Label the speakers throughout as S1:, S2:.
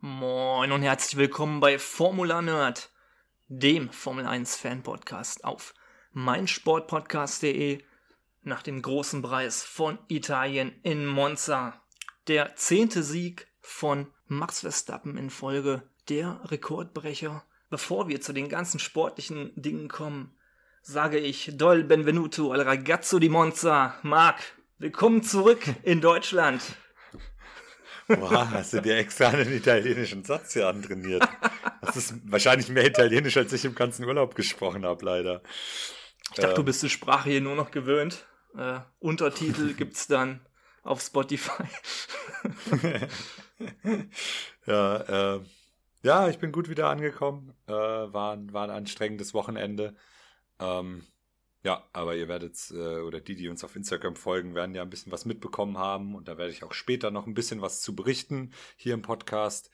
S1: Moin und herzlich willkommen bei Formula Nerd, dem Formel 1 Fan Podcast auf meinsportpodcast.de nach dem großen Preis von Italien in Monza. Der zehnte Sieg von Max Verstappen in Folge, der Rekordbrecher. Bevor wir zu den ganzen sportlichen Dingen kommen, sage ich Dol Benvenuto al ragazzo di Monza. Marc, willkommen zurück in Deutschland.
S2: Boah, hast du dir extra einen italienischen Satz hier antrainiert? Das ist wahrscheinlich mehr Italienisch, als ich im ganzen Urlaub gesprochen habe, leider.
S1: Ich dachte, ähm. du bist die Sprache hier nur noch gewöhnt. Äh, Untertitel gibt's dann auf Spotify.
S2: ja, äh, ja, ich bin gut wieder angekommen. Äh, war, war ein anstrengendes Wochenende. Ähm, ja, aber ihr werdet, äh, oder die, die uns auf Instagram folgen, werden ja ein bisschen was mitbekommen haben und da werde ich auch später noch ein bisschen was zu berichten hier im Podcast.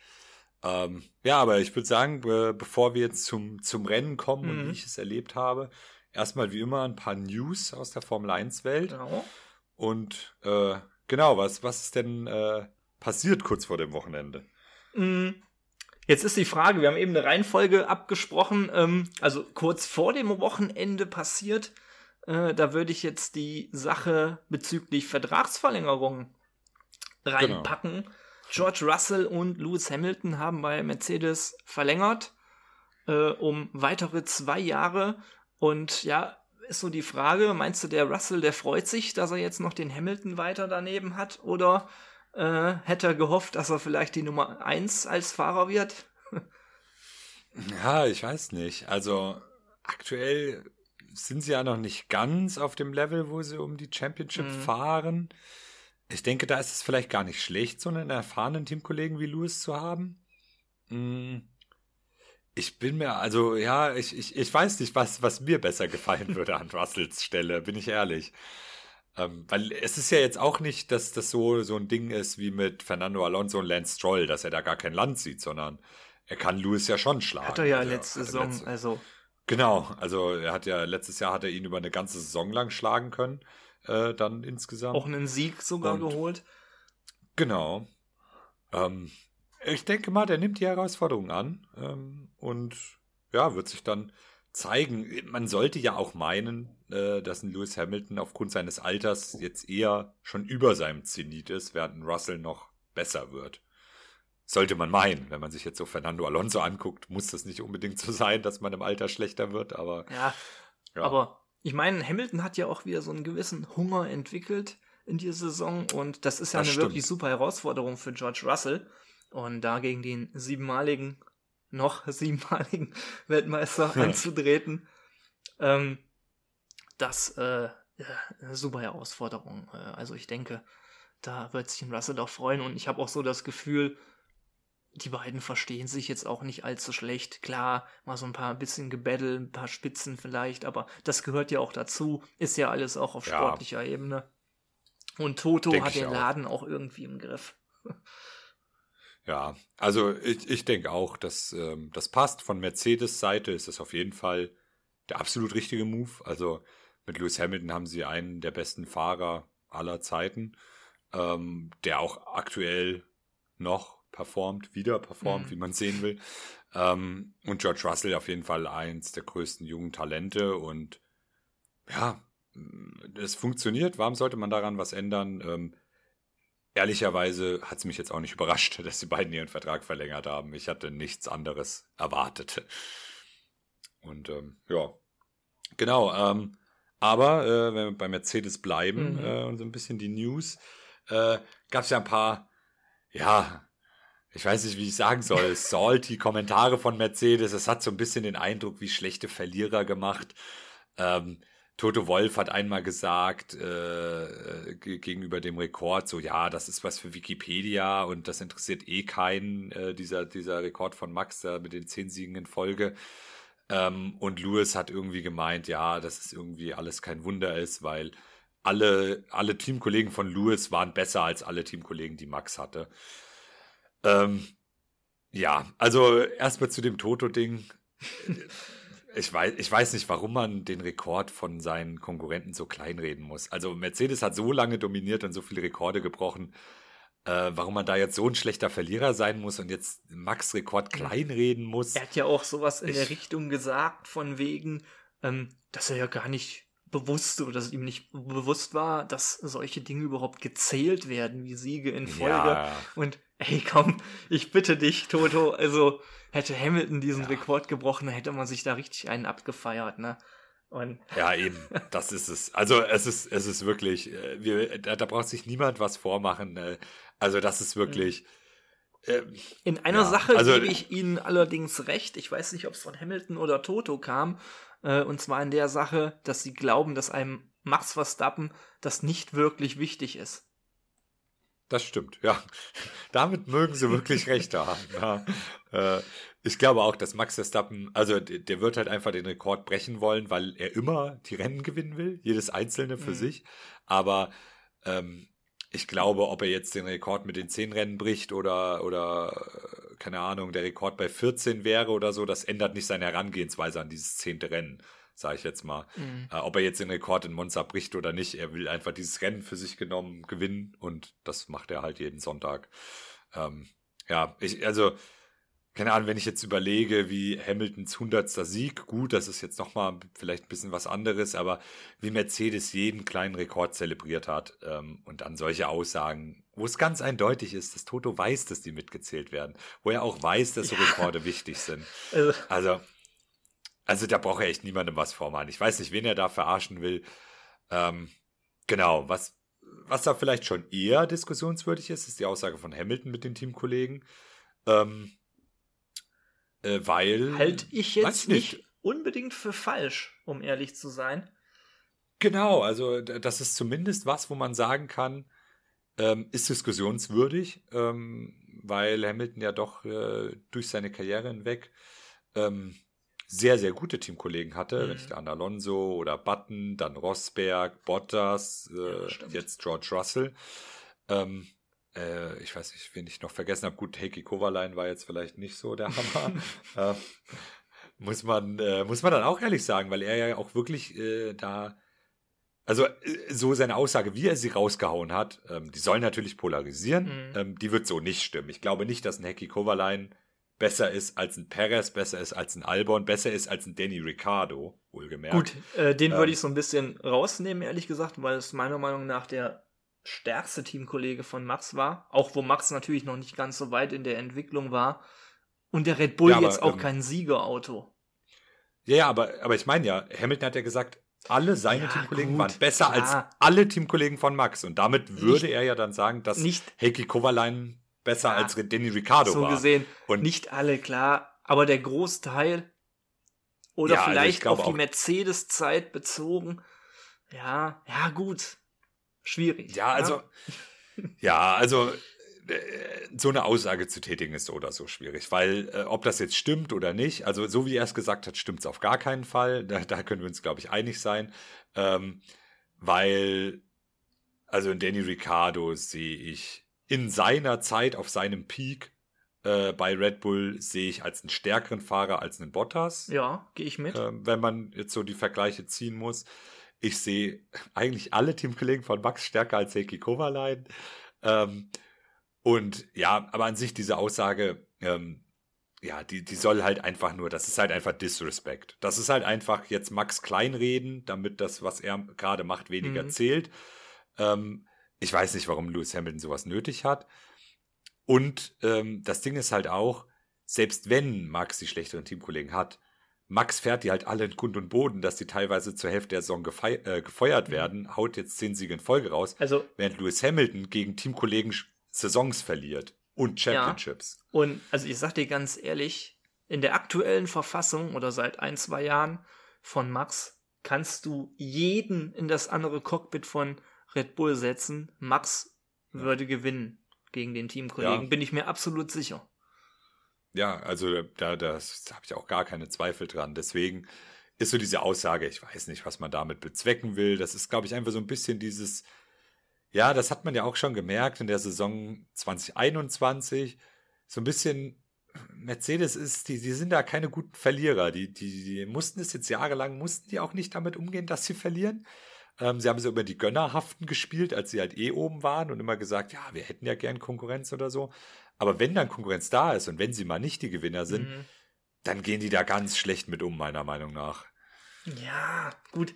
S2: Ähm, ja, aber ich würde sagen, be bevor wir jetzt zum, zum Rennen kommen mhm. und wie ich es erlebt habe, erstmal wie immer ein paar News aus der Formel 1 Welt. Genau. Und äh, genau, was, was ist denn äh, passiert kurz vor dem Wochenende?
S1: Mhm. Jetzt ist die Frage, wir haben eben eine Reihenfolge abgesprochen, ähm, also kurz vor dem Wochenende passiert. Äh, da würde ich jetzt die Sache bezüglich Vertragsverlängerung reinpacken. Genau. George Russell und Lewis Hamilton haben bei Mercedes verlängert äh, um weitere zwei Jahre. Und ja, ist so die Frage, meinst du, der Russell, der freut sich, dass er jetzt noch den Hamilton weiter daneben hat? Oder äh, hätte er gehofft, dass er vielleicht die Nummer 1 als Fahrer wird?
S2: ja, ich weiß nicht. Also aktuell sind sie ja noch nicht ganz auf dem Level, wo sie um die Championship mhm. fahren. Ich denke, da ist es vielleicht gar nicht schlecht, so einen erfahrenen Teamkollegen wie Lewis zu haben. Mhm. Ich bin mir, also ja, ich, ich, ich weiß nicht, was, was mir besser gefallen würde an Russells Stelle, bin ich ehrlich. Ähm, weil es ist ja jetzt auch nicht, dass das so, so ein Ding ist wie mit Fernando Alonso und Lance Stroll, dass er da gar kein Land sieht, sondern er kann Lewis ja schon schlagen.
S1: Hat er ja also, letzte Saison, letzte, also.
S2: Genau, also er hat ja, letztes Jahr hat er ihn über eine ganze Saison lang schlagen können, äh, dann insgesamt.
S1: Auch einen Sieg sogar und, geholt.
S2: Genau. Ähm, ich denke mal, der nimmt die Herausforderung an ähm, und ja, wird sich dann zeigen. Man sollte ja auch meinen, äh, dass ein Lewis Hamilton aufgrund seines Alters jetzt eher schon über seinem Zenit ist, während ein Russell noch besser wird. Sollte man meinen, wenn man sich jetzt so Fernando Alonso anguckt, muss das nicht unbedingt so sein, dass man im Alter schlechter wird, aber.
S1: Ja, ja. aber ich meine, Hamilton hat ja auch wieder so einen gewissen Hunger entwickelt in dieser Saison und das ist ja das eine stimmt. wirklich super Herausforderung für George Russell. Und da gegen den siebenmaligen, noch siebenmaligen Weltmeister ja. anzutreten, ähm, das äh, eine super Herausforderung. Äh, also ich denke, da wird sich ein Russell auch freuen und ich habe auch so das Gefühl, die beiden verstehen sich jetzt auch nicht allzu schlecht. Klar, mal so ein paar bisschen Gebettel, ein paar Spitzen vielleicht, aber das gehört ja auch dazu. Ist ja alles auch auf sportlicher ja. Ebene. Und Toto Denk hat den Laden auch. auch irgendwie im Griff.
S2: Ja, also ich, ich denke auch, dass ähm, das passt. Von Mercedes Seite ist das auf jeden Fall der absolut richtige Move. Also mit Lewis Hamilton haben sie einen der besten Fahrer aller Zeiten, ähm, der auch aktuell noch performt, wieder performt, mhm. wie man sehen will. Ähm, und George Russell auf jeden Fall eins der größten jungen Talente und ja, es funktioniert. Warum sollte man daran was ändern? Ähm, Ehrlicherweise hat es mich jetzt auch nicht überrascht, dass die beiden ihren Vertrag verlängert haben. Ich hatte nichts anderes erwartet. Und ähm, ja, genau. Ähm, aber äh, wenn wir bei Mercedes bleiben mhm. äh, und so ein bisschen die News, äh, gab es ja ein paar, ja, ich weiß nicht, wie ich sagen soll, salty Kommentare von Mercedes. Es hat so ein bisschen den Eindruck wie schlechte Verlierer gemacht. Ähm, Toto Wolf hat einmal gesagt äh, gegenüber dem Rekord, so ja, das ist was für Wikipedia und das interessiert eh keinen, äh, dieser, dieser Rekord von Max da mit den zehn Siegen in Folge. Ähm, und Lewis hat irgendwie gemeint, ja, dass es irgendwie alles kein Wunder ist, weil alle, alle Teamkollegen von Lewis waren besser als alle Teamkollegen, die Max hatte. Ähm, ja, also erstmal zu dem Toto-Ding ich weiß, ich weiß nicht, warum man den Rekord von seinen Konkurrenten so kleinreden muss. Also Mercedes hat so lange dominiert und so viele Rekorde gebrochen. äh, warum man da jetzt so ein schlechter Verlierer sein muss und jetzt Max Rekord kleinreden muss.
S1: Er hat ja auch sowas in ich, der Richtung gesagt, von wegen, ähm, dass er ja gar nicht bewusst oder dass ihm nicht bewusst war, dass solche Dinge überhaupt gezählt werden, wie Siege in Folge. Ja. Und ey, komm, ich bitte dich, Toto, also hätte Hamilton diesen ja. Rekord gebrochen, hätte man sich da richtig einen abgefeiert, ne?
S2: Und ja, eben, das ist es. Also es ist, es ist wirklich, äh, wir, da, da braucht sich niemand was vormachen. Äh, also das ist wirklich.
S1: Ähm, In einer ja, Sache also, gebe ich Ihnen allerdings recht. Ich weiß nicht, ob es von Hamilton oder Toto kam. Äh, und zwar in der Sache, dass sie glauben, dass einem Max Verstappen das nicht wirklich wichtig ist.
S2: Das stimmt, ja. Damit mögen sie wirklich recht haben. Ja. Äh, ich glaube auch, dass Max Verstappen, also der, wird halt einfach den Rekord brechen wollen, weil er immer die Rennen gewinnen will, jedes einzelne für mhm. sich. Aber ähm, ich glaube, ob er jetzt den Rekord mit den 10 Rennen bricht oder, oder, äh, keine Ahnung, der Rekord bei 14 wäre oder so, das ändert nicht seine Herangehensweise an dieses zehnte Rennen, sage ich jetzt mal. Mhm. Äh, ob er jetzt den Rekord in Monza bricht oder nicht, er will einfach dieses Rennen für sich genommen gewinnen und das macht er halt jeden Sonntag. Ähm, ja, ich, also, keine Ahnung, wenn ich jetzt überlege, wie Hamiltons hundertster Sieg, gut, das ist jetzt nochmal vielleicht ein bisschen was anderes, aber wie Mercedes jeden kleinen Rekord zelebriert hat ähm, und dann solche Aussagen, wo es ganz eindeutig ist, dass Toto weiß, dass die mitgezählt werden, wo er auch weiß, dass so Rekorde wichtig sind. Also, also, also da braucht er echt niemandem was vormachen. Ich weiß nicht, wen er da verarschen will. Ähm, genau, was, was da vielleicht schon eher diskussionswürdig ist, ist die Aussage von Hamilton mit den Teamkollegen. Ähm, äh, weil.
S1: Halte ich jetzt nicht. nicht unbedingt für falsch, um ehrlich zu sein.
S2: Genau, also das ist zumindest was, wo man sagen kann, ähm, ist diskussionswürdig, ähm, weil Hamilton ja doch äh, durch seine Karriere hinweg ähm, sehr, sehr gute Teamkollegen hatte, mhm. wenn ich an Alonso oder Button, dann Rosberg, Bottas, äh, ja, jetzt George Russell. Ähm, äh, ich weiß nicht, wen ich noch vergessen habe. Gut, Heikki Kovalainen war jetzt vielleicht nicht so der Hammer. äh, muss man, äh, muss man dann auch ehrlich sagen, weil er ja auch wirklich äh, da, also äh, so seine Aussage, wie er sie rausgehauen hat, ähm, die soll natürlich polarisieren. Mhm. Ähm, die wird so nicht stimmen. Ich glaube nicht, dass ein Heikki Kovalainen besser ist als ein Perez, besser ist als ein Albon, besser ist als ein Danny Ricciardo, wohlgemerkt.
S1: Gut, äh, den ähm, würde ich so ein bisschen rausnehmen, ehrlich gesagt, weil es meiner Meinung nach der stärkste Teamkollege von Max war, auch wo Max natürlich noch nicht ganz so weit in der Entwicklung war. Und der Red Bull ja, aber, jetzt auch ähm, kein Siegerauto.
S2: Ja, ja, aber, aber ich meine ja, Hamilton hat ja gesagt, alle seine ja, Teamkollegen gut, waren besser klar. als alle Teamkollegen von Max. Und damit würde nicht, er ja dann sagen, dass nicht, Heikki Kovalainen besser ja, als Danny Ricciardo so war. So
S1: gesehen, und nicht alle, klar, aber der Großteil oder also vielleicht also auf die Mercedes-Zeit bezogen. Ja, ja, gut. Schwierig.
S2: Ja, also, ja, also äh, so eine Aussage zu tätigen ist so oder so schwierig, weil äh, ob das jetzt stimmt oder nicht, also so wie er es gesagt hat, stimmt es auf gar keinen Fall. Da, da können wir uns, glaube ich, einig sein, ähm, weil also in Danny Ricciardo sehe ich in seiner Zeit auf seinem Peak äh, bei Red Bull sehe ich als einen stärkeren Fahrer als einen Bottas.
S1: Ja, gehe ich mit.
S2: Äh, wenn man jetzt so die Vergleiche ziehen muss. Ich sehe eigentlich alle Teamkollegen von Max stärker als Heikki Kovalainen. Ähm, und ja, aber an sich diese Aussage, ähm, ja, die, die soll halt einfach nur, das ist halt einfach Disrespect. Das ist halt einfach jetzt Max kleinreden, damit das, was er gerade macht, weniger mhm. zählt. Ähm, ich weiß nicht, warum Lewis Hamilton sowas nötig hat. Und ähm, das Ding ist halt auch, selbst wenn Max die schlechteren Teamkollegen hat, Max fährt die halt alle in Grund und Boden, dass die teilweise zur Hälfte der Saison äh, gefeuert mhm. werden, haut jetzt zehn Siege in Folge raus,
S1: also,
S2: während Lewis Hamilton gegen Teamkollegen Saisons verliert und Championships.
S1: Ja, und also ich sag dir ganz ehrlich, in der aktuellen Verfassung oder seit ein, zwei Jahren von Max kannst du jeden in das andere Cockpit von Red Bull setzen. Max würde gewinnen gegen den Teamkollegen, ja. bin ich mir absolut sicher.
S2: Ja, also da das habe ich auch gar keine Zweifel dran. Deswegen ist so diese Aussage, ich weiß nicht, was man damit bezwecken will. Das ist, glaube ich, einfach so ein bisschen dieses, ja, das hat man ja auch schon gemerkt in der Saison 2021. So ein bisschen, Mercedes ist, die, die sind da keine guten Verlierer. Die, die, die mussten es jetzt jahrelang, mussten die auch nicht damit umgehen, dass sie verlieren. Ähm, sie haben so immer die Gönnerhaften gespielt, als sie halt eh oben waren und immer gesagt, ja, wir hätten ja gern Konkurrenz oder so. Aber wenn dann Konkurrenz da ist und wenn sie mal nicht die Gewinner sind, mhm. dann gehen die da ganz schlecht mit um, meiner Meinung nach.
S1: Ja, gut.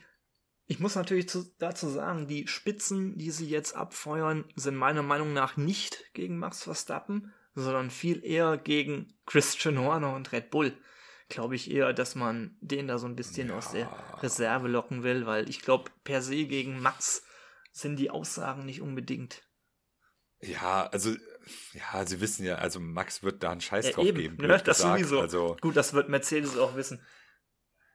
S1: Ich muss natürlich zu, dazu sagen, die Spitzen, die sie jetzt abfeuern, sind meiner Meinung nach nicht gegen Max Verstappen, sondern viel eher gegen Christian Horner und Red Bull. Glaube ich eher, dass man den da so ein bisschen ja. aus der Reserve locken will, weil ich glaube, per se gegen Max sind die Aussagen nicht unbedingt.
S2: Ja, also ja, sie wissen ja, also Max wird da einen Scheiß ja, drauf eben, geben.
S1: Ne, das gesagt. sowieso. Also, Gut, das wird Mercedes auch wissen.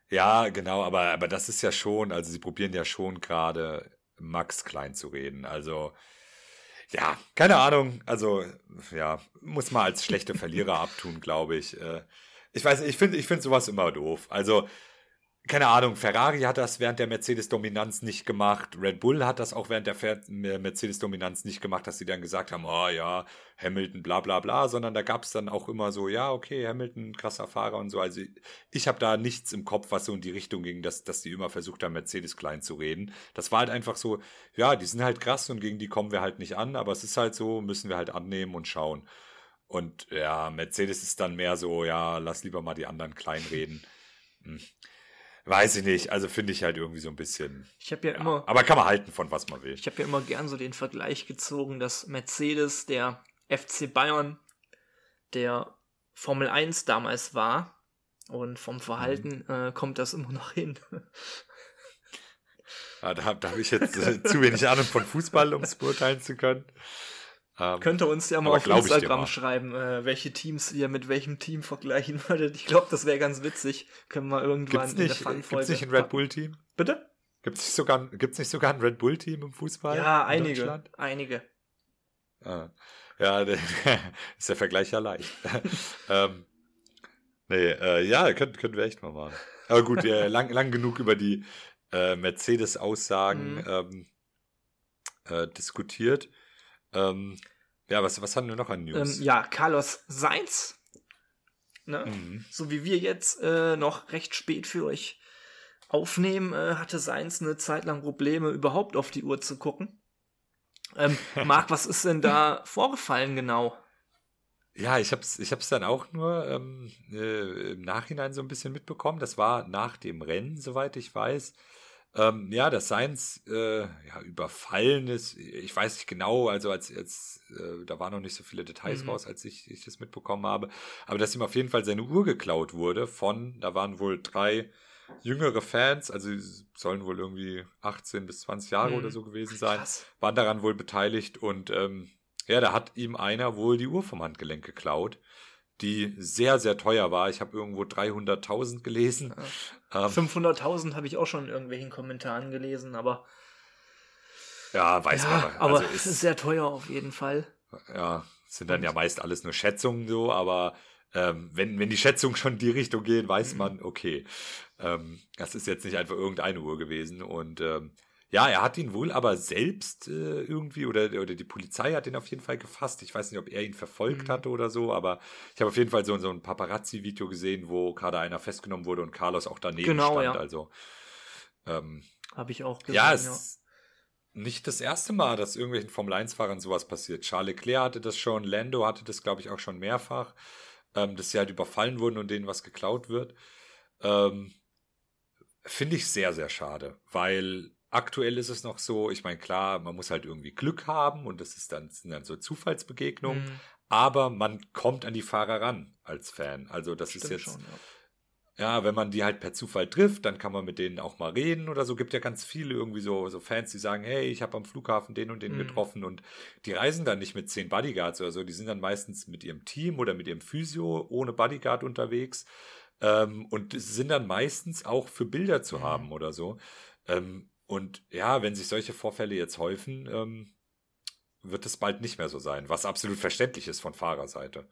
S2: Ja, genau, aber, aber das ist ja schon, also sie probieren ja schon gerade Max klein zu reden. Also, ja, keine Ahnung. Also, ja, muss man als schlechte Verlierer abtun, glaube ich. Äh, ich weiß, ich finde ich finde sowas immer doof. Also, keine Ahnung, Ferrari hat das während der Mercedes-Dominanz nicht gemacht. Red Bull hat das auch während der Mercedes-Dominanz nicht gemacht, dass sie dann gesagt haben, oh ja, Hamilton, bla bla bla, sondern da gab es dann auch immer so, ja, okay, Hamilton, krasser Fahrer und so. Also ich habe da nichts im Kopf, was so in die Richtung ging, dass, dass die immer versucht haben, Mercedes klein zu reden. Das war halt einfach so, ja, die sind halt krass und gegen die kommen wir halt nicht an, aber es ist halt so, müssen wir halt annehmen und schauen. Und ja, Mercedes ist dann mehr so, ja, lass lieber mal die anderen kleinreden. Hm. Weiß ich nicht. Also finde ich halt irgendwie so ein bisschen.
S1: Ich habe ja, ja, immer.
S2: Aber kann man halten von was man will.
S1: Ich habe ja immer gern so den Vergleich gezogen, dass Mercedes der FC Bayern der Formel 1 damals war. Und vom Verhalten mhm. äh, kommt das immer noch hin.
S2: Ja, da, da habe ich jetzt äh, zu wenig Ahnung von Fußball, um es beurteilen zu können.
S1: Ähm, Könnte uns ja mal auf Instagram schreiben, äh, welche Teams ihr mit welchem Team vergleichen würdet. Ich glaube, das wäre ganz witzig. Können wir irgendwann
S2: gibt's nicht, in der Fun-Folge. Nicht ein Red Bull-Team?
S1: Bitte?
S2: Gibt es nicht sogar, gibt's nicht sogar ein Red Bull-Team im Fußball?
S1: Ja, einige. Einige.
S2: Ah. Ja, ist der Vergleich ja leicht. ähm, nee, äh, ja, können, können wir echt mal machen. Aber gut, ja, lang, lang genug über die äh, Mercedes-Aussagen mhm. ähm, äh, diskutiert. Ähm, ja, was, was haben wir noch an News?
S1: Ähm, ja, Carlos Sainz. Ne? Mhm. So wie wir jetzt äh, noch recht spät für euch aufnehmen, äh, hatte Sainz eine Zeit lang Probleme, überhaupt auf die Uhr zu gucken. Ähm, Marc, was ist denn da vorgefallen genau?
S2: Ja, ich hab's, ich hab's dann auch nur ähm, äh, im Nachhinein so ein bisschen mitbekommen. Das war nach dem Rennen, soweit ich weiß. Ähm, ja, dass Science äh, ja, überfallen ist, ich weiß nicht genau, also als, als äh, da waren noch nicht so viele Details mhm. raus, als ich, ich das mitbekommen habe, aber dass ihm auf jeden Fall seine Uhr geklaut wurde von, da waren wohl drei jüngere Fans, also sollen wohl irgendwie 18 bis 20 Jahre mhm. oder so gewesen sein, Krass. waren daran wohl beteiligt und ähm, ja, da hat ihm einer wohl die Uhr vom Handgelenk geklaut die sehr, sehr teuer war. Ich habe irgendwo 300.000 gelesen.
S1: Ja. Ähm, 500.000 habe ich auch schon in irgendwelchen Kommentaren gelesen, aber.
S2: Ja, weiß ja, man.
S1: Also aber ist sehr teuer auf jeden Fall.
S2: Ja, sind dann ja meist alles nur Schätzungen so, aber ähm, wenn, wenn die Schätzungen schon in die Richtung gehen, weiß mhm. man, okay, ähm, das ist jetzt nicht einfach irgendeine Uhr gewesen und ähm, ja, er hat ihn wohl aber selbst äh, irgendwie oder, oder die Polizei hat ihn auf jeden Fall gefasst. Ich weiß nicht, ob er ihn verfolgt mhm. hatte oder so, aber ich habe auf jeden Fall so, so ein Paparazzi-Video gesehen, wo gerade einer festgenommen wurde und Carlos auch daneben genau, stand. Ja. Also
S1: ähm, habe ich auch
S2: gesehen. Ja, es ist nicht das erste Mal, dass irgendwelchen Formel 1-Fahrern sowas passiert. Charles Leclerc hatte das schon, Lando hatte das, glaube ich, auch schon mehrfach, ähm, dass sie halt überfallen wurden und denen was geklaut wird. Ähm, Finde ich sehr, sehr schade, weil Aktuell ist es noch so, ich meine, klar, man muss halt irgendwie Glück haben und das ist dann, sind dann so Zufallsbegegnungen, mhm. aber man kommt an die Fahrer ran als Fan. Also das Stimmt ist jetzt. Schon, ja. ja. wenn man die halt per Zufall trifft, dann kann man mit denen auch mal reden oder so. Gibt ja ganz viele irgendwie so, so Fans, die sagen, hey, ich habe am Flughafen den und den mhm. getroffen und die reisen dann nicht mit zehn Bodyguards oder so. Die sind dann meistens mit ihrem Team oder mit ihrem Physio ohne Bodyguard unterwegs ähm, und sind dann meistens auch für Bilder zu mhm. haben oder so. Ähm, und ja, wenn sich solche Vorfälle jetzt häufen, ähm, wird es bald nicht mehr so sein, was absolut verständlich ist von Fahrerseite.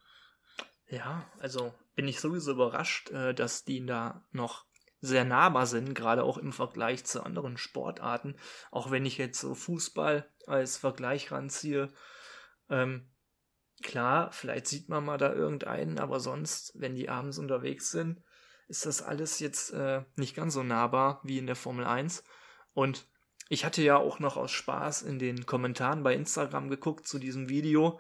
S1: Ja, also bin ich sowieso überrascht, äh, dass die da noch sehr nahbar sind, gerade auch im Vergleich zu anderen Sportarten. Auch wenn ich jetzt so Fußball als Vergleich ranziehe. Ähm, klar, vielleicht sieht man mal da irgendeinen, aber sonst, wenn die abends unterwegs sind, ist das alles jetzt äh, nicht ganz so nahbar wie in der Formel 1. Und ich hatte ja auch noch aus Spaß in den Kommentaren bei Instagram geguckt zu diesem Video,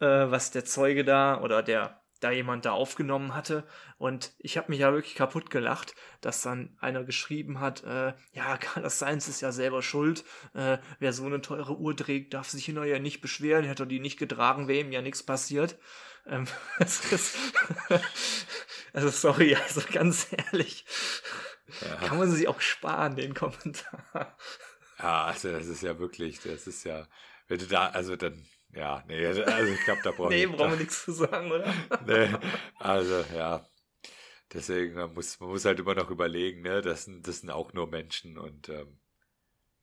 S1: äh, was der Zeuge da oder der da jemand da aufgenommen hatte. Und ich habe mich ja wirklich kaputt gelacht, dass dann einer geschrieben hat, äh, ja, Carlos Sainz ist ja selber schuld. Äh, wer so eine teure Uhr trägt, darf sich hinterher nicht beschweren. Hätte er die nicht getragen, wäre ihm ja nichts passiert. Ähm, also sorry, also ganz ehrlich. Ja. Kann man sich auch sparen, den Kommentar.
S2: Ja, also das ist ja wirklich, das ist ja, wenn du da, also dann ja, nee, also ich glaube, da brauchen
S1: nee, brauchen wir nichts zu sagen, oder?
S2: nee, also ja. Deswegen, man muss, man muss halt immer noch überlegen, ne? Das sind, das sind auch nur Menschen und ähm,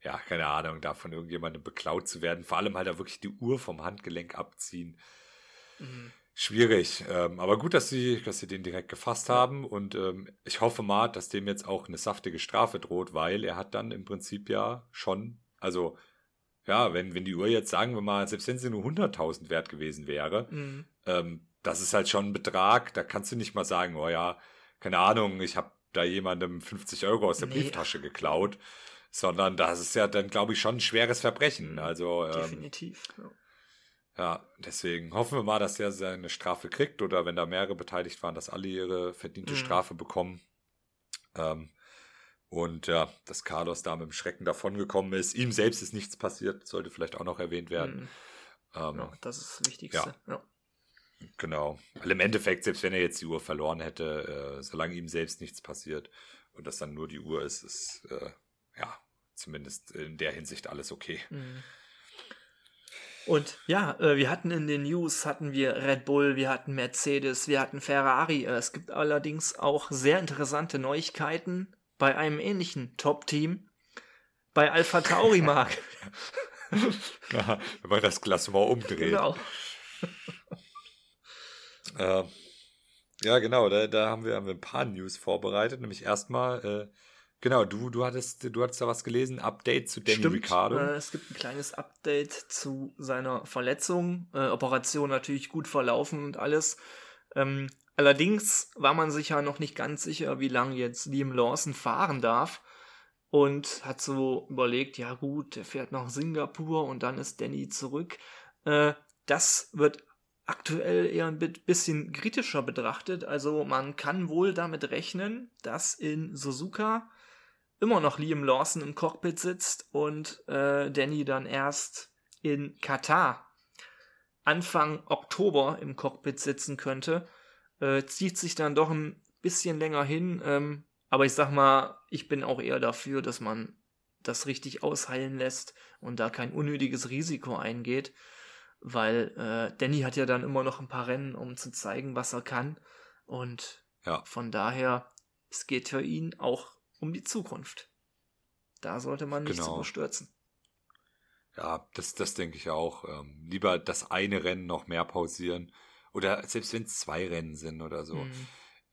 S2: ja, keine Ahnung, da von irgendjemandem beklaut zu werden. Vor allem halt da wirklich die Uhr vom Handgelenk abziehen. Mhm. Schwierig. Ähm, aber gut, dass sie, dass sie den direkt gefasst haben. Und ähm, ich hoffe mal, dass dem jetzt auch eine saftige Strafe droht, weil er hat dann im Prinzip ja schon, also ja, wenn, wenn die Uhr jetzt, sagen wir mal, selbst wenn sie nur 100.000 wert gewesen wäre, mhm. ähm, das ist halt schon ein Betrag, da kannst du nicht mal sagen, oh ja, keine Ahnung, ich habe da jemandem 50 Euro aus der nee. Brieftasche geklaut, sondern das ist ja dann, glaube ich, schon ein schweres Verbrechen. Mhm. Also ähm,
S1: definitiv. Ja.
S2: Ja. deswegen hoffen wir mal, dass er seine Strafe kriegt oder wenn da mehrere beteiligt waren, dass alle ihre verdiente mhm. Strafe bekommen. Ähm, und ja, dass Carlos da mit dem Schrecken davongekommen ist. Ihm selbst ist nichts passiert, sollte vielleicht auch noch erwähnt werden. Mhm.
S1: Ähm, ja, das ist das Wichtigste. Ja. ja.
S2: Genau. Weil im Endeffekt, selbst wenn er jetzt die Uhr verloren hätte, äh, solange ihm selbst nichts passiert und das dann nur die Uhr ist, ist äh, ja zumindest in der Hinsicht alles okay. Mhm.
S1: Und ja, äh, wir hatten in den News, hatten wir Red Bull, wir hatten Mercedes, wir hatten Ferrari. Äh, es gibt allerdings auch sehr interessante Neuigkeiten bei einem ähnlichen Top-Team, bei Alpha Tauri mag.
S2: ja, wenn man das Klassement umdreht. Genau. äh, ja, genau, da, da haben, wir, haben wir ein paar News vorbereitet. Nämlich erstmal, äh, genau, du, du, hattest, du hattest da was gelesen, Update zu Danny Stimmt, Ricciardo.
S1: Äh, es gibt ein kleines Update zu seiner Verletzung. Äh, Operation natürlich gut verlaufen und alles. Ähm, Allerdings war man sich ja noch nicht ganz sicher, wie lange jetzt Liam Lawson fahren darf und hat so überlegt, ja gut, der fährt nach Singapur und dann ist Danny zurück. Äh, das wird aktuell eher ein bisschen kritischer betrachtet. Also man kann wohl damit rechnen, dass in Suzuka immer noch Liam Lawson im Cockpit sitzt und äh, Danny dann erst in Katar Anfang Oktober im Cockpit sitzen könnte äh, zieht sich dann doch ein bisschen länger hin. Ähm, aber ich sag mal, ich bin auch eher dafür, dass man das richtig ausheilen lässt und da kein unnötiges Risiko eingeht, weil äh, Danny hat ja dann immer noch ein paar Rennen, um zu zeigen, was er kann. Und ja. von daher, es geht für ihn auch um die Zukunft. Da sollte man nichts genau. überstürzen.
S2: Ja, das, das denke ich auch. Ähm, lieber das eine Rennen noch mehr pausieren oder selbst wenn es zwei Rennen sind oder so. Mhm.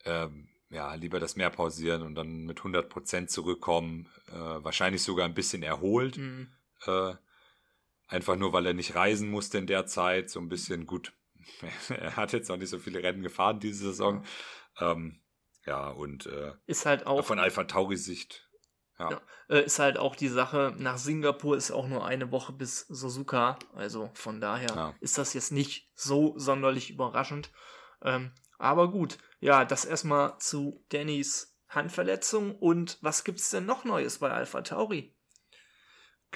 S2: Ähm, ja, lieber das mehr pausieren und dann mit 100% zurückkommen. Äh, wahrscheinlich sogar ein bisschen erholt. Mhm. Äh, einfach nur, weil er nicht reisen musste in der Zeit. So ein bisschen gut. er hat jetzt noch nicht so viele Rennen gefahren diese Saison. Ja, ähm, ja und äh,
S1: ist halt auch
S2: von Alpha Tauri Sicht ja. ja.
S1: Äh, ist halt auch die Sache, nach Singapur ist auch nur eine Woche bis Suzuka. Also von daher ja. ist das jetzt nicht so sonderlich überraschend. Ähm, aber gut, ja, das erstmal zu Dannys Handverletzung. Und was gibt's denn noch Neues bei Alpha Tauri?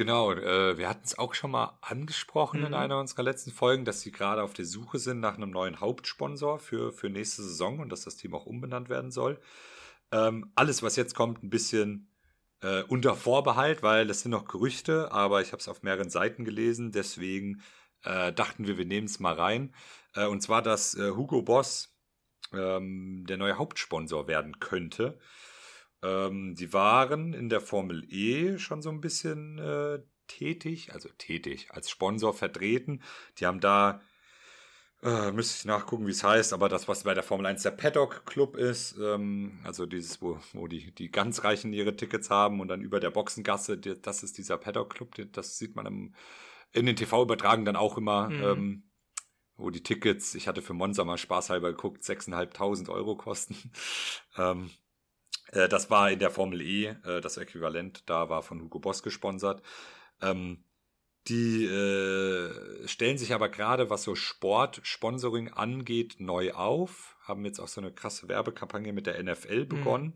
S2: Genau, äh, wir hatten es auch schon mal angesprochen mhm. in einer unserer letzten Folgen, dass sie gerade auf der Suche sind nach einem neuen Hauptsponsor für, für nächste Saison und dass das Team auch umbenannt werden soll. Ähm, alles, was jetzt kommt, ein bisschen äh, unter Vorbehalt, weil das sind noch Gerüchte, aber ich habe es auf mehreren Seiten gelesen, deswegen äh, dachten wir, wir nehmen es mal rein. Äh, und zwar, dass äh, Hugo Boss ähm, der neue Hauptsponsor werden könnte. Ähm, die waren in der Formel E schon so ein bisschen äh, tätig, also tätig, als Sponsor vertreten. Die haben da äh, müsste ich nachgucken, wie es heißt, aber das, was bei der Formel 1 der Paddock Club ist, ähm, also dieses, wo, wo die, die ganz Reichen ihre Tickets haben und dann über der Boxengasse, die, das ist dieser Paddock Club, die, das sieht man im, in den TV-Übertragen dann auch immer, mhm. ähm, wo die Tickets, ich hatte für Monza mal spaßhalber geguckt, 6.500 Euro kosten. ähm, Äh, das war in der Formel E äh, das Äquivalent, da war von Hugo Boss gesponsert. Ähm, die äh, stellen sich aber gerade, was so Sport-Sponsoring angeht, neu auf. Haben jetzt auch so eine krasse Werbekampagne mit der NFL mhm. begonnen.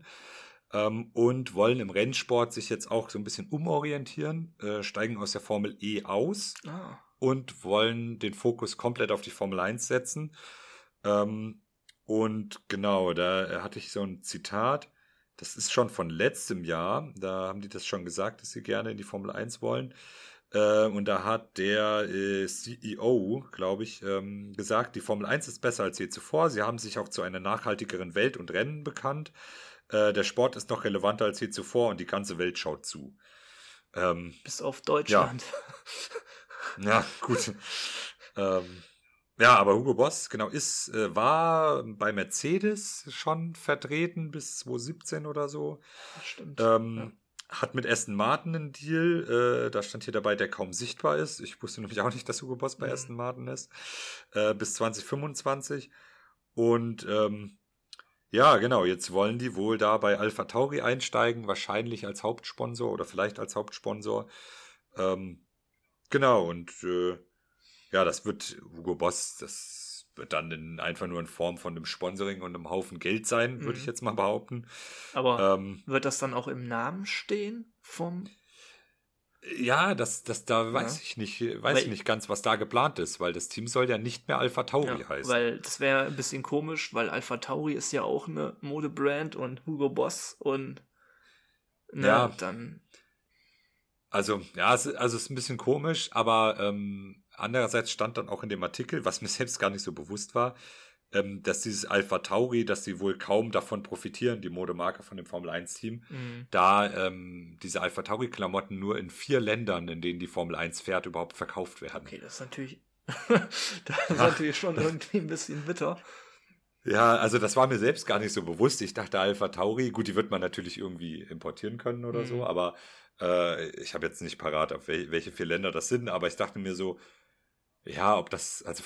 S2: Mhm. Und wollen im Rennsport sich jetzt auch so ein bisschen umorientieren, äh, steigen aus der Formel E aus ah. und wollen den Fokus komplett auf die Formel 1 setzen. Ähm, und genau, da hatte ich so ein Zitat. Das ist schon von letztem Jahr. Da haben die das schon gesagt, dass sie gerne in die Formel 1 wollen. Äh, und da hat der äh, CEO, glaube ich, ähm, gesagt, die Formel 1 ist besser als je zuvor. Sie haben sich auch zu einer nachhaltigeren Welt und Rennen bekannt. Äh, der Sport ist noch relevanter als je zuvor und die ganze Welt schaut zu.
S1: Ähm, Bis auf Deutschland.
S2: Ja, ja gut. ähm, ja, aber Hugo Boss, genau, ist, äh, war bei Mercedes schon vertreten bis 2017 oder so.
S1: Stimmt.
S2: Ähm, ja hat mit Aston Martin einen Deal, äh, da stand hier dabei, der kaum sichtbar ist. Ich wusste nämlich auch nicht, dass Hugo Boss bei mhm. Aston Martin ist. Äh, bis 2025. Und ähm, ja, genau, jetzt wollen die wohl da bei Alpha Tauri einsteigen, wahrscheinlich als Hauptsponsor oder vielleicht als Hauptsponsor. Ähm, genau, und äh, ja, das wird Hugo Boss, das wird dann in, einfach nur in Form von einem Sponsoring und einem Haufen Geld sein, würde mhm. ich jetzt mal behaupten.
S1: Aber ähm, wird das dann auch im Namen stehen vom
S2: ja, das, das, da weiß ja. ich nicht, weiß weil, ich nicht ganz, was da geplant ist, weil das Team soll ja nicht mehr Alpha Tauri ja, heißen.
S1: Weil das wäre ein bisschen komisch, weil Alpha Tauri ist ja auch eine Modebrand und Hugo Boss und
S2: ne, ja, dann. Also, ja, es, also es ist ein bisschen komisch, aber ähm, Andererseits stand dann auch in dem Artikel, was mir selbst gar nicht so bewusst war, ähm, dass dieses Alpha Tauri, dass sie wohl kaum davon profitieren, die Modemarke von dem Formel 1 Team, mhm. da ähm, diese Alpha Tauri Klamotten nur in vier Ländern, in denen die Formel 1 fährt, überhaupt verkauft werden.
S1: Okay, das ist natürlich, das ist natürlich schon irgendwie ein bisschen bitter.
S2: Ja, also das war mir selbst gar nicht so bewusst. Ich dachte Alpha Tauri, gut, die wird man natürlich irgendwie importieren können oder mhm. so, aber äh, ich habe jetzt nicht parat, auf welche vier Länder das sind, aber ich dachte mir so, ja, ob das, also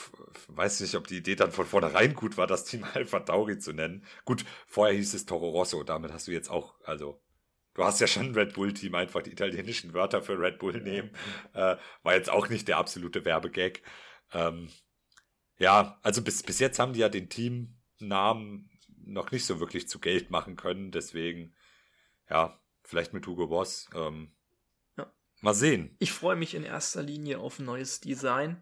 S2: weiß nicht, ob die Idee dann von vornherein gut war, das Team Alpha Tauri zu nennen. Gut, vorher hieß es Toro Rosso, damit hast du jetzt auch, also du hast ja schon ein Red Bull-Team, einfach die italienischen Wörter für Red Bull nehmen. Äh, war jetzt auch nicht der absolute Werbegag. Ähm, ja, also bis, bis jetzt haben die ja den Teamnamen noch nicht so wirklich zu Geld machen können, deswegen, ja, vielleicht mit Hugo Boss. Ähm, ja. Mal sehen.
S1: Ich freue mich in erster Linie auf ein neues Design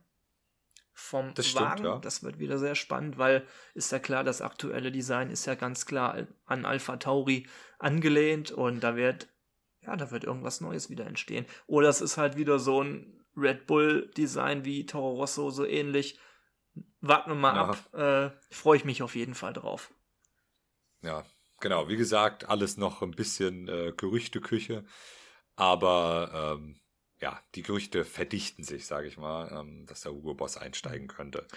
S1: vom das stimmt, Wagen. Ja. Das wird wieder sehr spannend, weil ist ja klar, das aktuelle Design ist ja ganz klar an Alpha Tauri angelehnt und da wird, ja, da wird irgendwas Neues wieder entstehen. Oder es ist halt wieder so ein Red Bull Design wie Toro Rosso, so ähnlich. Warten wir mal ja. ab. Äh, Freue ich mich auf jeden Fall drauf.
S2: Ja, genau. Wie gesagt, alles noch ein bisschen äh, Gerüchteküche. Aber ähm, ja, die Gerüchte verdichten sich, sage ich mal, ähm, dass der Hugo Boss einsteigen könnte.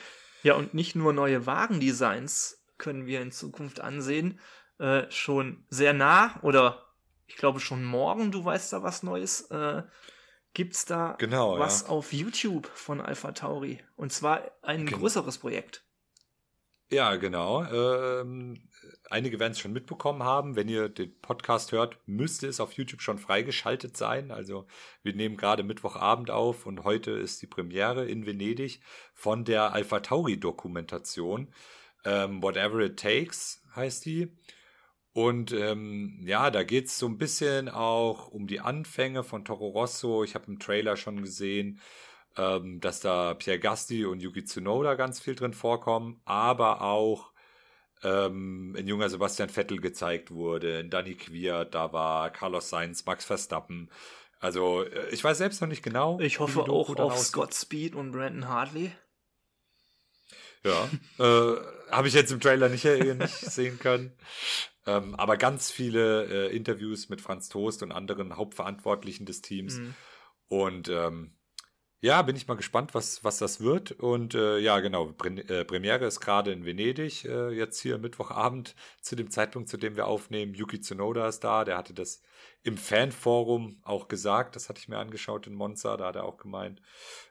S1: Ja, und nicht nur neue Wagendesigns können wir in Zukunft ansehen, äh, schon sehr nah oder ich glaube schon morgen, du weißt da was Neues, äh, gibt's da
S2: genau,
S1: was
S2: ja.
S1: auf YouTube von Alpha Tauri. Und zwar ein Gen größeres Projekt.
S2: Ja, genau. Ähm, einige werden es schon mitbekommen haben. Wenn ihr den Podcast hört, müsste es auf YouTube schon freigeschaltet sein. Also wir nehmen gerade Mittwochabend auf und heute ist die Premiere in Venedig von der Alpha Tauri Dokumentation. Ähm, Whatever It Takes heißt die. Und ähm, ja, da geht es so ein bisschen auch um die Anfänge von Toro Rosso. Ich habe im Trailer schon gesehen, ähm, dass da Pierre Gasti und Yuki Tsunoda ganz viel drin vorkommen, aber auch ähm, ein junger Sebastian Vettel gezeigt wurde, in Danny Queer, da war Carlos Sainz, Max Verstappen. Also äh, ich weiß selbst noch nicht genau.
S1: Ich hoffe auch auf Scott Speed und Brandon Hartley.
S2: Ja, äh, habe ich jetzt im Trailer nicht, äh, nicht sehen können. Ähm, aber ganz viele äh, Interviews mit Franz Toast und anderen Hauptverantwortlichen des Teams. Mhm. Und ähm, ja, bin ich mal gespannt, was, was das wird. Und äh, ja, genau, Pre äh, Premiere ist gerade in Venedig, äh, jetzt hier Mittwochabend, zu dem Zeitpunkt, zu dem wir aufnehmen. Yuki Tsunoda ist da, der hatte das im Fanforum auch gesagt, das hatte ich mir angeschaut in Monza, da hat er auch gemeint,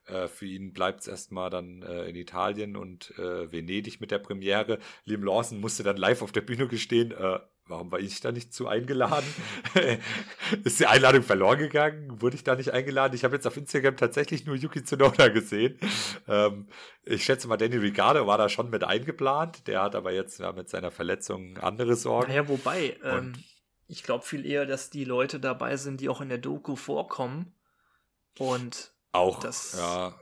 S2: äh, für ihn bleibt es erstmal dann äh, in Italien und äh, Venedig mit der Premiere. Liam Lawson musste dann live auf der Bühne gestehen, äh, warum war ich da nicht zu eingeladen? ist die Einladung verloren gegangen? Wurde ich da nicht eingeladen? Ich habe jetzt auf Instagram tatsächlich nur Yuki Tsunoda gesehen. Ähm, ich schätze mal, Danny Ricciardo war da schon mit eingeplant. Der hat aber jetzt ja, mit seiner Verletzung andere Sorgen.
S1: Naja, wobei, ähm, ich glaube viel eher, dass die Leute dabei sind, die auch in der Doku vorkommen. Und
S2: auch,
S1: das,
S2: ja,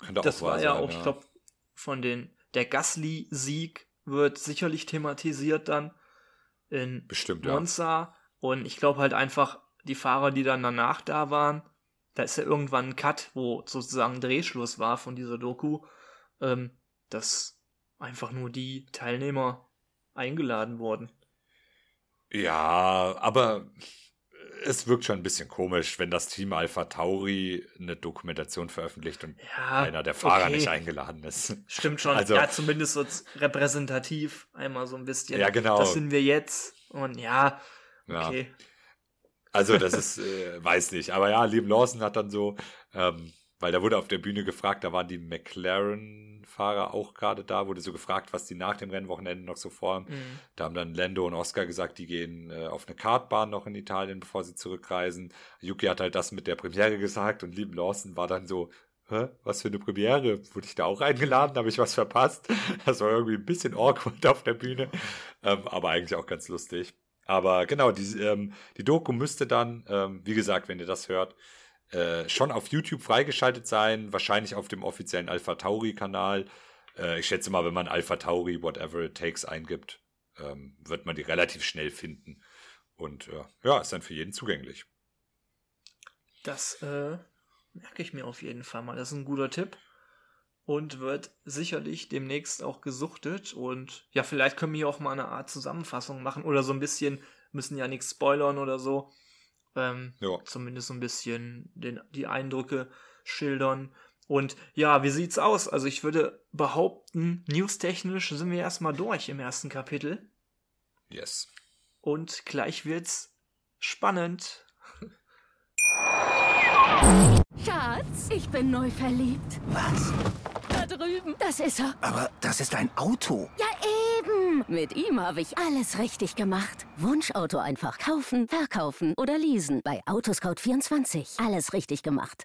S1: könnte das auch war ja sein, auch, ja. ich glaube, von den, der Gasly-Sieg wird sicherlich thematisiert dann in
S2: Bestimmt,
S1: Monza. Ja. Und ich glaube halt einfach, die Fahrer, die dann danach da waren, da ist ja irgendwann ein Cut, wo sozusagen Drehschluss war von dieser Doku, ähm, dass einfach nur die Teilnehmer eingeladen wurden.
S2: Ja, aber es wirkt schon ein bisschen komisch, wenn das Team Alpha Tauri eine Dokumentation veröffentlicht und ja, einer der Fahrer okay. nicht eingeladen ist.
S1: Stimmt schon. Also, ja, zumindest so repräsentativ einmal so ein bisschen.
S2: Ja, genau.
S1: Das sind wir jetzt. Und ja, okay. Ja.
S2: Also, das ist, äh, weiß nicht. Aber ja, Liam Lawson hat dann so, ähm, weil da wurde auf der Bühne gefragt, da waren die McLaren-Fahrer auch gerade da, wurde so gefragt, was die nach dem Rennwochenende noch so vorhaben. Mhm. Da haben dann Lando und Oscar gesagt, die gehen äh, auf eine Kartbahn noch in Italien, bevor sie zurückreisen. Yuki hat halt das mit der Premiere gesagt und Liam Lawson war dann so, Hä? Was für eine Premiere? Wurde ich da auch eingeladen? Habe ich was verpasst? Das war irgendwie ein bisschen awkward auf der Bühne, ähm, aber eigentlich auch ganz lustig. Aber genau, die, ähm, die Doku müsste dann, ähm, wie gesagt, wenn ihr das hört, äh, schon auf YouTube freigeschaltet sein, wahrscheinlich auf dem offiziellen Alpha Tauri-Kanal. Äh, ich schätze mal, wenn man Alpha Tauri, whatever it takes, eingibt, ähm, wird man die relativ schnell finden. Und äh, ja, ist dann für jeden zugänglich.
S1: Das äh, merke ich mir auf jeden Fall mal. Das ist ein guter Tipp. Und wird sicherlich demnächst auch gesuchtet. Und ja, vielleicht können wir hier auch mal eine Art Zusammenfassung machen oder so ein bisschen, müssen ja nichts spoilern oder so. Ähm, ja. Zumindest so ein bisschen den, die Eindrücke schildern. Und ja, wie sieht's aus? Also ich würde behaupten, newstechnisch sind wir erstmal durch im ersten Kapitel.
S2: Yes.
S1: Und gleich wird's spannend.
S3: Schatz, ich bin neu verliebt.
S4: Was?
S3: Da drüben. Das ist er.
S4: Aber das ist ein Auto.
S3: Ja, Mit ihm habe ich alles richtig gemacht. Wunschauto einfach kaufen, verkaufen oder leasen. Bei Autoscout24. Alles richtig gemacht.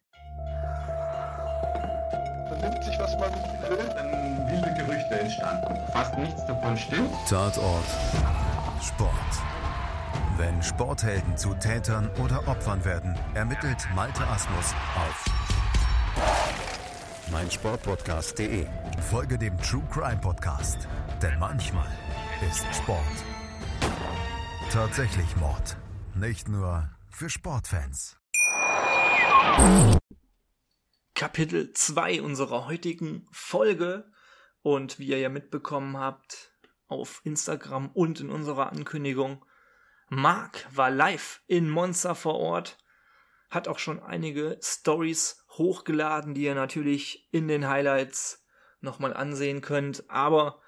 S5: Vernimmt sich, was man will, dann wilde Gerüchte entstanden. Fast nichts davon stimmt.
S6: Tatort. Sport. Wenn Sporthelden zu Tätern oder Opfern werden, ermittelt Malte Asmus auf meinsportpodcast.de. Folge dem True Crime Podcast, denn manchmal ist Sport tatsächlich Mord. Nicht nur für Sportfans.
S1: Kapitel 2 unserer heutigen Folge. Und wie ihr ja mitbekommen habt, auf Instagram und in unserer Ankündigung, Marc war live in Monza vor Ort, hat auch schon einige Stories hochgeladen, die ihr natürlich in den Highlights nochmal ansehen könnt. Aber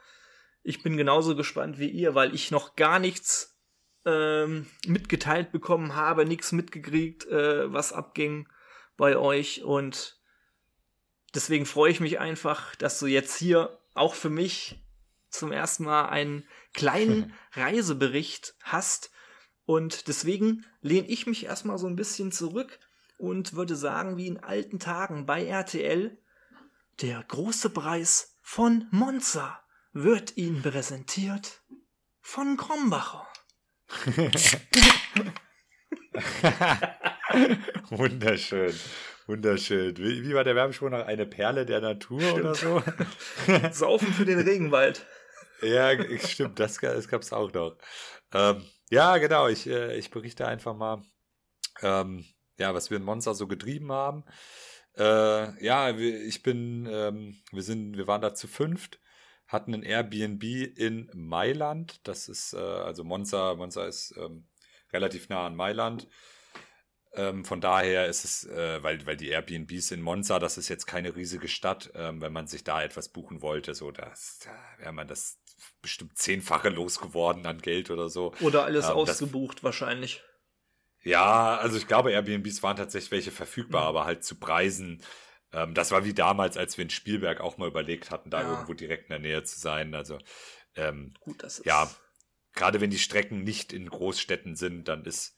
S1: ich bin genauso gespannt wie ihr, weil ich noch gar nichts ähm, mitgeteilt bekommen habe, nichts mitgekriegt, äh, was abging bei euch. Und deswegen freue ich mich einfach, dass du jetzt hier auch für mich zum ersten Mal einen kleinen Reisebericht hast und deswegen lehne ich mich erstmal so ein bisschen zurück und würde sagen, wie in alten Tagen bei RTL, der große Preis von Monza wird Ihnen präsentiert von Krombacher.
S2: Wunderschön. Wunderschön. Wie, wie war der Werbespruch nach eine Perle der Natur stimmt. oder so?
S1: Saufen für den Regenwald.
S2: Ja, stimmt, das, das gab es auch noch. Ähm, ja, genau. Ich, äh, ich berichte einfach mal, ähm, ja, was wir in Monza so getrieben haben. Äh, ja, ich bin, ähm, wir sind, wir waren da zu fünft, hatten ein Airbnb in Mailand. Das ist, äh, also Monza, Monza ist ähm, relativ nah an Mailand. Ähm, von daher ist es, äh, weil, weil die Airbnbs in Monza, das ist jetzt keine riesige Stadt, ähm, wenn man sich da etwas buchen wollte, so, das, da wäre man das bestimmt zehnfache losgeworden an Geld oder so.
S1: Oder alles ähm, ausgebucht das, wahrscheinlich.
S2: Ja, also ich glaube, Airbnbs waren tatsächlich welche verfügbar, mhm. aber halt zu Preisen. Ähm, das war wie damals, als wir in Spielberg auch mal überlegt hatten, da ja. irgendwo direkt in der Nähe zu sein. Also ähm,
S1: gut, das ist
S2: ja gerade wenn die Strecken nicht in Großstädten sind, dann ist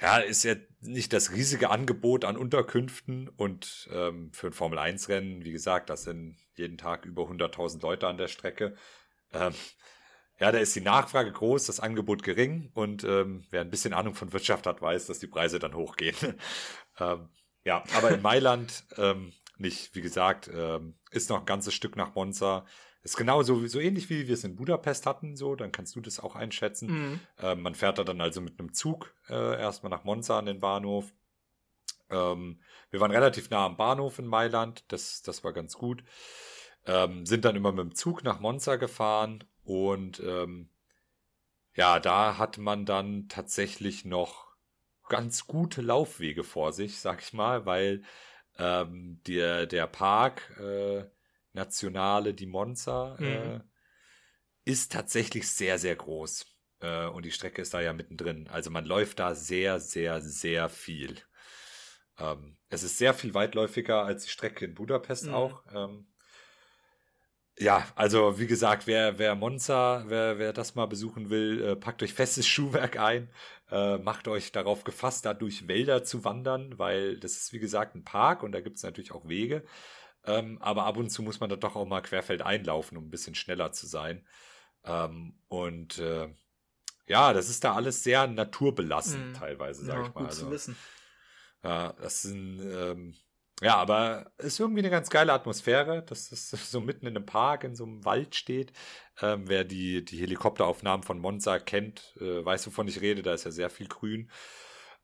S2: ja, ist ja nicht das riesige Angebot an Unterkünften und ähm, für ein Formel-1-Rennen, wie gesagt, das sind jeden Tag über 100.000 Leute an der Strecke. Ähm, ja, da ist die Nachfrage groß, das Angebot gering und ähm, wer ein bisschen Ahnung von Wirtschaft hat, weiß, dass die Preise dann hochgehen. ähm, ja, aber in Mailand ähm, nicht, wie gesagt, ähm, ist noch ein ganzes Stück nach Monza. Ist genau so, so ähnlich wie wir es in Budapest hatten, so, dann kannst du das auch einschätzen. Mhm. Ähm, man fährt da dann also mit einem Zug äh, erstmal nach Monza an den Bahnhof. Ähm, wir waren relativ nah am Bahnhof in Mailand, das, das war ganz gut. Ähm, sind dann immer mit dem Zug nach Monza gefahren und ähm, ja, da hat man dann tatsächlich noch ganz gute Laufwege vor sich, sag ich mal, weil ähm, der, der Park äh, Nationale di Monza mhm. äh, ist tatsächlich sehr, sehr groß. Äh, und die Strecke ist da ja mittendrin. Also man läuft da sehr, sehr, sehr viel. Ähm, es ist sehr viel weitläufiger als die Strecke in Budapest mhm. auch. Ähm, ja, also wie gesagt, wer, wer Monza, wer, wer das mal besuchen will, äh, packt euch festes Schuhwerk ein, äh, macht euch darauf gefasst, da durch Wälder zu wandern, weil das ist wie gesagt ein Park und da gibt es natürlich auch Wege. Ähm, aber ab und zu muss man da doch auch mal querfeld einlaufen, um ein bisschen schneller zu sein. Ähm, und äh, ja, das ist da alles sehr naturbelassen, mm. teilweise, sag ja, ich mal. Gut also, zu wissen. Ja, das sind, ähm, ja, aber ist irgendwie eine ganz geile Atmosphäre, dass es so mitten in einem Park, in so einem Wald steht. Ähm, wer die, die Helikopteraufnahmen von Monza kennt, äh, weiß, wovon ich rede, da ist ja sehr viel Grün.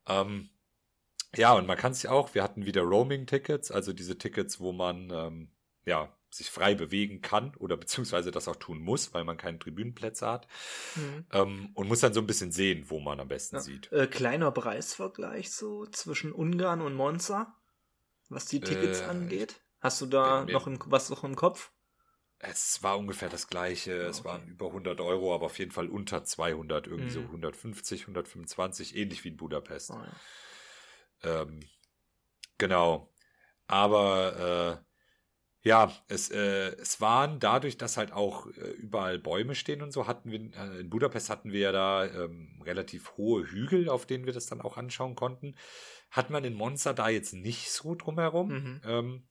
S2: Ähm, ja, und man kann sich auch, wir hatten wieder Roaming-Tickets, also diese Tickets, wo man ähm, ja sich frei bewegen kann oder beziehungsweise das auch tun muss, weil man keine Tribünenplätze hat. Mhm. Ähm, und muss dann so ein bisschen sehen, wo man am besten ja. sieht.
S1: Äh, kleiner Preisvergleich so zwischen Ungarn und Monza, was die Tickets äh, angeht. Hast du da noch im, was noch im Kopf?
S2: Es war ungefähr das gleiche. Okay. Es waren über 100 Euro, aber auf jeden Fall unter 200, irgendwie mhm. so 150, 125, ähnlich wie in Budapest. Oh, ja. Ähm, genau. Aber äh, ja, es, äh, es waren dadurch, dass halt auch äh, überall Bäume stehen und so, hatten wir, äh, in Budapest hatten wir ja da ähm, relativ hohe Hügel, auf denen wir das dann auch anschauen konnten. Hat man in Monza da jetzt nicht so drumherum. Mhm. Ähm,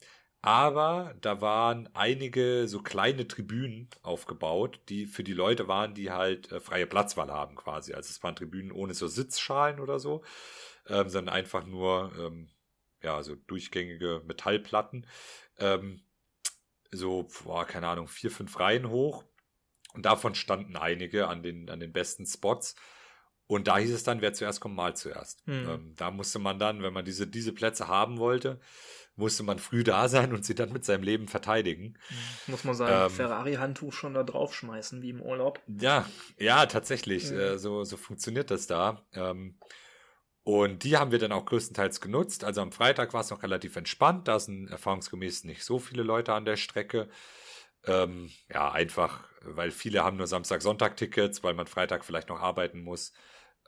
S2: aber da waren einige so kleine Tribünen aufgebaut, die für die Leute waren, die halt äh, freie Platzwahl haben quasi. Also es waren Tribünen ohne so Sitzschalen oder so ähm, sondern einfach nur ähm, ja so durchgängige Metallplatten. Ähm, so, boah, keine Ahnung, vier, fünf Reihen hoch. Und davon standen einige an den, an den besten Spots. Und da hieß es dann, wer zuerst kommt, mal zuerst. Mhm. Ähm, da musste man dann, wenn man diese, diese Plätze haben wollte, musste man früh da sein und sie dann mit seinem Leben verteidigen.
S1: Hm. Muss man sein ähm, Ferrari-Handtuch schon da draufschmeißen, wie im Urlaub.
S2: Ja, ja, tatsächlich. Mhm. Äh, so, so funktioniert das da. Ähm, und die haben wir dann auch größtenteils genutzt. Also am Freitag war es noch relativ entspannt. Da sind erfahrungsgemäß nicht so viele Leute an der Strecke. Ähm, ja, einfach, weil viele haben nur Samstag, Sonntag Tickets, weil man Freitag vielleicht noch arbeiten muss.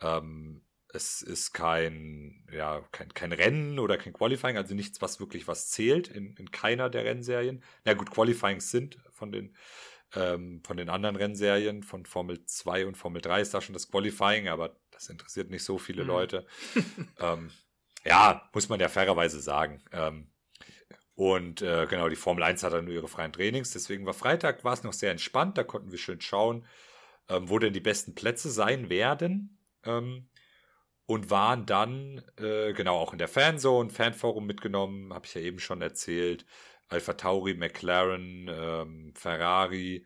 S2: Ähm, es ist kein, ja, kein, kein Rennen oder kein Qualifying, also nichts, was wirklich was zählt in, in keiner der Rennserien. Na gut, Qualifyings sind von den, ähm, von den anderen Rennserien, von Formel 2 und Formel 3 ist da schon das Qualifying, aber das interessiert nicht so viele mhm. Leute. ähm, ja, muss man ja fairerweise sagen. Ähm, und äh, genau, die Formel 1 hat dann nur ihre freien Trainings. Deswegen war Freitag war es noch sehr entspannt. Da konnten wir schön schauen, ähm, wo denn die besten Plätze sein werden. Ähm, und waren dann, äh, genau, auch in der Fanzone, Fanforum mitgenommen, habe ich ja eben schon erzählt. Alpha Tauri, McLaren, ähm, Ferrari.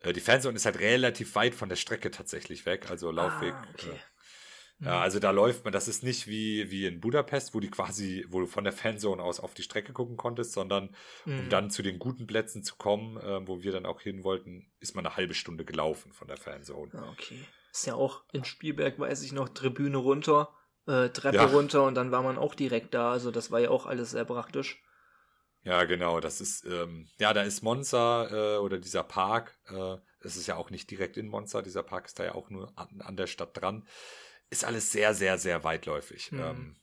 S2: Äh, die Fanzone ist halt relativ weit von der Strecke tatsächlich weg, also Laufweg. Ah, okay. äh, ja, mhm. also da läuft man, das ist nicht wie, wie in Budapest, wo die quasi, wo du von der Fanzone aus auf die Strecke gucken konntest, sondern mhm. um dann zu den guten Plätzen zu kommen, äh, wo wir dann auch hin wollten, ist man eine halbe Stunde gelaufen von der Fanzone.
S1: Ah, okay. Ist ja auch in Spielberg, weiß ich noch, Tribüne runter, äh, Treppe ja. runter und dann war man auch direkt da. Also das war ja auch alles sehr praktisch.
S2: Ja, genau. Das ist, ähm, ja, da ist Monza äh, oder dieser Park. Äh, es ist ja auch nicht direkt in Monza. Dieser Park ist da ja auch nur an, an der Stadt dran ist alles sehr, sehr, sehr weitläufig. Mhm. Ähm,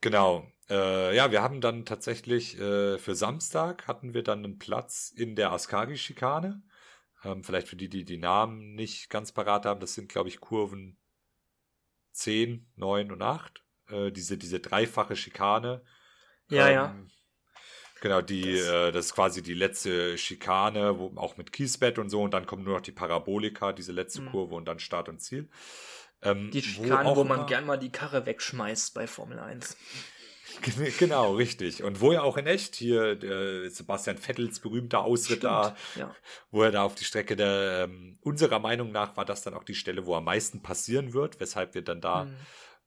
S2: genau. Äh, ja, wir haben dann tatsächlich äh, für Samstag hatten wir dann einen Platz in der Ascari-Schikane. Ähm, vielleicht für die, die die Namen nicht ganz parat haben, das sind, glaube ich, Kurven 10, 9 und 8. Äh, diese, diese dreifache Schikane.
S1: Ja, ähm, ja.
S2: Genau, die, das, äh, das ist quasi die letzte Schikane, wo, auch mit Kiesbett und so, und dann kommt nur noch die Parabolika, diese letzte mhm. Kurve und dann Start und Ziel.
S1: Ähm, die Schikane, wo, wo man gern mal die Karre wegschmeißt bei Formel 1.
S2: Genau, richtig. Und wo er auch in echt hier der Sebastian Vettels berühmter Ausritt da, ja. wo er da auf die Strecke der, ähm, unserer Meinung nach war das dann auch die Stelle, wo am meisten passieren wird, weshalb wir dann da mhm.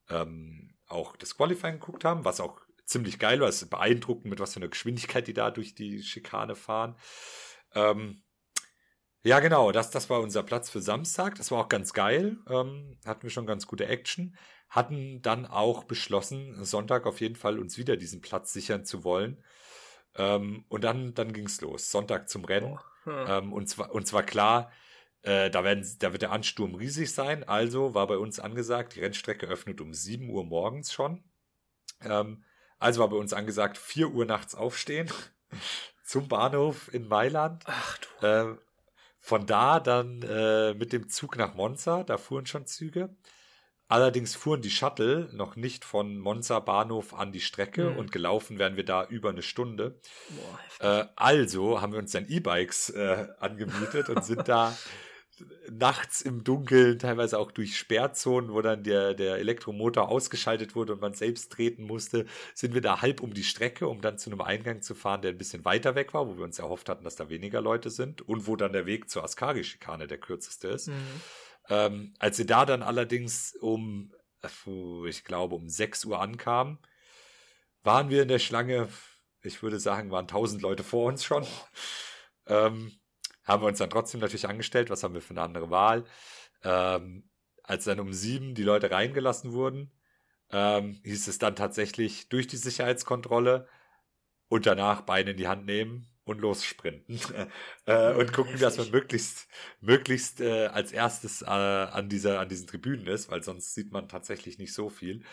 S2: ähm, auch das Qualifying geguckt haben, was auch ziemlich geil war. Es ist beeindruckend, mit was für einer Geschwindigkeit die da durch die Schikane fahren. Ähm, ja, genau, das, das war unser Platz für Samstag. Das war auch ganz geil. Ähm, hatten wir schon ganz gute Action hatten dann auch beschlossen, Sonntag auf jeden Fall uns wieder diesen Platz sichern zu wollen. Ähm, und dann, dann ging's los. Sonntag zum Rennen. Oh. Hm. Ähm, und, zwar, und zwar klar, äh, da, werden, da wird der Ansturm riesig sein. Also war bei uns angesagt, die Rennstrecke öffnet um 7 Uhr morgens schon. Ähm, also war bei uns angesagt, 4 Uhr nachts aufstehen zum Bahnhof in Mailand.
S1: Ach
S2: du. Äh, von da dann äh, mit dem Zug nach Monza, da fuhren schon Züge. Allerdings fuhren die Shuttle noch nicht von Monza Bahnhof an die Strecke mhm. und gelaufen wären wir da über eine Stunde. Boah, äh, also haben wir uns dann E-Bikes äh, angemietet und sind da nachts im Dunkeln, teilweise auch durch Sperrzonen, wo dann der, der Elektromotor ausgeschaltet wurde und man selbst treten musste, sind wir da halb um die Strecke, um dann zu einem Eingang zu fahren, der ein bisschen weiter weg war, wo wir uns erhofft hatten, dass da weniger Leute sind und wo dann der Weg zur Askari-Schikane der kürzeste ist. Mhm. Ähm, als sie da dann allerdings um, ich glaube, um 6 Uhr ankamen, waren wir in der Schlange, ich würde sagen, waren 1000 Leute vor uns schon. Ähm, haben wir uns dann trotzdem natürlich angestellt, was haben wir für eine andere Wahl. Ähm, als dann um sieben die Leute reingelassen wurden, ähm, hieß es dann tatsächlich durch die Sicherheitskontrolle und danach Beine in die Hand nehmen und lossprinten äh, und gucken, Heftig. dass man möglichst möglichst äh, als erstes äh, an dieser an diesen Tribünen ist, weil sonst sieht man tatsächlich nicht so viel.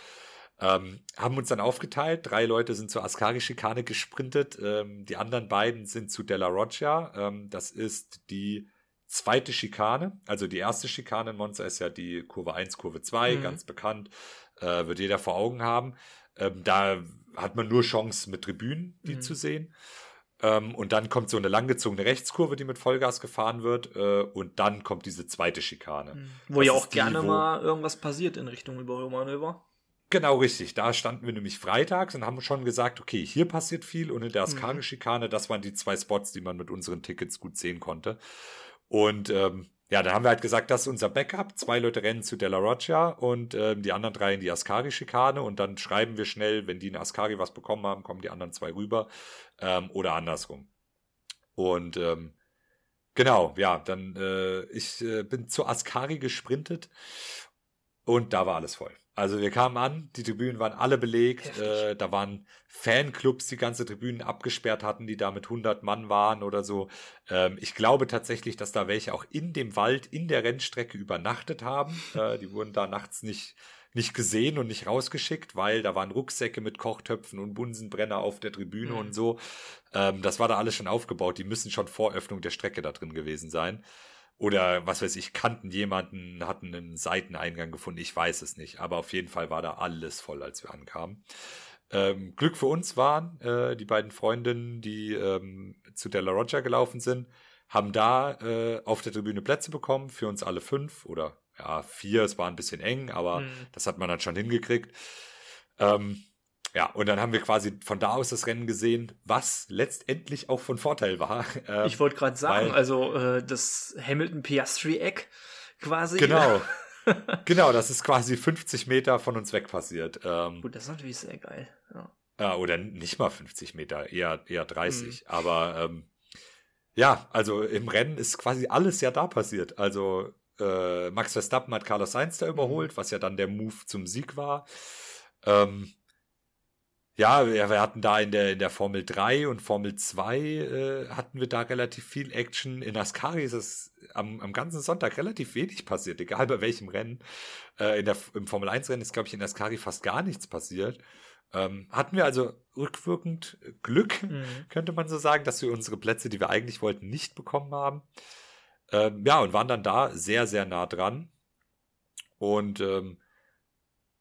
S2: Ähm, haben uns dann aufgeteilt. Drei Leute sind zur Ascari-Schikane gesprintet. Ähm, die anderen beiden sind zu Della Roggia. Ähm, das ist die zweite Schikane. Also die erste Schikane in Monza ist ja die Kurve 1, Kurve 2, mhm. ganz bekannt. Äh, wird jeder vor Augen haben. Ähm, da hat man nur Chance mit Tribünen, die mhm. zu sehen. Ähm, und dann kommt so eine langgezogene Rechtskurve, die mit Vollgas gefahren wird. Äh, und dann kommt diese zweite Schikane.
S1: Mhm. Wo das ja auch gerne die, mal irgendwas passiert in Richtung Überholmanöver.
S2: Genau, richtig. Da standen wir nämlich freitags und haben schon gesagt, okay, hier passiert viel. Und in der Askari-Schikane, mhm. das waren die zwei Spots, die man mit unseren Tickets gut sehen konnte. Und ähm, ja, da haben wir halt gesagt, das ist unser Backup. Zwei Leute rennen zu Della Roggia und ähm, die anderen drei in die Ascari-Schikane und dann schreiben wir schnell, wenn die in Ascari was bekommen haben, kommen die anderen zwei rüber ähm, oder andersrum. Und ähm, genau, ja, dann äh, ich äh, bin zu Ascari gesprintet und da war alles voll. Also wir kamen an, die Tribünen waren alle belegt, äh, da waren Fanclubs, die ganze Tribünen abgesperrt hatten, die da mit 100 Mann waren oder so. Ähm, ich glaube tatsächlich, dass da welche auch in dem Wald, in der Rennstrecke übernachtet haben. Äh, die wurden da nachts nicht, nicht gesehen und nicht rausgeschickt, weil da waren Rucksäcke mit Kochtöpfen und Bunsenbrenner auf der Tribüne mhm. und so. Ähm, das war da alles schon aufgebaut. Die müssen schon vor Öffnung der Strecke da drin gewesen sein. Oder was weiß ich, kannten jemanden, hatten einen Seiteneingang gefunden, ich weiß es nicht. Aber auf jeden Fall war da alles voll, als wir ankamen. Ähm, Glück für uns waren äh, die beiden Freundinnen, die ähm, zu Della Roger gelaufen sind, haben da äh, auf der Tribüne Plätze bekommen, für uns alle fünf oder ja, vier, es war ein bisschen eng, aber mhm. das hat man dann schon hingekriegt. Ähm, ja, und dann haben wir quasi von da aus das Rennen gesehen, was letztendlich auch von Vorteil war.
S1: Ähm, ich wollte gerade sagen, also äh, das Hamilton-Piastri-Eck quasi.
S2: Genau. genau, das ist quasi 50 Meter von uns weg passiert. Ähm,
S1: Gut, das ist natürlich sehr geil. Ja.
S2: ja oder nicht mal 50 Meter, eher, eher 30. Mhm. Aber ähm, ja, also im Rennen ist quasi alles ja da passiert. Also äh, Max Verstappen hat Carlos Sainz da überholt, mhm. was ja dann der Move zum Sieg war. Ähm, ja, wir hatten da in der, in der Formel 3 und Formel 2 äh, hatten wir da relativ viel Action. In Ascari ist es am, am ganzen Sonntag relativ wenig passiert, egal bei welchem Rennen. Äh, in der, Im Formel 1 Rennen ist, glaube ich, in Ascari fast gar nichts passiert. Ähm, hatten wir also rückwirkend Glück, mhm. könnte man so sagen, dass wir unsere Plätze, die wir eigentlich wollten, nicht bekommen haben. Ähm, ja, und waren dann da sehr, sehr nah dran. Und ähm,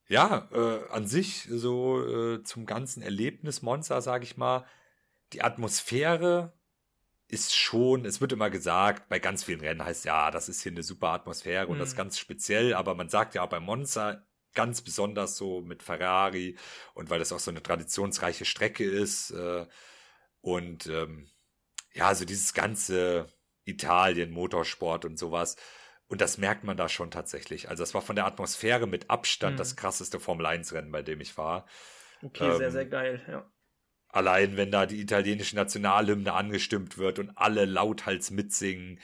S2: ja, äh, an sich so äh, zum ganzen Erlebnis Monza, sage ich mal, die Atmosphäre ist schon, es wird immer gesagt, bei ganz vielen Rennen heißt ja, das ist hier eine super Atmosphäre mhm. und das mhm. ganz speziell, aber man sagt ja auch bei Monza ganz besonders so mit Ferrari und weil das auch so eine traditionsreiche Strecke ist äh, und ähm, ja, also dieses ganze Italien, Motorsport und sowas. Und das merkt man da schon tatsächlich. Also es war von der Atmosphäre mit Abstand mhm. das krasseste Formel-1-Rennen, bei dem ich war.
S1: Okay, ähm, sehr, sehr geil, ja.
S2: Allein, wenn da die italienische Nationalhymne angestimmt wird und alle lauthals mitsingen,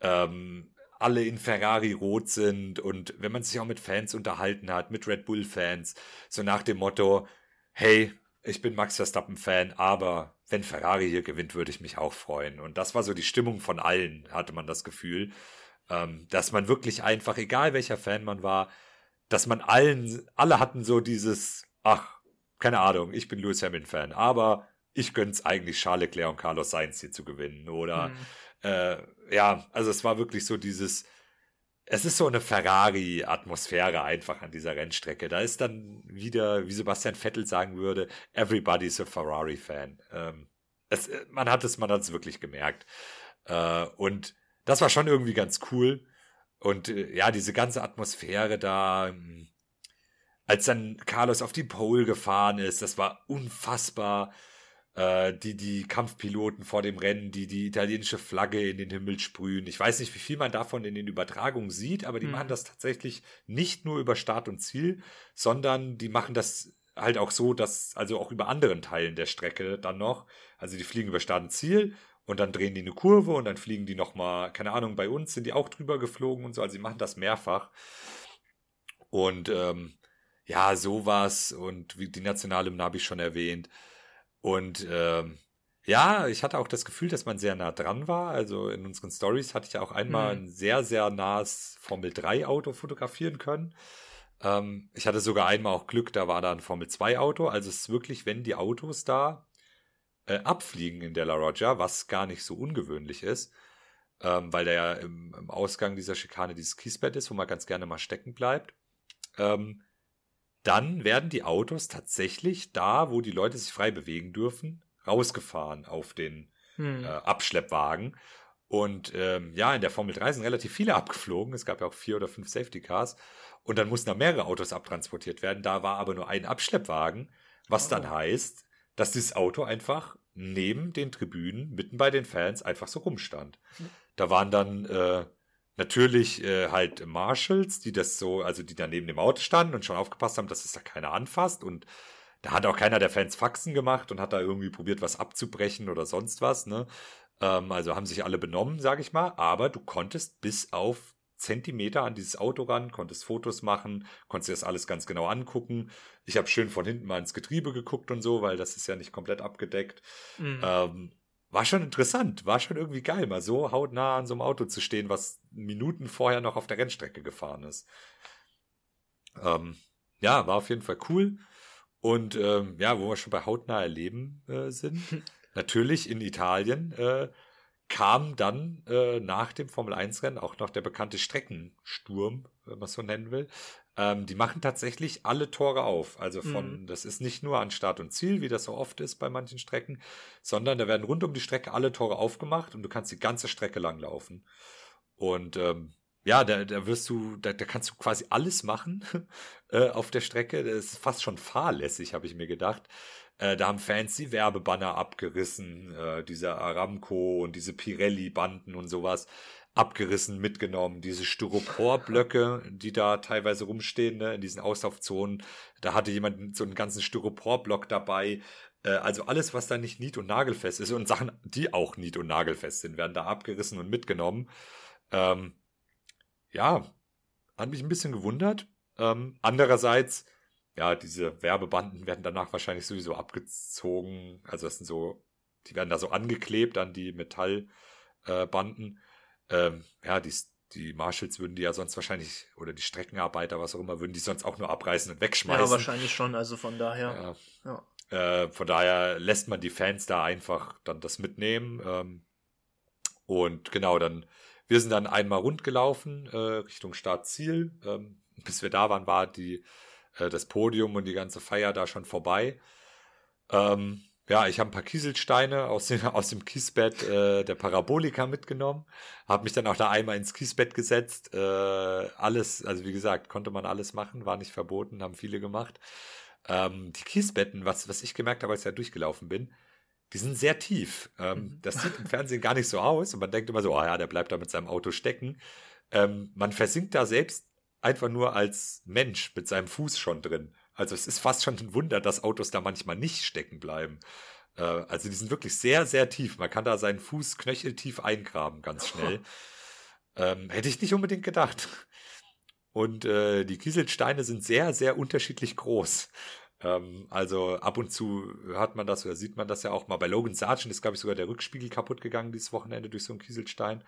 S2: ähm, alle in Ferrari rot sind und wenn man sich auch mit Fans unterhalten hat, mit Red Bull-Fans, so nach dem Motto, hey, ich bin Max Verstappen-Fan, aber wenn Ferrari hier gewinnt, würde ich mich auch freuen. Und das war so die Stimmung von allen, hatte man das Gefühl, ähm, dass man wirklich einfach, egal welcher Fan man war, dass man allen, alle hatten so dieses, ach, keine Ahnung, ich bin Lewis Hamilton-Fan, aber ich gönn's eigentlich Charles Leclerc und Carlos Sainz hier zu gewinnen. Oder mhm. äh, ja, also es war wirklich so dieses, es ist so eine Ferrari-Atmosphäre einfach an dieser Rennstrecke. Da ist dann wieder, wie Sebastian Vettel sagen würde, everybody's a Ferrari-Fan. Ähm, es, man hat es, man hat es wirklich gemerkt. Äh, und das war schon irgendwie ganz cool. Und äh, ja, diese ganze Atmosphäre da, ähm, als dann Carlos auf die Pole gefahren ist, das war unfassbar äh, die, die Kampfpiloten vor dem Rennen, die die italienische Flagge in den Himmel sprühen. Ich weiß nicht, wie viel man davon in den Übertragungen sieht, aber die mhm. machen das tatsächlich nicht nur über Start und Ziel, sondern die machen das halt auch so, dass, also auch über anderen Teilen der Strecke dann noch, also die fliegen über Start und Ziel und dann drehen die eine Kurve und dann fliegen die nochmal, keine Ahnung, bei uns sind die auch drüber geflogen und so, also sie machen das mehrfach. Und ähm, ja, sowas und wie die nationale habe ich schon erwähnt. Und ähm, ja, ich hatte auch das Gefühl, dass man sehr nah dran war. Also in unseren Stories hatte ich ja auch einmal mhm. ein sehr, sehr nahes Formel 3 Auto fotografieren können. Ähm, ich hatte sogar einmal auch Glück, da war da ein Formel 2 Auto. Also es ist wirklich, wenn die Autos da äh, abfliegen in der La Roja, was gar nicht so ungewöhnlich ist, ähm, weil da ja im, im, Ausgang dieser Schikane dieses Kiesbett ist, wo man ganz gerne mal stecken bleibt. Ähm, dann werden die Autos tatsächlich da, wo die Leute sich frei bewegen dürfen, rausgefahren auf den hm. äh, Abschleppwagen. Und ähm, ja, in der Formel 3 sind relativ viele abgeflogen. Es gab ja auch vier oder fünf Safety Cars. Und dann mussten da mehrere Autos abtransportiert werden. Da war aber nur ein Abschleppwagen, was oh. dann heißt, dass dieses Auto einfach neben den Tribünen, mitten bei den Fans, einfach so rumstand. Hm. Da waren dann äh, Natürlich äh, halt Marshalls, die das so, also die da neben dem Auto standen und schon aufgepasst haben, dass es da keiner anfasst. Und da hat auch keiner der Fans Faxen gemacht und hat da irgendwie probiert, was abzubrechen oder sonst was. Ne? Ähm, also haben sich alle benommen, sag ich mal. Aber du konntest bis auf Zentimeter an dieses Auto ran, konntest Fotos machen, konntest dir das alles ganz genau angucken. Ich habe schön von hinten mal ins Getriebe geguckt und so, weil das ist ja nicht komplett abgedeckt. Mhm. Ähm, war schon interessant, war schon irgendwie geil, mal so hautnah an so einem Auto zu stehen, was Minuten vorher noch auf der Rennstrecke gefahren ist. Ähm, ja, war auf jeden Fall cool. Und ähm, ja, wo wir schon bei hautnah erleben äh, sind, natürlich in Italien äh, kam dann äh, nach dem Formel 1-Rennen auch noch der bekannte Streckensturm, wenn man es so nennen will. Ähm, die machen tatsächlich alle Tore auf. Also von, mhm. das ist nicht nur an Start und Ziel, wie das so oft ist bei manchen Strecken, sondern da werden rund um die Strecke alle Tore aufgemacht und du kannst die ganze Strecke lang laufen. Und ähm, ja, da, da wirst du, da, da kannst du quasi alles machen äh, auf der Strecke. Das ist fast schon fahrlässig, habe ich mir gedacht. Äh, da haben Fans die Werbebanner abgerissen, äh, diese Aramco und diese Pirelli-Banden und sowas abgerissen, mitgenommen. Diese Styroporblöcke, die da teilweise rumstehen, ne, in diesen Auslaufzonen. Da hatte jemand so einen ganzen Styroporblock dabei. Äh, also alles, was da nicht nied- und nagelfest ist und Sachen, die auch nied- und nagelfest sind, werden da abgerissen und mitgenommen. Ähm, ja, hat mich ein bisschen gewundert. Ähm, andererseits, ja, diese Werbebanden werden danach wahrscheinlich sowieso abgezogen. Also das sind so, die werden da so angeklebt an die Metallbanden. Äh, ähm, ja, die, die Marshalls würden die ja sonst wahrscheinlich, oder die Streckenarbeiter, was auch immer, würden die sonst auch nur abreißen und wegschmeißen. Ja,
S1: wahrscheinlich schon, also von daher.
S2: Ja. ja. Äh, von daher lässt man die Fans da einfach dann das mitnehmen. Ähm, und genau, dann wir sind dann einmal rund gelaufen äh, Richtung Startziel. Ähm, bis wir da waren, war die, äh, das Podium und die ganze Feier da schon vorbei. Ähm, ja, ich habe ein paar Kieselsteine aus dem, aus dem Kiesbett äh, der Parabolika mitgenommen, habe mich dann auch da einmal ins Kiesbett gesetzt. Äh, alles, also wie gesagt, konnte man alles machen, war nicht verboten, haben viele gemacht. Ähm, die Kiesbetten, was, was ich gemerkt habe, als ich da durchgelaufen bin, die sind sehr tief. Ähm, mhm. Das sieht im Fernsehen gar nicht so aus und man denkt immer so, oh ja, der bleibt da mit seinem Auto stecken. Ähm, man versinkt da selbst einfach nur als Mensch mit seinem Fuß schon drin. Also es ist fast schon ein Wunder, dass Autos da manchmal nicht stecken bleiben. Äh, also die sind wirklich sehr, sehr tief. Man kann da seinen Fuß knöcheltief eingraben, ganz schnell. ähm, hätte ich nicht unbedingt gedacht. Und äh, die Kieselsteine sind sehr, sehr unterschiedlich groß. Ähm, also ab und zu hört man das oder sieht man das ja auch mal. Bei Logan Sargent ist, glaube ich, sogar der Rückspiegel kaputt gegangen dieses Wochenende durch so einen Kieselstein.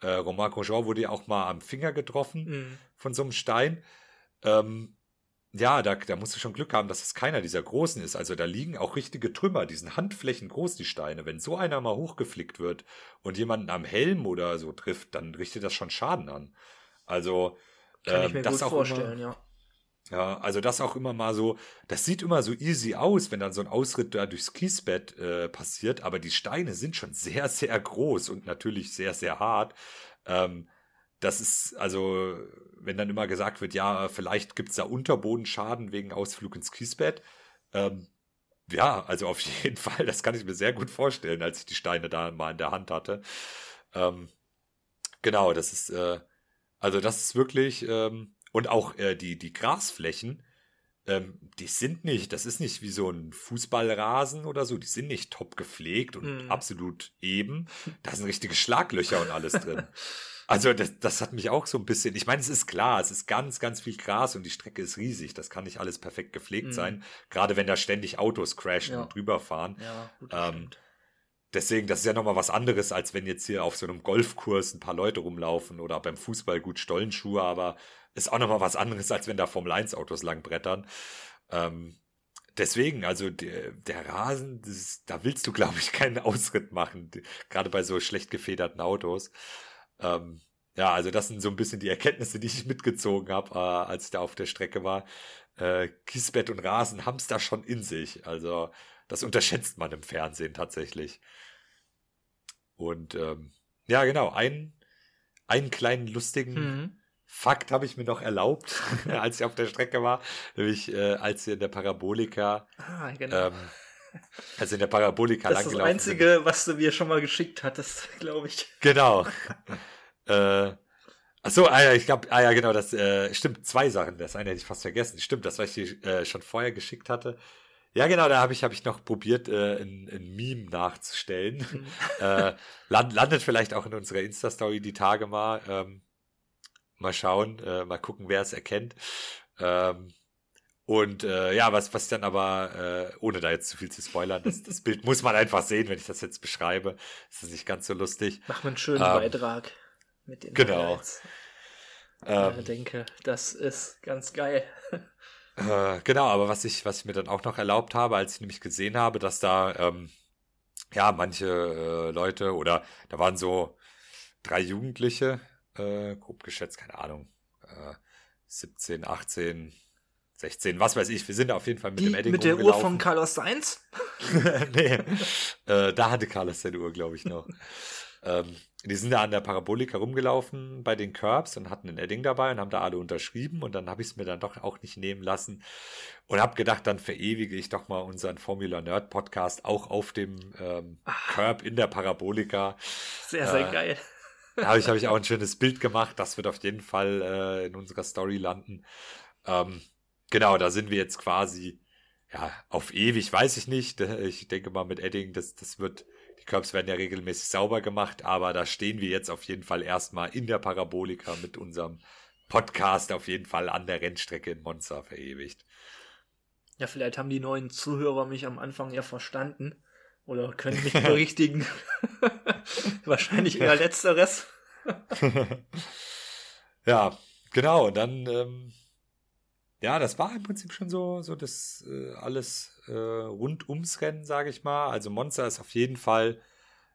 S2: Äh, Romain Grosjean wurde ja auch mal am Finger getroffen mhm. von so einem Stein. Ähm, ja, da, da musst du schon Glück haben, dass es keiner dieser großen ist. Also da liegen auch richtige Trümmer, die sind Handflächen groß, die Steine. Wenn so einer mal hochgeflickt wird und jemanden am Helm oder so trifft, dann richtet das schon Schaden an. Also
S1: kann äh, ich mir das gut vorstellen,
S2: immer,
S1: ja.
S2: Ja, also das auch immer mal so, das sieht immer so easy aus, wenn dann so ein Ausritt da durchs Kiesbett äh, passiert, aber die Steine sind schon sehr, sehr groß und natürlich sehr, sehr hart. Ähm, das ist, also, wenn dann immer gesagt wird, ja, vielleicht gibt's da Unterbodenschaden wegen Ausflug ins Kiesbett. Ähm, ja, also auf jeden Fall, das kann ich mir sehr gut vorstellen, als ich die Steine da mal in der Hand hatte. Ähm, genau, das ist, äh, also das ist wirklich, ähm, und auch äh, die, die Grasflächen, ähm, die sind nicht, das ist nicht wie so ein Fußballrasen oder so, die sind nicht top gepflegt und mm. absolut eben. Da sind richtige Schlaglöcher und alles drin. Also das, das hat mich auch so ein bisschen, ich meine, es ist klar, es ist ganz, ganz viel Gras und die Strecke ist riesig. Das kann nicht alles perfekt gepflegt mm. sein, gerade wenn da ständig Autos crashen ja. und drüber fahren. Ja, gut, ähm, deswegen, das ist ja nochmal was anderes, als wenn jetzt hier auf so einem Golfkurs ein paar Leute rumlaufen oder beim Fußball gut Stollenschuhe, aber ist auch nochmal was anderes, als wenn da Formel 1 Autos langbrettern. Ähm, deswegen, also der, der Rasen, das, da willst du, glaube ich, keinen Ausritt machen, gerade bei so schlecht gefederten Autos. Ähm, ja, also das sind so ein bisschen die Erkenntnisse, die ich mitgezogen habe, äh, als ich da auf der Strecke war. Äh, Kiesbett und Rasen haben es da schon in sich. Also das unterschätzt man im Fernsehen tatsächlich. Und ähm, ja, genau, einen, einen kleinen lustigen mhm. Fakt habe ich mir noch erlaubt, als ich auf der Strecke war, nämlich äh, als wir in der Parabolika,
S1: ah, genau. ähm,
S2: als in der Parabolika
S1: Das ist das Einzige, sind. was du mir schon mal geschickt hattest, glaube ich.
S2: Genau. äh, Achso, ah ja, ich glaube, ah ja, genau, das äh, stimmt, zwei Sachen. Das eine hätte ich fast vergessen. Stimmt, das, was ich dir äh, schon vorher geschickt hatte. Ja, genau, da habe ich, hab ich noch probiert, äh, ein, ein Meme nachzustellen. Mhm. äh, land, landet vielleicht auch in unserer Insta-Story die Tage mal. Ähm, Mal schauen, äh, mal gucken, wer es erkennt. Ähm, und äh, ja, was, was dann aber, äh, ohne da jetzt zu viel zu spoilern, das, das Bild muss man einfach sehen, wenn ich das jetzt beschreibe. Das ist nicht ganz so lustig.
S1: Mach mal einen schönen ähm, Beitrag mit den
S2: Genau.
S1: Ähm, ich denke, das ist ganz geil.
S2: Äh, genau, aber was ich, was ich mir dann auch noch erlaubt habe, als ich nämlich gesehen habe, dass da ähm, ja manche äh, Leute oder da waren so drei Jugendliche, äh, grob geschätzt, keine Ahnung, äh, 17, 18, 16, was weiß ich. Wir sind auf jeden Fall mit
S1: Die,
S2: dem Edding
S1: Mit der Uhr von Carlos Sainz?
S2: nee, äh, da hatte Carlos seine Uhr, glaube ich, noch. ähm, die sind da an der Parabolika rumgelaufen bei den Curbs und hatten ein Edding dabei und haben da alle unterschrieben und dann habe ich es mir dann doch auch nicht nehmen lassen und habe gedacht, dann verewige ich doch mal unseren Formula Nerd Podcast auch auf dem ähm, Curb in der Parabolika.
S1: Sehr, sehr äh, geil.
S2: Da habe ich, hab ich auch ein schönes Bild gemacht. Das wird auf jeden Fall äh, in unserer Story landen. Ähm, genau, da sind wir jetzt quasi ja auf ewig, weiß ich nicht. Ich denke mal mit Edding, das, das wird, die Curbs werden ja regelmäßig sauber gemacht, aber da stehen wir jetzt auf jeden Fall erstmal in der Parabolika mit unserem Podcast auf jeden Fall an der Rennstrecke in Monza verewigt.
S1: Ja, vielleicht haben die neuen Zuhörer mich am Anfang ja verstanden. Oder können mich berichtigen. Wahrscheinlich eher letzteres.
S2: ja, genau. Und dann, ähm, ja, das war im Prinzip schon so, so das äh, alles äh, rund ums Rennen, sage ich mal. Also Monza ist auf jeden Fall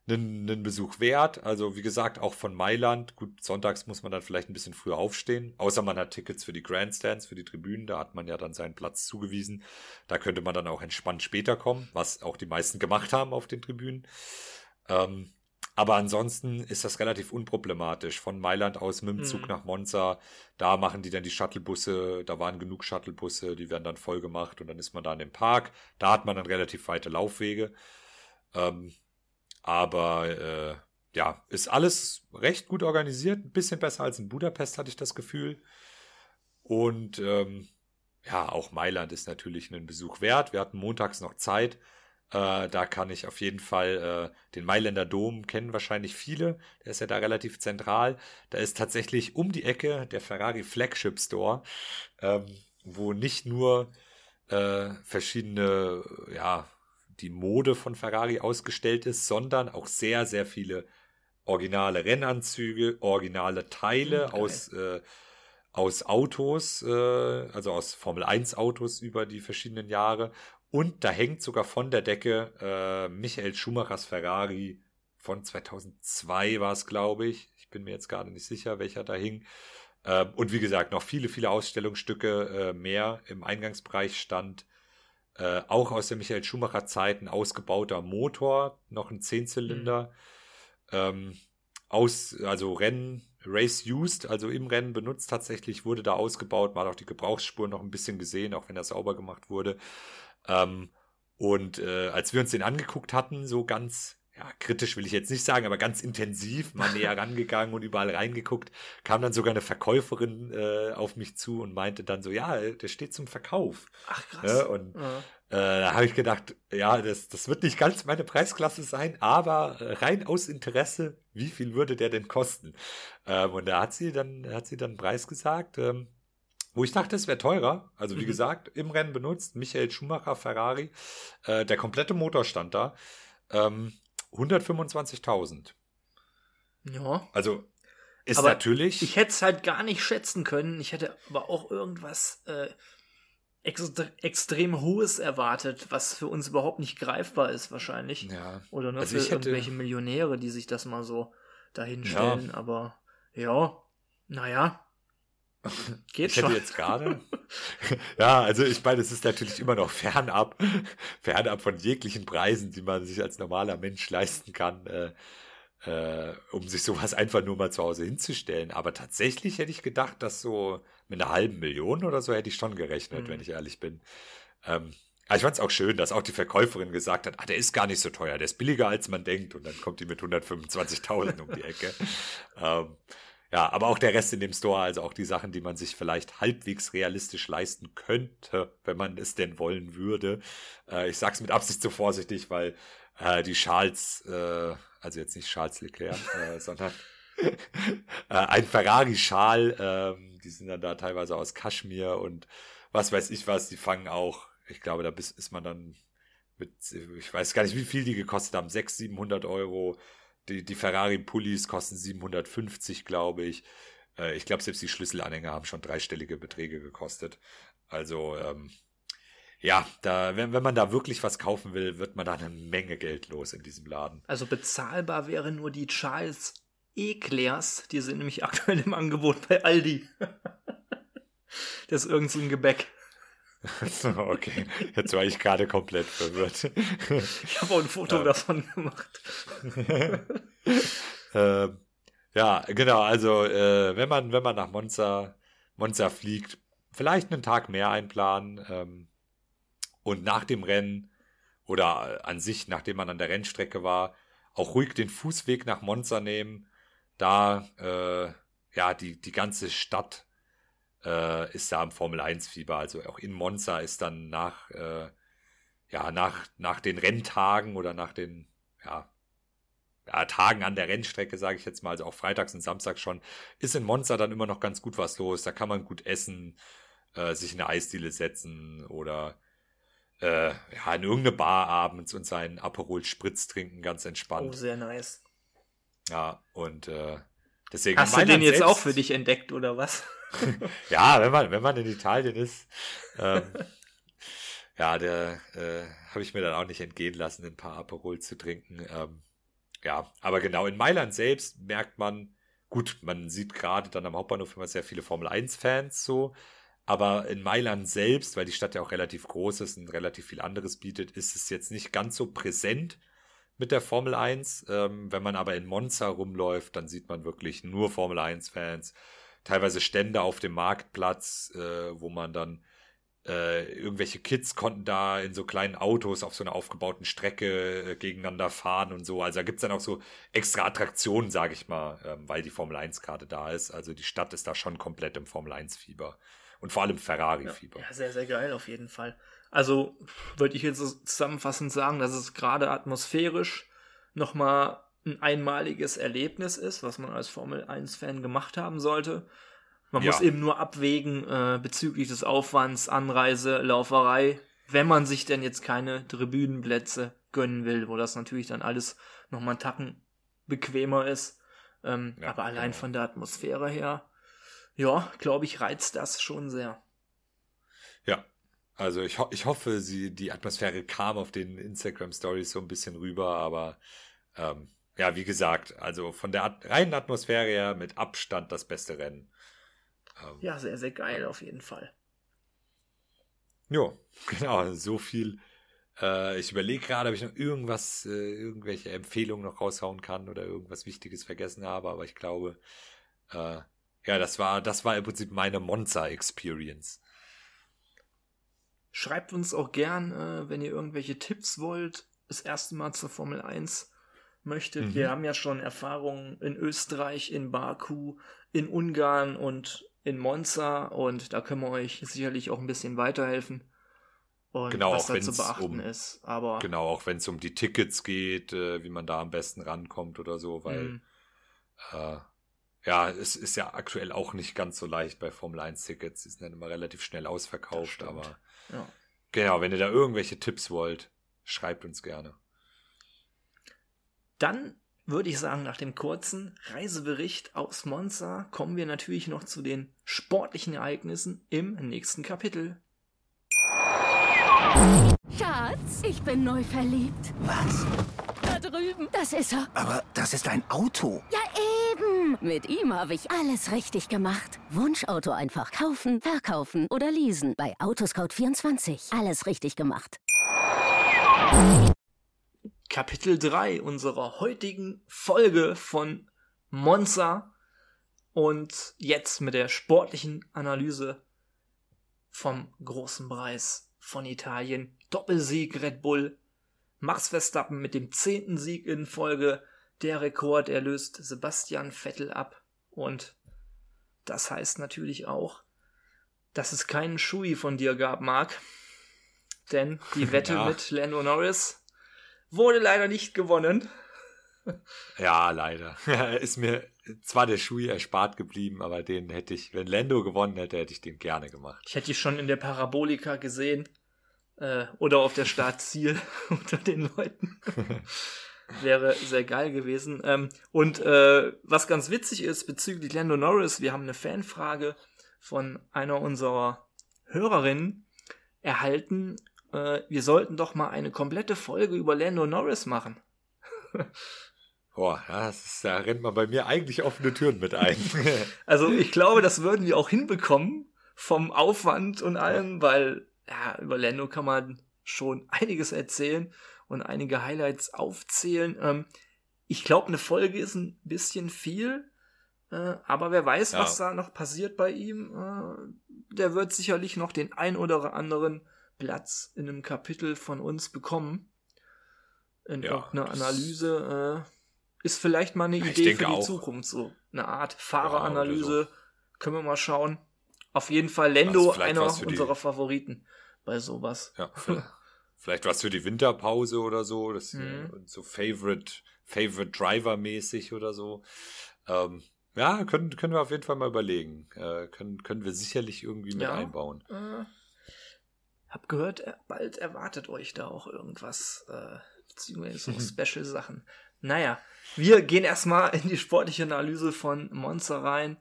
S2: einen, einen Besuch wert. Also wie gesagt, auch von Mailand. Gut, sonntags muss man dann vielleicht ein bisschen früher aufstehen. Außer man hat Tickets für die Grandstands, für die Tribünen. Da hat man ja dann seinen Platz zugewiesen. Da könnte man dann auch entspannt später kommen, was auch die meisten gemacht haben auf den Tribünen. Ähm, aber ansonsten ist das relativ unproblematisch. Von Mailand aus mit dem Zug mhm. nach Monza, da machen die dann die Shuttlebusse, da waren genug Shuttlebusse, die werden dann voll gemacht und dann ist man da in dem Park. Da hat man dann relativ weite Laufwege. Ähm, aber äh, ja, ist alles recht gut organisiert. Ein bisschen besser als in Budapest, hatte ich das Gefühl. Und ähm, ja, auch Mailand ist natürlich einen Besuch wert. Wir hatten montags noch Zeit. Äh, da kann ich auf jeden Fall äh, den Mailänder Dom kennen wahrscheinlich viele. Der ist ja da relativ zentral. Da ist tatsächlich um die Ecke der Ferrari Flagship Store, ähm, wo nicht nur äh, verschiedene ja, die Mode von Ferrari ausgestellt ist, sondern auch sehr, sehr viele originale Rennanzüge, originale Teile okay. aus, äh, aus Autos, äh, also aus Formel 1 Autos über die verschiedenen Jahre. Und da hängt sogar von der Decke äh, Michael Schumachers Ferrari von 2002 war es, glaube ich. Ich bin mir jetzt gerade nicht sicher, welcher da hing. Äh, und wie gesagt, noch viele, viele Ausstellungsstücke äh, mehr im Eingangsbereich stand äh, auch aus der Michael Schumacher Zeit ein ausgebauter Motor, noch ein Zehnzylinder. Mhm. Ähm, aus, also Rennen, Race Used, also im Rennen benutzt tatsächlich, wurde da ausgebaut. Man hat auch die Gebrauchsspuren noch ein bisschen gesehen, auch wenn das sauber gemacht wurde. Ähm, und äh, als wir uns den angeguckt hatten, so ganz ja, kritisch will ich jetzt nicht sagen, aber ganz intensiv mal näher rangegangen und überall reingeguckt, kam dann sogar eine Verkäuferin äh, auf mich zu und meinte dann so, ja, der steht zum Verkauf.
S1: Ach krass. Ja,
S2: und ja. äh, da habe ich gedacht, ja, das, das wird nicht ganz meine Preisklasse sein, aber rein aus Interesse, wie viel würde der denn kosten? Ähm, und da hat sie dann, hat sie dann einen Preis gesagt, ähm, wo ich dachte, es wäre teurer. Also wie mhm. gesagt, im Rennen benutzt, Michael Schumacher, Ferrari, äh, der komplette Motor stand da. Ähm, 125.000.
S1: Ja.
S2: Also ist aber natürlich.
S1: Ich hätte es halt gar nicht schätzen können. Ich hätte aber auch irgendwas äh, extre extrem Hohes erwartet, was für uns überhaupt nicht greifbar ist, wahrscheinlich.
S2: Ja.
S1: Oder nur also für hätte... irgendwelche Millionäre, die sich das mal so dahinstellen. Ja. Aber ja, naja.
S2: Geht ich schon. hätte jetzt gerade. ja, also ich meine, es ist natürlich immer noch fernab, fernab von jeglichen Preisen, die man sich als normaler Mensch leisten kann, äh, äh, um sich sowas einfach nur mal zu Hause hinzustellen. Aber tatsächlich hätte ich gedacht, dass so mit einer halben Million oder so hätte ich schon gerechnet, mhm. wenn ich ehrlich bin. Ähm, aber ich fand es auch schön, dass auch die Verkäuferin gesagt hat, ah, der ist gar nicht so teuer, der ist billiger als man denkt und dann kommt die mit 125.000 um die Ecke. ähm, ja, aber auch der Rest in dem Store, also auch die Sachen, die man sich vielleicht halbwegs realistisch leisten könnte, wenn man es denn wollen würde. Äh, ich sag's mit Absicht so vorsichtig, weil äh, die Charles, äh, also jetzt nicht Charles Leclerc, äh, sondern äh, ein Ferrari-Schal, ähm, die sind dann da teilweise aus Kaschmir und was weiß ich was, die fangen auch, ich glaube, da ist man dann mit, ich weiß gar nicht, wie viel die gekostet haben, 600, 700 Euro die, die Ferrari-Pullis kosten 750, glaube ich. Äh, ich glaube, selbst die Schlüsselanhänger haben schon dreistellige Beträge gekostet. Also, ähm, ja, da, wenn, wenn man da wirklich was kaufen will, wird man da eine Menge Geld los in diesem Laden.
S1: Also bezahlbar wäre nur die Charles Eclairs, die sind nämlich aktuell im Angebot bei Aldi. das ist irgend so ein Gebäck.
S2: okay, jetzt war ich gerade komplett verwirrt.
S1: Ich habe auch ein Foto ja. davon gemacht.
S2: äh, ja, genau, also äh, wenn man, wenn man nach Monza, Monza fliegt, vielleicht einen Tag mehr einplanen ähm, und nach dem Rennen oder an sich, nachdem man an der Rennstrecke war, auch ruhig den Fußweg nach Monza nehmen, da äh, ja die, die ganze Stadt äh, ist da am Formel 1 Fieber. Also auch in Monza ist dann nach, äh, ja, nach, nach den Renntagen oder nach den, ja, ja, Tagen an der Rennstrecke, sage ich jetzt mal, also auch freitags und samstags schon, ist in Monza dann immer noch ganz gut was los. Da kann man gut essen, äh, sich in eine Eisdiele setzen oder äh, ja, in irgendeine Bar abends und seinen Aperol Spritz trinken, ganz entspannt.
S1: Oh, sehr nice.
S2: Ja, und äh, deswegen.
S1: Hast du den jetzt selbst, auch für dich entdeckt oder was?
S2: ja, wenn man, wenn man in Italien ist, ähm, ja, der äh, habe ich mir dann auch nicht entgehen lassen, ein paar Aperol zu trinken. Ähm, ja, aber genau, in Mailand selbst merkt man, gut, man sieht gerade dann am Hauptbahnhof immer sehr viele Formel 1-Fans so, aber in Mailand selbst, weil die Stadt ja auch relativ groß ist und relativ viel anderes bietet, ist es jetzt nicht ganz so präsent mit der Formel 1. Ähm, wenn man aber in Monza rumläuft, dann sieht man wirklich nur Formel 1-Fans. Teilweise Stände auf dem Marktplatz, äh, wo man dann äh, irgendwelche Kids konnten da in so kleinen Autos auf so einer aufgebauten Strecke äh, gegeneinander fahren und so. Also da gibt's dann auch so extra Attraktionen, sage ich mal, ähm, weil die Formel 1 gerade da ist. Also die Stadt ist da schon komplett im Formel 1-Fieber. Und vor allem Ferrari-Fieber.
S1: Ja, ja, sehr, sehr geil auf jeden Fall. Also würde ich jetzt zusammenfassend sagen, dass es gerade atmosphärisch nochmal ein einmaliges Erlebnis ist, was man als Formel 1-Fan gemacht haben sollte. Man ja. muss eben nur abwägen äh, bezüglich des Aufwands, Anreise, Lauferei, wenn man sich denn jetzt keine Tribünenplätze gönnen will, wo das natürlich dann alles nochmal einen Tacken bequemer ist. Ähm, ja, aber allein genau. von der Atmosphäre her, ja, glaube ich, reizt das schon sehr.
S2: Ja, also ich, ho ich hoffe, sie, die Atmosphäre kam auf den Instagram Stories so ein bisschen rüber, aber ähm, ja, wie gesagt, also von der At reinen Atmosphäre her mit Abstand das beste Rennen.
S1: Ähm, ja, sehr, sehr geil auf jeden Fall.
S2: Ja, genau, so viel. Äh, ich überlege gerade, ob ich noch irgendwas, äh, irgendwelche Empfehlungen noch raushauen kann oder irgendwas Wichtiges vergessen habe, aber ich glaube, äh, ja, das war, das war im Prinzip meine Monza-Experience.
S1: Schreibt uns auch gern, äh, wenn ihr irgendwelche Tipps wollt, das erste Mal zur Formel 1 möchtet. Mhm. Wir haben ja schon Erfahrungen in Österreich, in Baku, in Ungarn und in Monza und da können wir euch sicherlich auch ein bisschen weiterhelfen.
S2: Und genau, was da zu beachten um, ist. Aber genau, auch wenn es um die Tickets geht, äh, wie man da am besten rankommt oder so, weil mhm. äh, ja, es ist ja aktuell auch nicht ganz so leicht bei Formel 1 Tickets. Die sind dann immer relativ schnell ausverkauft, aber ja. genau, wenn ihr da irgendwelche Tipps wollt, schreibt uns gerne.
S1: Dann würde ich sagen, nach dem kurzen Reisebericht aus Monza kommen wir natürlich noch zu den sportlichen Ereignissen im nächsten Kapitel.
S3: Schatz, ich bin neu verliebt.
S4: Was?
S3: Da drüben. Das ist er.
S4: Aber das ist ein Auto.
S3: Ja, eben. Mit ihm habe ich alles richtig gemacht. Wunschauto einfach kaufen, verkaufen oder leasen. Bei Autoscout24. Alles richtig gemacht.
S1: Kapitel 3 unserer heutigen Folge von Monza und jetzt mit der sportlichen Analyse vom großen Preis von Italien. Doppelsieg Red Bull. Max Verstappen mit dem zehnten Sieg in Folge. Der Rekord erlöst Sebastian Vettel ab. Und das heißt natürlich auch, dass es keinen Schui von dir gab, Marc. Denn die Wette ja. mit Lando Norris Wurde leider nicht gewonnen.
S2: Ja, leider. Ist mir zwar der Schuh erspart geblieben, aber den hätte ich, wenn Lando gewonnen hätte, hätte ich den gerne gemacht.
S1: Ich hätte ihn schon in der Parabolika gesehen. Äh, oder auf der Startziel unter den Leuten. Wäre sehr geil gewesen. Ähm, und äh, was ganz witzig ist bezüglich Lando Norris, wir haben eine Fanfrage von einer unserer Hörerinnen erhalten, äh, wir sollten doch mal eine komplette Folge über Lando Norris machen.
S2: Boah, das da rennt man bei mir eigentlich offene Türen mit ein.
S1: also ich glaube, das würden wir auch hinbekommen vom Aufwand und allem, weil ja, über Lando kann man schon einiges erzählen und einige Highlights aufzählen. Ähm, ich glaube, eine Folge ist ein bisschen viel, äh, aber wer weiß, ja. was da noch passiert bei ihm. Äh, der wird sicherlich noch den ein oder anderen Platz in einem Kapitel von uns bekommen. In ja, irgendeiner Analyse. Äh, ist vielleicht mal eine Idee für die auch. Zukunft. So eine Art Fahreranalyse. Ja, so. Können wir mal schauen. Auf jeden Fall Lendo, einer unserer Favoriten bei sowas.
S2: Ja, vielleicht was für die Winterpause oder so. Das mhm. so Favorite, Favorite Driver mäßig oder so. Ähm, ja, können, können wir auf jeden Fall mal überlegen. Äh, können, können wir sicherlich irgendwie mit ja, einbauen. Äh,
S1: hab gehört, bald erwartet euch da auch irgendwas, äh, beziehungsweise so Special-Sachen. Naja, wir gehen erstmal in die sportliche Analyse von Monster rein,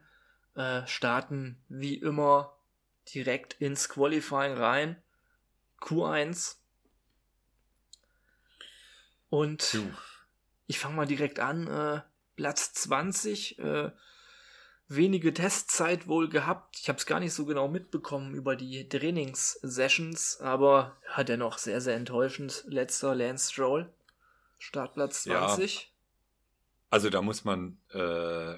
S1: äh, starten wie immer direkt ins Qualifying rein. Q1. Und Puh. ich fange mal direkt an. Äh, Platz 20, äh, wenige Testzeit wohl gehabt. Ich habe es gar nicht so genau mitbekommen über die Trainingssessions, aber ja, dennoch sehr, sehr enttäuschend. Letzter Lance Stroll, Startplatz 20. Ja.
S2: Also da muss man äh,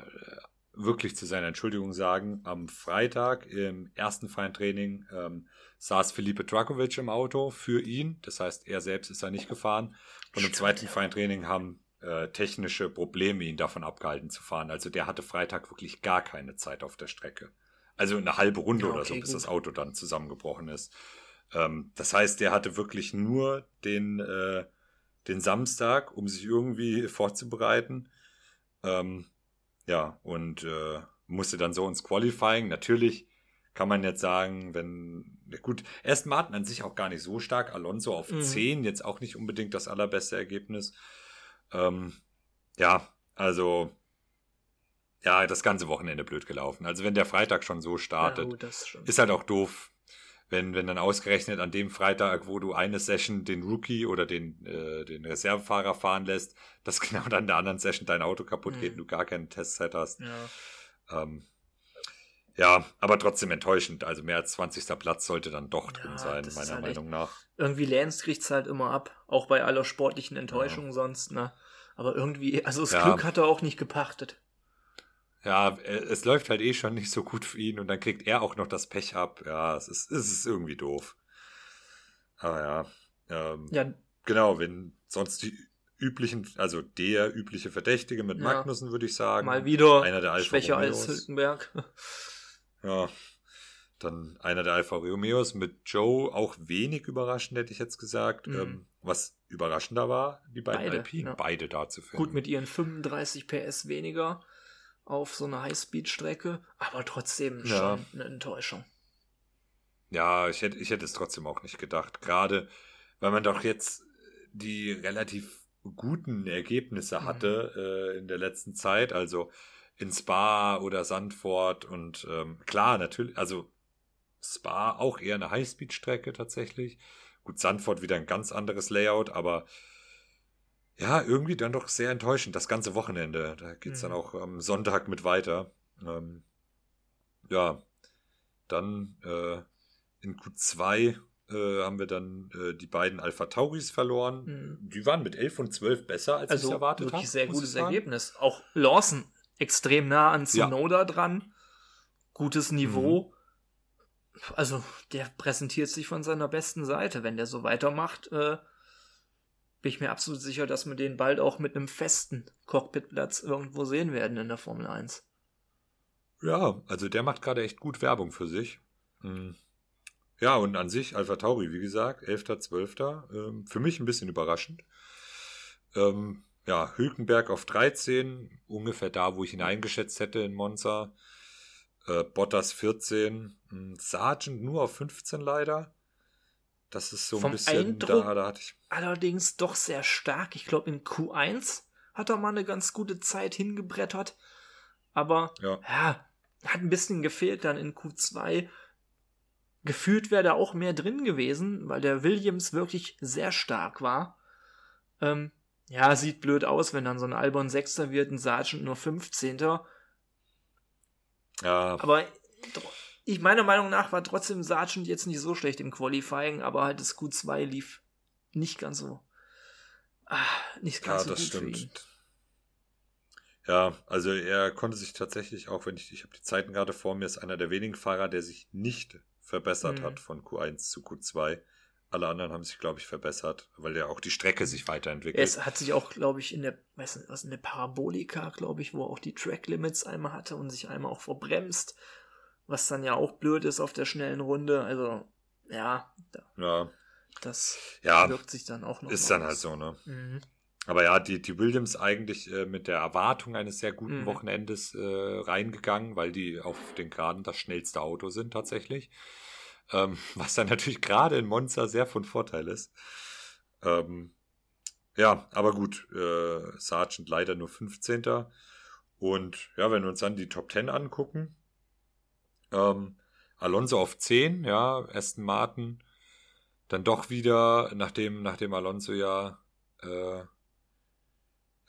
S2: wirklich zu seiner Entschuldigung sagen, am Freitag im ersten freien Training ähm, saß Felipe Drakovic im Auto für ihn. Das heißt, er selbst ist da nicht gefahren. Und im zweiten freien Training haben äh, technische Probleme ihn davon abgehalten zu fahren. Also der hatte Freitag wirklich gar keine Zeit auf der Strecke. Also eine halbe Runde ja, okay, oder so, bis gut. das Auto dann zusammengebrochen ist. Ähm, das heißt, der hatte wirklich nur den, äh, den Samstag, um sich irgendwie vorzubereiten. Ähm, ja, und äh, musste dann so ins Qualifying. Natürlich kann man jetzt sagen, wenn, gut, erst Martin an sich auch gar nicht so stark, Alonso auf mhm. 10, jetzt auch nicht unbedingt das allerbeste Ergebnis. Ähm, ja, also, ja, das ganze Wochenende blöd gelaufen. Also wenn der Freitag schon so startet, ja, gut, ist halt auch doof, wenn, wenn dann ausgerechnet an dem Freitag, wo du eine Session den Rookie oder den, äh, den Reservefahrer fahren lässt, dass genau dann in der anderen Session dein Auto kaputt mhm. geht und du gar keine Testzeit hast. Ja. Ähm, ja, aber trotzdem enttäuschend. Also mehr als 20. Platz sollte dann doch drin ja, sein, meiner halt Meinung nach.
S1: Irgendwie Lance kriegt es halt immer ab, auch bei aller sportlichen Enttäuschung ja. sonst, ne? Aber irgendwie, also das ja. Glück hat er auch nicht gepachtet.
S2: Ja, es läuft halt eh schon nicht so gut für ihn und dann kriegt er auch noch das Pech ab. Ja, es ist, es ist irgendwie doof. Aber ja, ähm, ja. Genau, wenn sonst die üblichen, also der übliche Verdächtige mit Magnussen, würde ich sagen.
S1: Mal wieder einer der Alpha schwächer Romeos. als Hülkenberg.
S2: Ja, dann einer der Alfa Romeos mit Joe, auch wenig überraschend, hätte ich jetzt gesagt. Mhm. Ähm, was überraschender war, die beiden beide, Alpinen, ja. beide da zu finden.
S1: Gut, mit ihren 35 PS weniger auf so einer Highspeed-Strecke, aber trotzdem ja. schon eine Enttäuschung.
S2: Ja, ich hätte, ich hätte es trotzdem auch nicht gedacht. Gerade weil man doch jetzt die relativ guten Ergebnisse mhm. hatte äh, in der letzten Zeit. Also in Spa oder Sandford und ähm, klar, natürlich, also Spa auch eher eine Highspeed-Strecke tatsächlich. Gut, Sandford wieder ein ganz anderes Layout, aber ja, irgendwie dann doch sehr enttäuschend, das ganze Wochenende. Da geht's mhm. dann auch am Sonntag mit weiter. Ähm, ja, dann äh, in Q2 äh, haben wir dann äh, die beiden Alpha Tauris verloren. Mhm. Die waren mit 11 und 12 besser, als also ich erwartet habe.
S1: Wirklich sehr gutes Ergebnis. Auch Lawson extrem nah an Tsunoda ja. dran. Gutes Niveau. Mhm. Also, der präsentiert sich von seiner besten Seite. Wenn der so weitermacht, äh, bin ich mir absolut sicher, dass wir den bald auch mit einem festen Cockpitplatz irgendwo sehen werden in der Formel 1.
S2: Ja, also der macht gerade echt gut Werbung für sich. Mhm. Ja, und an sich, Alpha Tauri, wie gesagt, 11.12. Ähm, für mich ein bisschen überraschend. Ähm, ja, Hülkenberg auf 13, ungefähr da, wo ich ihn eingeschätzt hätte in Monza. Äh, Bottas 14, hm, Sargent nur auf 15 leider. Das ist so ein Vom bisschen
S1: Eindruck da, da hatte ich. Allerdings doch sehr stark. Ich glaube, in Q1 hat er mal eine ganz gute Zeit hingebrettert. Aber ja. ja, hat ein bisschen gefehlt dann in Q2. Gefühlt wäre da auch mehr drin gewesen, weil der Williams wirklich sehr stark war. Ähm, ja, sieht blöd aus, wenn dann so ein Albon Sechster wird, ein Sargent nur 15. Ja. Aber ich meiner Meinung nach war trotzdem Sargent jetzt nicht so schlecht im Qualifying, aber halt das Q2 lief nicht ganz so. Ah, nicht ganz ja, so das gut stimmt. für ihn.
S2: Ja, also er konnte sich tatsächlich auch, wenn ich, ich habe die Zeiten gerade vor mir, ist einer der wenigen Fahrer, der sich nicht verbessert mhm. hat von Q1 zu Q2. Alle anderen haben sich, glaube ich, verbessert, weil ja auch die Strecke sich weiterentwickelt.
S1: Es hat sich auch, glaube ich, in der, weiß nicht, was, in der Parabolika, glaube ich, wo auch die Track Limits einmal hatte und sich einmal auch verbremst, was dann ja auch blöd ist auf der schnellen Runde. Also, ja, da,
S2: ja.
S1: das
S2: ja,
S1: wirkt sich dann auch noch.
S2: Ist dann halt so, ne? Mhm. Aber ja, die, die Williams eigentlich äh, mit der Erwartung eines sehr guten mhm. Wochenendes äh, reingegangen, weil die auf den Geraden das schnellste Auto sind tatsächlich. Ähm, was dann natürlich gerade in Monza sehr von Vorteil ist. Ähm, ja, aber gut, äh, Sargent leider nur 15. Und ja, wenn wir uns dann die Top 10 angucken, ähm, Alonso auf 10, ja, Aston Martin, dann doch wieder, nachdem, nachdem Alonso ja äh,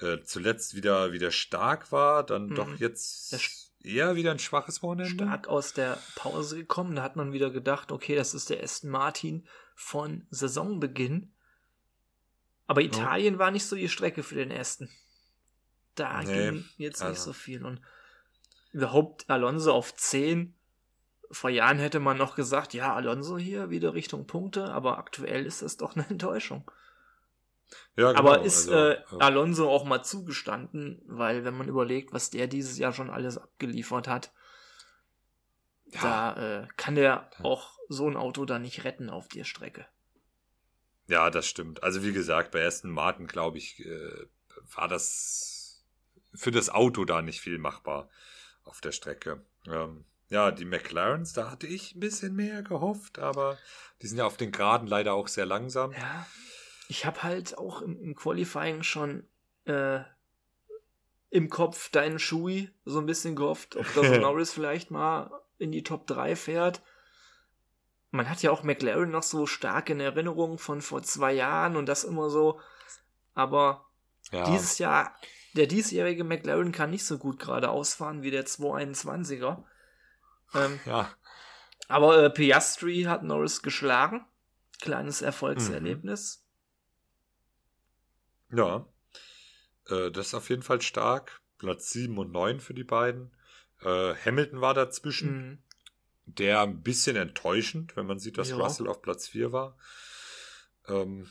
S2: äh, zuletzt wieder, wieder stark war, dann mhm. doch jetzt eher wieder ein schwaches Wochenende.
S1: Stark aus der Pause gekommen. Da hat man wieder gedacht, okay, das ist der Aston Martin von Saisonbeginn. Aber Italien oh. war nicht so die Strecke für den Aston. Da nee, ging jetzt also. nicht so viel. Und überhaupt Alonso auf 10. Vor Jahren hätte man noch gesagt, ja, Alonso hier wieder Richtung Punkte, aber aktuell ist das doch eine Enttäuschung. Ja, genau, aber ist also, äh, Alonso auch mal zugestanden, weil wenn man überlegt, was der dieses Jahr schon alles abgeliefert hat, ja, da äh, kann der auch so ein Auto da nicht retten auf der Strecke.
S2: Ja, das stimmt. Also wie gesagt, bei Aston Martin, glaube ich, äh, war das für das Auto da nicht viel machbar auf der Strecke. Ähm, ja, die McLarens, da hatte ich ein bisschen mehr gehofft, aber die sind ja auf den Geraden leider auch sehr langsam.
S1: Ja, ich habe halt auch im, im, Qualifying schon äh, im Kopf deinen Shui so ein bisschen gehofft, ob das Norris vielleicht mal in die Top 3 fährt. Man hat ja auch McLaren noch so stark in Erinnerung von vor zwei Jahren und das immer so. Aber ja. dieses Jahr, der diesjährige McLaren kann nicht so gut gerade ausfahren wie der 221er. Ähm, ja. Aber äh, Piastri hat Norris geschlagen. Kleines Erfolgserlebnis.
S2: Mhm. Ja. Äh, das ist auf jeden Fall stark. Platz 7 und 9 für die beiden. Äh, Hamilton war dazwischen. Mhm der ein bisschen enttäuschend, wenn man sieht, dass ja. Russell auf Platz 4 war. Ähm,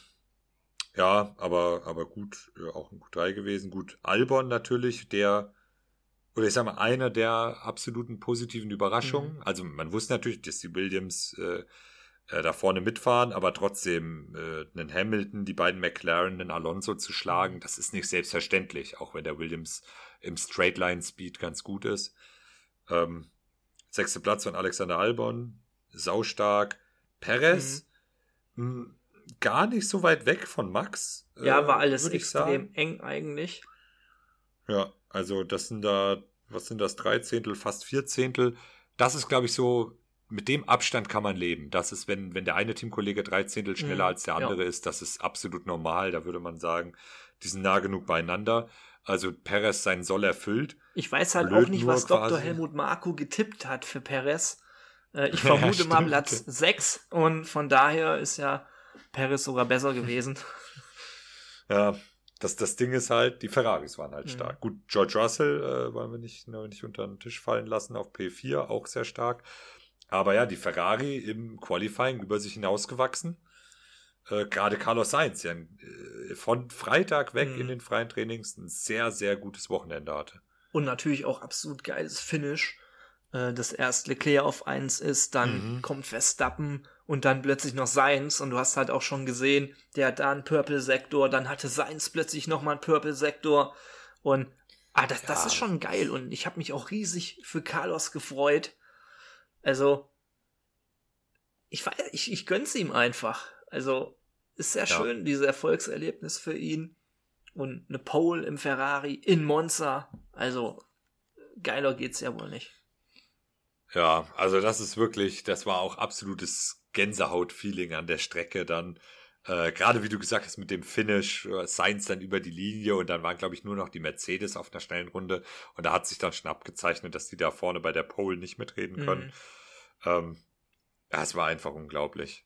S2: ja, aber, aber gut, auch ein Q3 gewesen. Gut, Albon natürlich, der, oder ich sag mal, einer der absoluten positiven Überraschungen. Mhm. Also man wusste natürlich, dass die Williams äh, äh, da vorne mitfahren, aber trotzdem äh, einen Hamilton, die beiden McLaren, einen Alonso zu schlagen, das ist nicht selbstverständlich, auch wenn der Williams im Straightline Speed ganz gut ist. Ähm, Sechster Platz von Alexander Albon, saustark. Perez, mhm. gar nicht so weit weg von Max.
S1: Ja, war äh, alles extrem eng eigentlich.
S2: Ja, also das sind da, was sind das, drei Zehntel, fast vier Zehntel. Das ist, glaube ich, so, mit dem Abstand kann man leben. Das ist, wenn, wenn der eine Teamkollege drei Zehntel schneller mhm, als der andere ja. ist, das ist absolut normal. Da würde man sagen, die sind nah genug beieinander. Also Perez seinen Soll erfüllt.
S1: Ich weiß halt Blöd auch nicht, was Dr. Helmut Marko getippt hat für Perez. Äh, ich vermute ja, mal Platz 6 und von daher ist ja Perez sogar besser gewesen.
S2: Ja, das, das Ding ist halt, die Ferraris waren halt mhm. stark. Gut, George Russell äh, wollen wir nicht, ne, nicht unter den Tisch fallen lassen auf P4, auch sehr stark. Aber ja, die Ferrari im Qualifying über sich hinausgewachsen äh, gerade Carlos Sainz ja äh, von Freitag weg mhm. in den freien Trainings ein sehr, sehr gutes Wochenende hatte.
S1: Und natürlich auch absolut geiles Finish, äh, dass erst Leclerc auf 1 ist, dann mhm. kommt Verstappen und dann plötzlich noch Sainz und du hast halt auch schon gesehen, der hat da einen Purple-Sektor, dann hatte Sainz plötzlich nochmal einen Purple-Sektor und ah, das, ja. das ist schon geil und ich habe mich auch riesig für Carlos gefreut. Also, ich, ich, ich gönn's ihm einfach. Also ist sehr ja. schön, dieses Erfolgserlebnis für ihn. Und eine Pole im Ferrari in Monza. Also geiler geht's ja wohl nicht.
S2: Ja, also das ist wirklich, das war auch absolutes Gänsehaut-Feeling an der Strecke dann. Äh, Gerade wie du gesagt hast mit dem Finish, äh, Sainz dann über die Linie und dann waren, glaube ich, nur noch die Mercedes auf einer schnellen Runde und da hat sich dann schon abgezeichnet, dass die da vorne bei der Pole nicht mitreden können. Mhm. Ähm, ja, es war einfach unglaublich.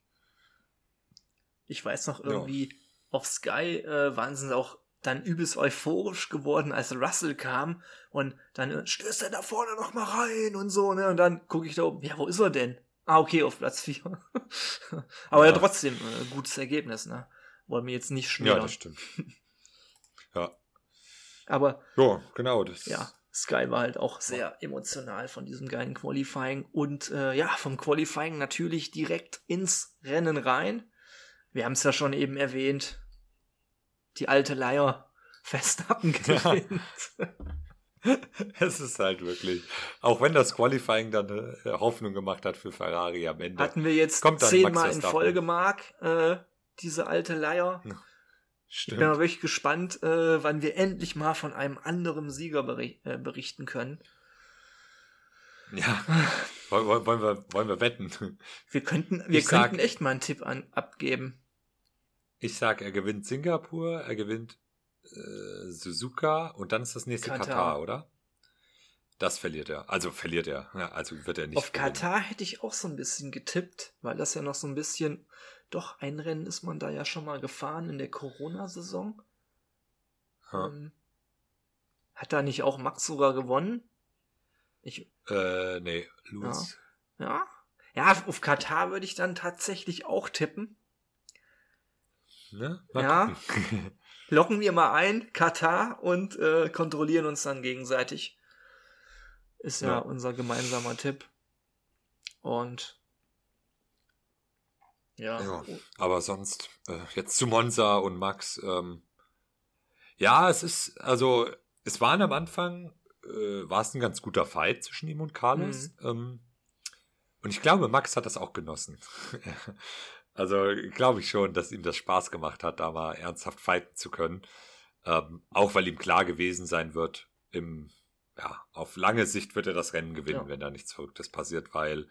S1: Ich weiß noch irgendwie, ja. auf Sky äh, waren sie auch dann übelst euphorisch geworden, als Russell kam und dann äh, stößt er da vorne noch mal rein und so, ne? Und dann gucke ich da oben, ja, wo ist er denn? Ah, okay, auf Platz 4. Aber ja, ja trotzdem, äh, gutes Ergebnis, ne? Wollen wir jetzt nicht schmieren.
S2: Ja, das stimmt. ja.
S1: Aber.
S2: Ja, genau, das.
S1: Ja, Sky war halt auch sehr emotional von diesem geilen Qualifying und äh, ja, vom Qualifying natürlich direkt ins Rennen rein wir haben es ja schon eben erwähnt, die alte Leier Verstappen gewinnt.
S2: es ist halt wirklich, auch wenn das Qualifying dann äh, Hoffnung gemacht hat für Ferrari am Ende.
S1: Hatten wir jetzt zehnmal in Folge, Mark, äh, diese alte Leier. Stimmt. Ich bin mal wirklich gespannt, äh, wann wir endlich mal von einem anderen Sieger beri äh, berichten können.
S2: Ja, wollen, wollen, wir, wollen wir wetten?
S1: Wir könnten, wir ich könnten sag, echt mal einen Tipp an, abgeben.
S2: Ich sag, er gewinnt Singapur, er gewinnt äh, Suzuka und dann ist das nächste Katar, Katar oder? Das verliert er. Also verliert er. Ja, also wird er nicht.
S1: Auf verlieren. Katar hätte ich auch so ein bisschen getippt, weil das ja noch so ein bisschen. Doch, ein Rennen ist man da ja schon mal gefahren in der Corona-Saison. Ähm, hat da nicht auch Max sogar gewonnen?
S2: Ich, äh, nee, Louis.
S1: Ja. ja. Ja, auf Katar würde ich dann tatsächlich auch tippen. Ne? ja. Locken wir mal ein, Katar, und äh, kontrollieren uns dann gegenseitig. Ist ja, ja unser gemeinsamer Tipp. Und
S2: ja. ja. Aber sonst, äh, jetzt zu Monza und Max. Ähm, ja, es ist, also, es waren am Anfang, äh, war es ein ganz guter Fight zwischen ihm und Carlos. Mhm. Ähm, und ich glaube, Max hat das auch genossen. also, glaube ich schon, dass ihm das Spaß gemacht hat, da mal ernsthaft fighten zu können. Ähm, auch weil ihm klar gewesen sein wird, im ja, auf lange Sicht wird er das Rennen gewinnen, ja. wenn da nichts Verrücktes passiert, weil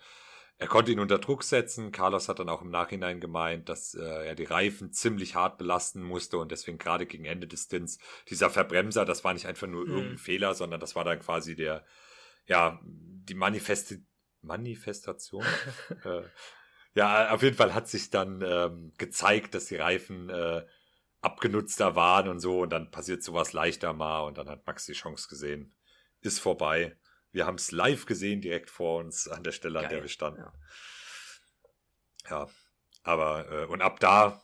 S2: er konnte ihn unter Druck setzen. Carlos hat dann auch im Nachhinein gemeint, dass äh, er die Reifen ziemlich hart belasten musste und deswegen gerade gegen Ende des Stints dieser Verbremser, das war nicht einfach nur mhm. irgendein Fehler, sondern das war dann quasi der, ja, die Manifesti Manifestation. äh, ja, auf jeden Fall hat sich dann ähm, gezeigt, dass die Reifen äh, abgenutzter waren und so und dann passiert sowas leichter mal und dann hat Max die Chance gesehen, ist vorbei. Wir haben es live gesehen, direkt vor uns an der Stelle, Geil. an der wir standen. Ja, ja aber äh, und ab da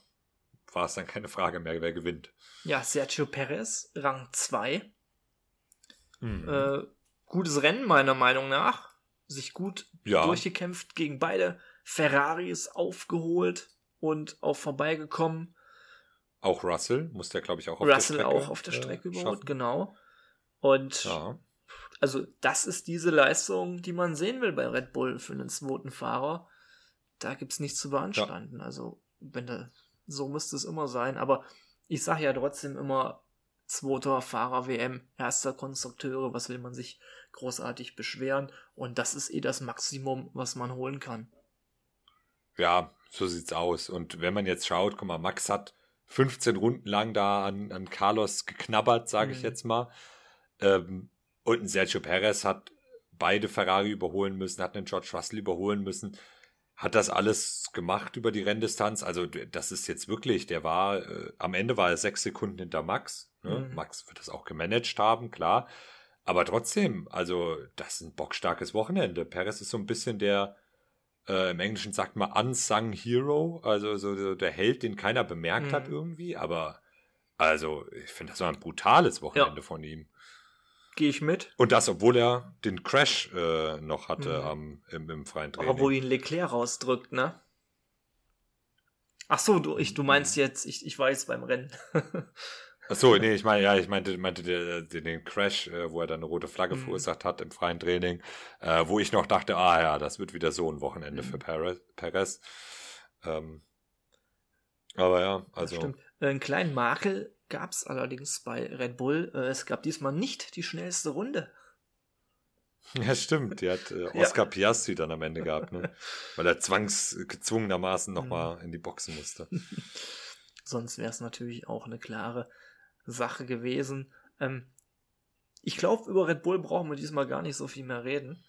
S2: war es dann keine Frage mehr, wer gewinnt.
S1: Ja, Sergio Perez, Rang 2. Mhm. Äh, gutes Rennen, meiner Meinung nach. Sich gut ja. durchgekämpft gegen beide Ferraris aufgeholt und auch vorbeigekommen.
S2: Auch Russell muss der, glaube ich, auch
S1: auf Russell der Strecke, auch auf der Strecke äh, überholt, genau. Und ja also das ist diese Leistung, die man sehen will bei Red Bull für einen zweiten Fahrer. Da gibt es nichts zu beanstanden. Ja. Also, wenn da, so müsste es immer sein. Aber ich sage ja trotzdem immer, zweiter Fahrer WM, erster Konstrukteure, was will man sich großartig beschweren? Und das ist eh das Maximum, was man holen kann.
S2: Ja, so sieht's aus. Und wenn man jetzt schaut, guck mal, Max hat 15 Runden lang da an, an Carlos geknabbert, sage mhm. ich jetzt mal. Ähm, und ein Sergio Perez hat beide Ferrari überholen müssen, hat einen George Russell überholen müssen, hat das alles gemacht über die Renndistanz. Also das ist jetzt wirklich, der war, äh, am Ende war er sechs Sekunden hinter Max. Ne? Mhm. Max wird das auch gemanagt haben, klar. Aber trotzdem, also das ist ein bockstarkes Wochenende. Perez ist so ein bisschen der, äh, im Englischen sagt man unsung hero, also so der Held, den keiner bemerkt mhm. hat irgendwie. Aber also ich finde, das war ein brutales Wochenende ja. von ihm.
S1: Gehe ich mit.
S2: Und das, obwohl er den Crash äh, noch hatte mhm. am, im, im freien Training.
S1: Aber wo ihn Leclerc rausdrückt, ne? Ach so, du, ich, du meinst jetzt, ich, ich weiß beim Rennen.
S2: Ach so, nee, ich meine, ja, ich meinte, meinte den, den Crash, äh, wo er dann eine rote Flagge mhm. verursacht hat im freien Training, äh, wo ich noch dachte, ah ja, das wird wieder so ein Wochenende mhm. für Perez. Perez. Ähm, aber ja, also.
S1: Stimmt. Einen kleinen Makel gab es allerdings bei Red Bull. Äh, es gab diesmal nicht die schnellste Runde.
S2: Ja, stimmt. Die hat äh, Oscar ja. Piastri dann am Ende gehabt, ne? weil er zwangsgezwungenermaßen nochmal mhm. in die Boxen musste.
S1: Sonst wäre es natürlich auch eine klare Sache gewesen. Ähm, ich glaube, über Red Bull brauchen wir diesmal gar nicht so viel mehr reden.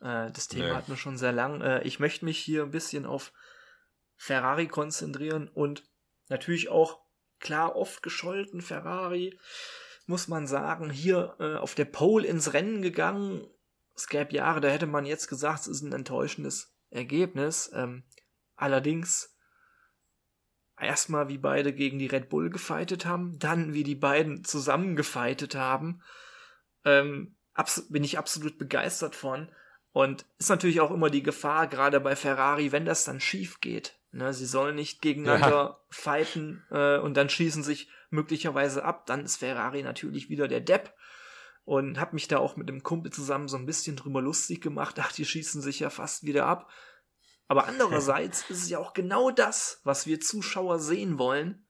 S1: Äh, das Thema nee. hatten wir schon sehr lang. Äh, ich möchte mich hier ein bisschen auf Ferrari konzentrieren und natürlich auch klar oft gescholten Ferrari, muss man sagen, hier äh, auf der Pole ins Rennen gegangen. Es gäbe Jahre, da hätte man jetzt gesagt, es ist ein enttäuschendes Ergebnis. Ähm, allerdings erstmal, wie beide gegen die Red Bull gefeitet haben, dann wie die beiden zusammen gefeitet haben, ähm, bin ich absolut begeistert von. Und ist natürlich auch immer die Gefahr, gerade bei Ferrari, wenn das dann schief geht. Ne, sie sollen nicht gegeneinander ja. fighten äh, und dann schießen sich möglicherweise ab. Dann ist Ferrari natürlich wieder der Depp. Und hab mich da auch mit dem Kumpel zusammen so ein bisschen drüber lustig gemacht. Ach, die schießen sich ja fast wieder ab. Aber andererseits ist es ja auch genau das, was wir Zuschauer sehen wollen,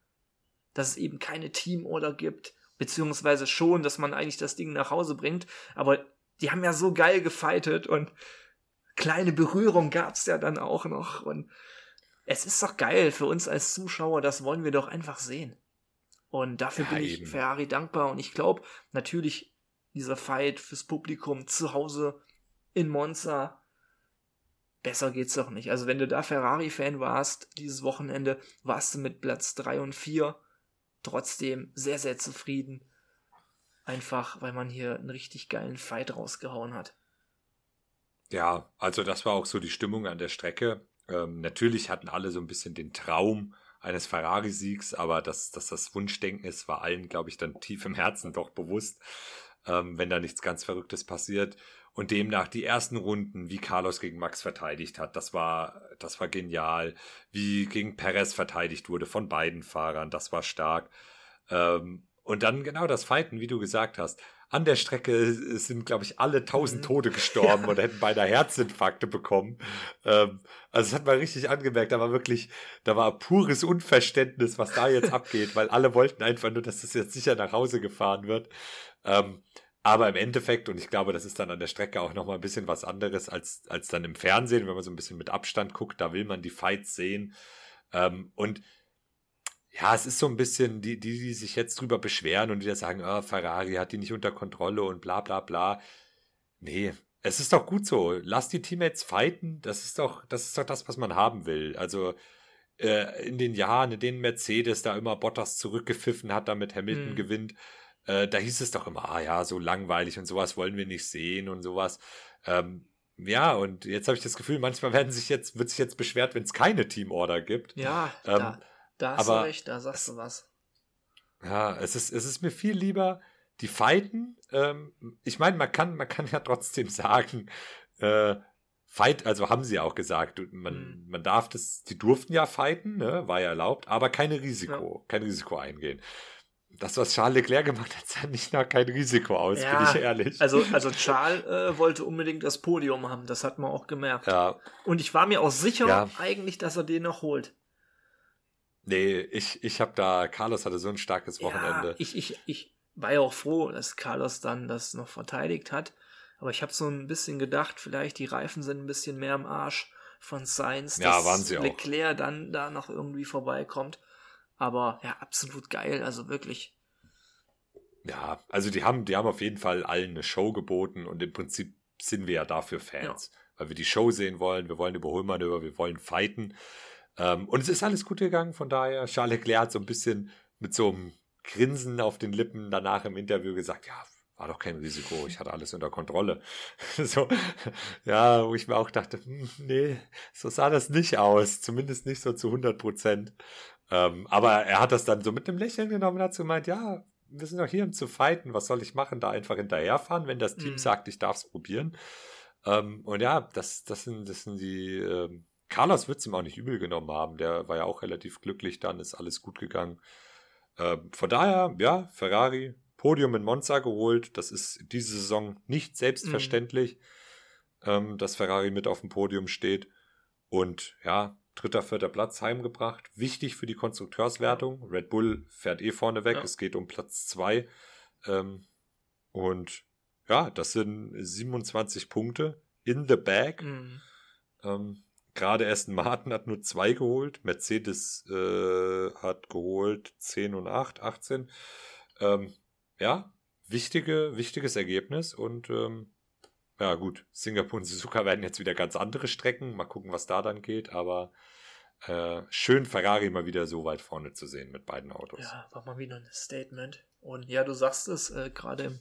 S1: dass es eben keine Teamorder gibt, beziehungsweise schon, dass man eigentlich das Ding nach Hause bringt. Aber die haben ja so geil gefightet und kleine Berührung gab's ja dann auch noch und es ist doch geil für uns als Zuschauer, das wollen wir doch einfach sehen. Und dafür ja, bin ich eben. Ferrari dankbar. Und ich glaube, natürlich dieser Fight fürs Publikum zu Hause in Monza, besser geht's doch nicht. Also wenn du da Ferrari-Fan warst, dieses Wochenende, warst du mit Platz 3 und 4 trotzdem sehr, sehr zufrieden. Einfach, weil man hier einen richtig geilen Fight rausgehauen hat.
S2: Ja, also das war auch so die Stimmung an der Strecke. Ähm, natürlich hatten alle so ein bisschen den Traum eines Ferrari-Siegs, aber dass, dass das Wunschdenken ist, war allen, glaube ich, dann tief im Herzen doch bewusst, ähm, wenn da nichts ganz Verrücktes passiert. Und demnach die ersten Runden, wie Carlos gegen Max verteidigt hat, das war, das war genial. Wie gegen Perez verteidigt wurde von beiden Fahrern, das war stark. Ähm, und dann genau das Fighten, wie du gesagt hast. An der Strecke sind, glaube ich, alle tausend mhm. Tote gestorben ja. oder hätten beinahe Herzinfarkte bekommen. Ähm, also es hat man richtig angemerkt, da war wirklich, da war pures Unverständnis, was da jetzt abgeht, weil alle wollten einfach nur, dass das jetzt sicher nach Hause gefahren wird. Ähm, aber im Endeffekt, und ich glaube, das ist dann an der Strecke auch nochmal ein bisschen was anderes als, als dann im Fernsehen, wenn man so ein bisschen mit Abstand guckt, da will man die Fights sehen. Ähm, und ja, es ist so ein bisschen, die, die, die sich jetzt drüber beschweren und die da sagen, oh, Ferrari hat die nicht unter Kontrolle und bla bla bla. Nee, es ist doch gut so. Lass die Teammates fighten. Das ist doch, das ist doch das, was man haben will. Also äh, in den Jahren, in denen Mercedes da immer Bottas zurückgepfiffen hat, damit Hamilton mhm. gewinnt, äh, da hieß es doch immer, ah ja, so langweilig und sowas wollen wir nicht sehen und sowas. Ähm, ja, und jetzt habe ich das Gefühl, manchmal werden sich jetzt, wird sich jetzt beschwert, wenn es keine Teamorder gibt.
S1: Ja, ähm, da, da hast aber, du recht, da sagst du was.
S2: Ja, es ist, es ist mir viel lieber, die fighten. Ähm, ich meine, man kann, man kann ja trotzdem sagen, äh, Fight, also haben sie auch gesagt, man, mhm. man darf das, die durften ja fighten, ne, war ja erlaubt, aber keine Risiko, ja. kein Risiko eingehen das, was Charles Leclerc gemacht hat, sah nicht nach kein Risiko aus, ja, bin ich ehrlich.
S1: Also, also Charles äh, wollte unbedingt das Podium haben, das hat man auch gemerkt. Ja. Und ich war mir auch sicher ja. eigentlich, dass er den noch holt.
S2: Nee, ich, ich habe da, Carlos hatte so ein starkes Wochenende.
S1: Ja, ich, ich, ich war ja auch froh, dass Carlos dann das noch verteidigt hat. Aber ich habe so ein bisschen gedacht, vielleicht die Reifen sind ein bisschen mehr im Arsch von Sainz,
S2: dass ja, waren sie
S1: Leclerc auch. dann da noch irgendwie vorbeikommt. Aber ja, absolut geil, also wirklich.
S2: Ja, also die haben, die haben auf jeden Fall allen eine Show geboten und im Prinzip sind wir ja dafür Fans. Ja. Weil wir die Show sehen wollen, wir wollen Überholmanöver, wir wollen fighten. Ähm, und es ist alles gut gegangen, von daher. Charles Leclerc hat so ein bisschen mit so einem Grinsen auf den Lippen danach im Interview gesagt, ja, war doch kein Risiko, ich hatte alles unter Kontrolle. so, ja, wo ich mir auch dachte, hm, nee, so sah das nicht aus, zumindest nicht so zu 100 Prozent. Ähm, aber er hat das dann so mit einem Lächeln genommen und hat so gemeint, ja, wir sind doch hier, um zu fighten. Was soll ich machen? Da einfach hinterherfahren, wenn das Team mhm. sagt, ich darf es probieren. Ähm, und ja, das, das, sind, das sind die. Ähm, Carlos wird es ihm auch nicht übel genommen haben. Der war ja auch relativ glücklich dann, ist alles gut gegangen. Ähm, von daher, ja, Ferrari, Podium in Monza geholt. Das ist diese Saison nicht selbstverständlich, mhm. ähm, dass Ferrari mit auf dem Podium steht. Und ja, dritter, vierter Platz heimgebracht. Wichtig für die Konstrukteurswertung. Red Bull fährt eh vorne weg. Ja. Es geht um Platz zwei. Ähm, und ja, das sind 27 Punkte in the bag. Mhm. Ähm, Gerade Aston Martin hat nur zwei geholt. Mercedes äh, hat geholt 10 und 8, 18. Ähm, ja, wichtige, wichtiges Ergebnis und ähm, ja, gut. Singapur und Suzuka werden jetzt wieder ganz andere Strecken. Mal gucken, was da dann geht. Aber äh, schön, Ferrari mal wieder so weit vorne zu sehen mit beiden Autos.
S1: Ja, war mal wieder ein Statement. Und ja, du sagst es, äh, gerade im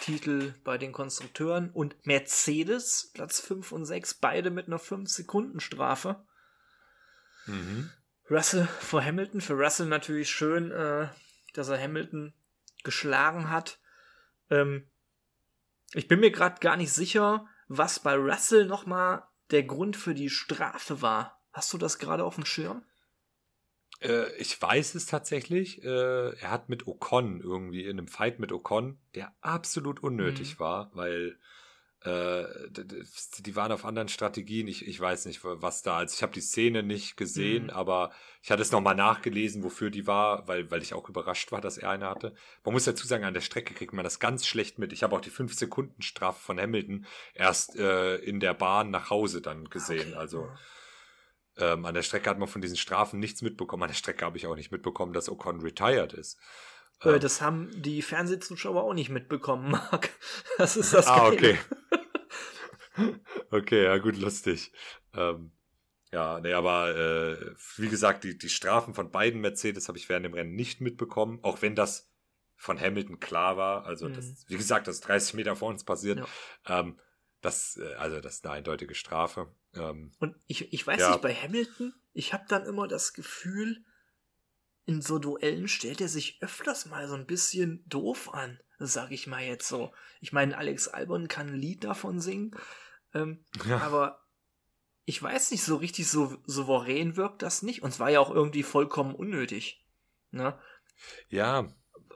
S1: Titel bei den Konstrukteuren. Und Mercedes, Platz 5 und 6, beide mit einer 5-Sekunden-Strafe. Mhm. Russell vor Hamilton. Für Russell natürlich schön, äh, dass er Hamilton geschlagen hat. Ähm, ich bin mir gerade gar nicht sicher, was bei Russell nochmal der Grund für die Strafe war. Hast du das gerade auf dem Schirm?
S2: Äh, ich weiß es tatsächlich. Äh, er hat mit Ocon irgendwie in einem Fight mit Ocon, der absolut unnötig mhm. war, weil äh, die waren auf anderen Strategien. Ich, ich weiß nicht, was da. Also ich habe die Szene nicht gesehen, mhm. aber ich hatte es nochmal nachgelesen, wofür die war, weil, weil ich auch überrascht war, dass er eine hatte. Man muss dazu sagen, an der Strecke kriegt man das ganz schlecht mit. Ich habe auch die 5-Sekunden-Strafe von Hamilton erst äh, in der Bahn nach Hause dann gesehen. Okay. Also Ähm, an der Strecke hat man von diesen Strafen nichts mitbekommen. An der Strecke habe ich auch nicht mitbekommen, dass Ocon retired ist.
S1: Äh, ähm, das haben die Fernsehzuschauer auch nicht mitbekommen, Marc. Das ist das
S2: Ah, Geile. okay. okay, ja gut, lustig. Ähm, ja, nee, aber äh, wie gesagt, die, die Strafen von beiden Mercedes habe ich während dem Rennen nicht mitbekommen, auch wenn das von Hamilton klar war. Also, mhm. das, wie gesagt, das ist 30 Meter vor uns passiert. Ja. Ähm, das, äh, also, das ist eine eindeutige Strafe. Ähm,
S1: Und ich, ich weiß ja. nicht, bei Hamilton, ich habe dann immer das Gefühl, in so Duellen stellt er sich öfters mal so ein bisschen doof an, sag ich mal jetzt so. Ich meine, Alex Albon kann ein Lied davon singen, ähm, ja. aber ich weiß nicht, so richtig so souverän wirkt das nicht. Und es war ja auch irgendwie vollkommen unnötig. Ne?
S2: Ja.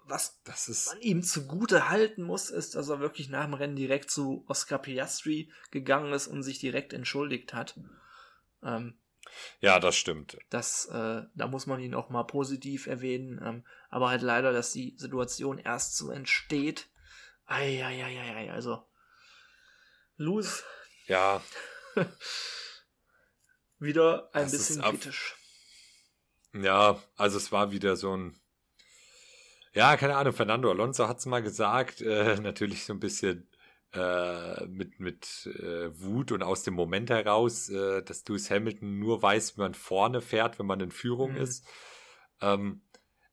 S1: Was das ist man ihm zugute halten muss, ist, dass er wirklich nach dem Rennen direkt zu Oscar Piastri gegangen ist und sich direkt entschuldigt hat. Ähm,
S2: ja, das stimmt.
S1: Das, äh, da muss man ihn auch mal positiv erwähnen. Ähm, aber halt leider, dass die Situation erst so entsteht. Eieieiei, also. Luz.
S2: Ja.
S1: wieder ein das bisschen kritisch.
S2: Ja, also es war wieder so ein. Ja, keine Ahnung, Fernando Alonso hat es mal gesagt, äh, natürlich so ein bisschen äh, mit, mit äh, Wut und aus dem Moment heraus, äh, dass Lewis Hamilton nur weiß, wie man vorne fährt, wenn man in Führung mhm. ist. Ähm,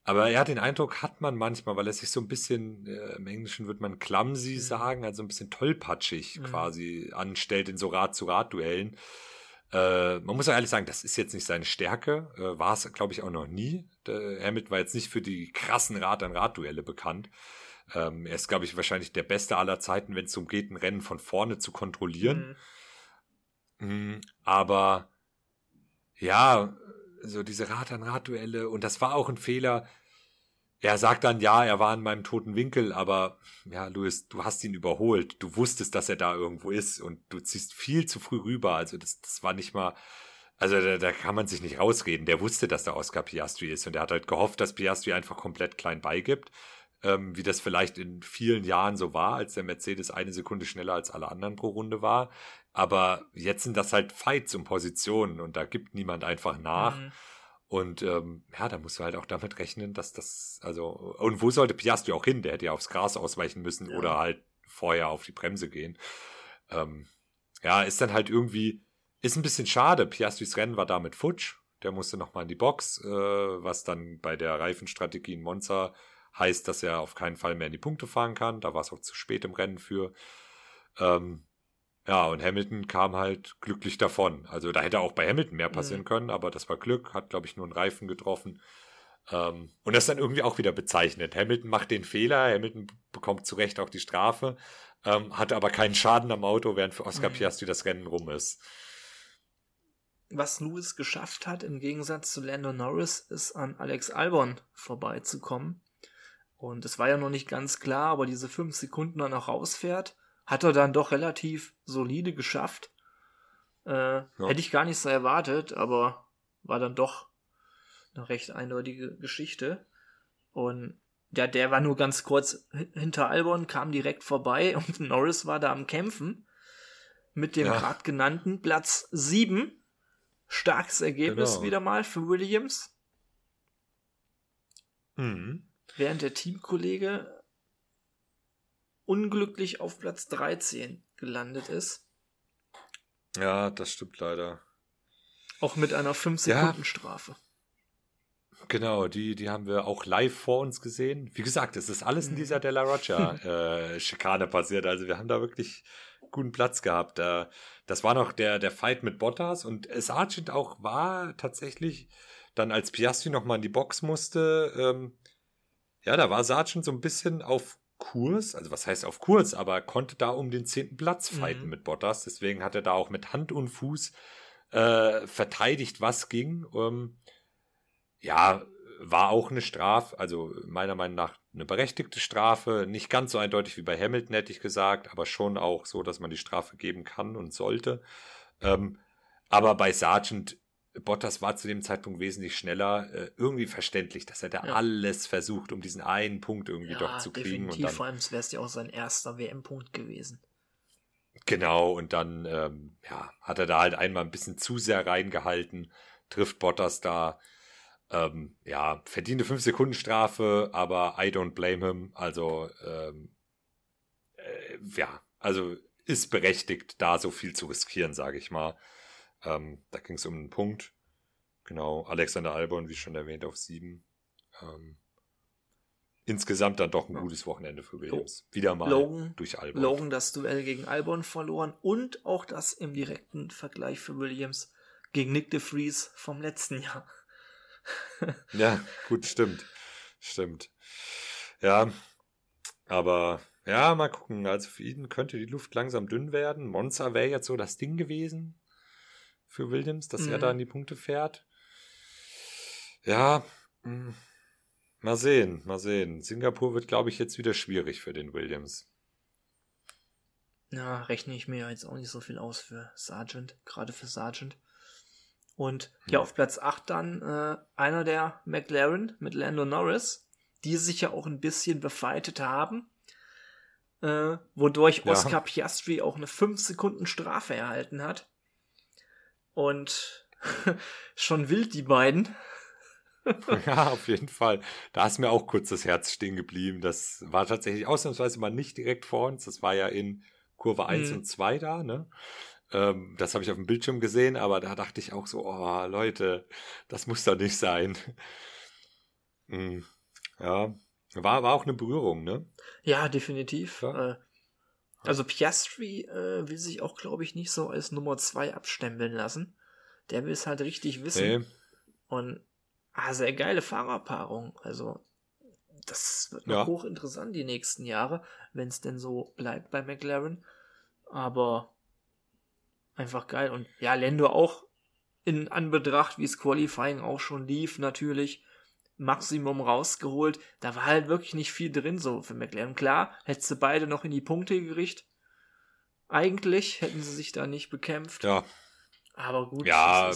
S2: aber er hat den Eindruck, hat man manchmal, weil er sich so ein bisschen, äh, im Englischen würde man clumsy mhm. sagen, also ein bisschen tollpatschig mhm. quasi anstellt in so Rad-zu-Rad-Duellen. Äh, man muss ja ehrlich sagen, das ist jetzt nicht seine Stärke, äh, war es, glaube ich, auch noch nie. Der Hamilton war jetzt nicht für die krassen Rad-an-Rad-Duelle bekannt. Ähm, er ist, glaube ich, wahrscheinlich der Beste aller Zeiten, wenn es darum geht, ein Rennen von vorne zu kontrollieren. Mhm. Mhm, aber ja, so diese Rad-an-Rad-Duelle und das war auch ein Fehler. Er sagt dann, ja, er war in meinem toten Winkel, aber ja, Louis, du hast ihn überholt. Du wusstest, dass er da irgendwo ist und du ziehst viel zu früh rüber. Also das, das war nicht mal, also da, da kann man sich nicht rausreden. Der wusste, dass der Oscar Piastri ist und er hat halt gehofft, dass Piastri einfach komplett klein beigibt ähm, wie das vielleicht in vielen Jahren so war, als der Mercedes eine Sekunde schneller als alle anderen pro Runde war. Aber jetzt sind das halt Fights um Positionen und da gibt niemand einfach nach. Mhm. Und ähm, ja, da musst du halt auch damit rechnen, dass das, also, und wo sollte Piastri auch hin? Der hätte ja aufs Gras ausweichen müssen ja. oder halt vorher auf die Bremse gehen. Ähm, ja, ist dann halt irgendwie, ist ein bisschen schade. Piastris Rennen war damit futsch. Der musste nochmal in die Box, äh, was dann bei der Reifenstrategie in Monza heißt, dass er auf keinen Fall mehr in die Punkte fahren kann. Da war es auch zu spät im Rennen für. Ähm, ja, und Hamilton kam halt glücklich davon. Also da hätte auch bei Hamilton mehr passieren mhm. können, aber das war Glück, hat, glaube ich, nur einen Reifen getroffen. Ähm, und das ist dann irgendwie auch wieder bezeichnet. Hamilton macht den Fehler, Hamilton bekommt zu Recht auch die Strafe, ähm, hatte aber keinen Schaden am Auto, während für Oscar mhm. Piastri das Rennen rum ist.
S1: Was Lewis geschafft hat, im Gegensatz zu Lando Norris, ist an Alex Albon vorbeizukommen. Und es war ja noch nicht ganz klar, aber diese fünf Sekunden dann auch rausfährt, hat er dann doch relativ solide geschafft. Äh, ja. Hätte ich gar nicht so erwartet, aber war dann doch eine recht eindeutige Geschichte. Und der, der war nur ganz kurz hinter Albon, kam direkt vorbei und Norris war da am Kämpfen mit dem ja. gerade genannten Platz 7. Starkes Ergebnis genau. wieder mal für Williams. Mhm während der Teamkollege unglücklich auf Platz 13 gelandet ist.
S2: Ja, das stimmt leider.
S1: Auch mit einer 5-Sekunden-Strafe. Ja.
S2: Genau, die, die haben wir auch live vor uns gesehen. Wie gesagt, es ist alles in mhm. dieser Della Rocha-Schikane äh, passiert. Also wir haben da wirklich guten Platz gehabt. Äh, das war noch der, der Fight mit Bottas und Sargent auch war tatsächlich dann, als Piastri nochmal in die Box musste, ähm, ja, da war Sargent so ein bisschen auf Kurs, also was heißt auf Kurs, aber konnte da um den zehnten Platz fighten mhm. mit Bottas. Deswegen hat er da auch mit Hand und Fuß äh, verteidigt, was ging. Ähm, ja, war auch eine Strafe, also meiner Meinung nach eine berechtigte Strafe. Nicht ganz so eindeutig wie bei Hamilton, hätte ich gesagt, aber schon auch so, dass man die Strafe geben kann und sollte. Ähm, aber bei Sargent Bottas war zu dem Zeitpunkt wesentlich schneller. Äh, irgendwie verständlich, dass er da ja. alles versucht, um diesen einen Punkt irgendwie ja, doch zu kriegen.
S1: Definitiv, und dann, vor allem wäre es ja auch sein erster WM-Punkt gewesen.
S2: Genau, und dann ähm, ja, hat er da halt einmal ein bisschen zu sehr reingehalten, trifft Bottas da. Ähm, ja, verdiente 5 Sekunden Strafe, aber I don't blame him. Also, ähm, äh, ja, also ist berechtigt, da so viel zu riskieren, sage ich mal. Ähm, da ging es um einen Punkt. Genau, Alexander Albon, wie schon erwähnt, auf 7. Ähm, insgesamt dann doch ein gutes Wochenende für Williams. Wieder mal
S1: Logan,
S2: durch Albon.
S1: Logan das Duell gegen Albon verloren und auch das im direkten Vergleich für Williams gegen Nick de Vries vom letzten Jahr.
S2: ja, gut, stimmt. Stimmt. Ja, aber ja, mal gucken. Also für ihn könnte die Luft langsam dünn werden. Monza wäre jetzt so das Ding gewesen für Williams, dass mhm. er da in die Punkte fährt. Ja, mh hm. Mal sehen, mal sehen. Singapur wird, glaube ich, jetzt wieder schwierig für den Williams.
S1: Na, rechne ich mir jetzt auch nicht so viel aus für Sargent, gerade für Sargent. Und ja, auf Platz 8 dann äh, einer der McLaren mit Lando Norris, die sich ja auch ein bisschen befeitet haben, äh, wodurch ja. Oscar Piastri auch eine 5 Sekunden Strafe erhalten hat. Und schon wild die beiden.
S2: ja, auf jeden Fall. Da ist mir auch kurz das Herz stehen geblieben. Das war tatsächlich ausnahmsweise mal nicht direkt vor uns. Das war ja in Kurve 1 mhm. und 2 da, ne? Ähm, das habe ich auf dem Bildschirm gesehen, aber da dachte ich auch so, oh Leute, das muss doch nicht sein. mhm. Ja, war, war auch eine Berührung, ne?
S1: Ja, definitiv. Ja. Also Piastri äh, will sich auch, glaube ich, nicht so als Nummer 2 abstempeln lassen. Der will es halt richtig wissen. Nee. Und ah, sehr geile Fahrerpaarung. Also, das wird noch ja. hochinteressant die nächsten Jahre, wenn es denn so bleibt bei McLaren. Aber einfach geil. Und ja, Lendo auch in Anbetracht, wie es Qualifying auch schon lief, natürlich Maximum rausgeholt. Da war halt wirklich nicht viel drin, so für McLaren. Klar, hättest du beide noch in die Punkte gerichtet. Eigentlich hätten sie sich da nicht bekämpft.
S2: Ja.
S1: Aber gut,
S2: ja,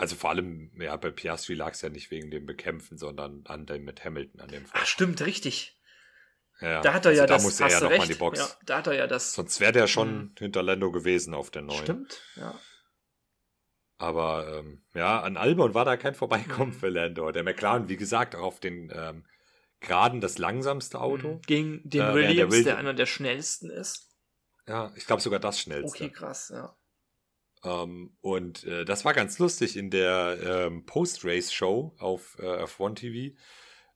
S2: also vor allem, ja, bei Piastri lag es ja nicht wegen dem Bekämpfen, sondern an dem mit Hamilton, an dem
S1: Ach, stimmt, richtig.
S2: Ja,
S1: da hat er also ja
S2: da
S1: das.
S2: musste er ja nochmal die Box.
S1: Ja, da hat er ja das.
S2: Sonst wäre der schon hm. hinter Lando gewesen auf der neuen.
S1: Stimmt, ja.
S2: Aber ähm, ja, an Albon war da kein Vorbeikommen für Lando. Der McLaren, wie gesagt, auch auf den ähm, Geraden das langsamste Auto.
S1: Hm. Gegen den äh, Williams, der, der, einer der schnellsten ist.
S2: Ja, ich glaube sogar das schnellste.
S1: Okay, krass, ja.
S2: Ähm, und äh, das war ganz lustig in der ähm, Post-Race-Show auf äh, F1 TV.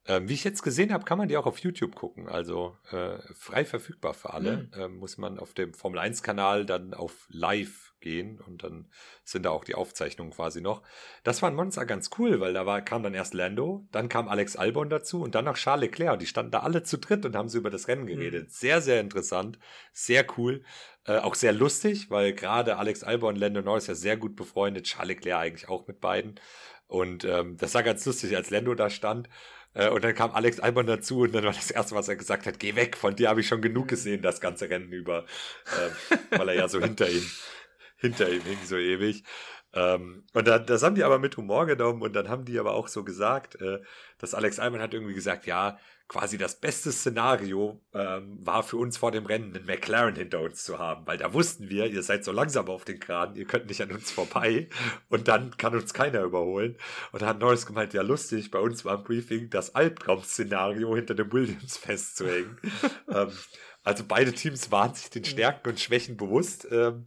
S2: Ähm, wie ich jetzt gesehen habe, kann man die auch auf YouTube gucken. Also äh, frei verfügbar für alle. Mhm. Ähm, muss man auf dem Formel 1-Kanal dann auf Live gehen und dann sind da auch die Aufzeichnungen quasi noch. Das war ein Monster ganz cool, weil da war, kam dann erst Lando, dann kam Alex Albon dazu und dann noch Charles Leclerc. Die standen da alle zu dritt und haben so über das Rennen geredet. Mhm. Sehr, sehr interessant, sehr cool. Äh, auch sehr lustig, weil gerade Alex Albon und Lando Norris ja sehr gut befreundet, Charles Leclerc eigentlich auch mit beiden. Und ähm, das war ganz lustig, als Lando da stand äh, und dann kam Alex Albon dazu und dann war das erste, was er gesagt hat, geh weg, von dir habe ich schon genug gesehen, das ganze Rennen über, äh, weil er ja so hinter ihm, hinter ihm hing so ewig. Ähm, und dann, das haben die aber mit Humor genommen und dann haben die aber auch so gesagt, äh, dass Alex Albon hat irgendwie gesagt, ja, quasi das beste Szenario ähm, war für uns vor dem Rennen, einen McLaren hinter uns zu haben, weil da wussten wir, ihr seid so langsam auf den Graden, ihr könnt nicht an uns vorbei und dann kann uns keiner überholen. Und da hat Norris gemeint, ja lustig, bei uns war im Briefing das Albtraum-Szenario hinter dem Williams festzuhängen. ähm, also beide Teams waren sich den Stärken und Schwächen bewusst. Ähm,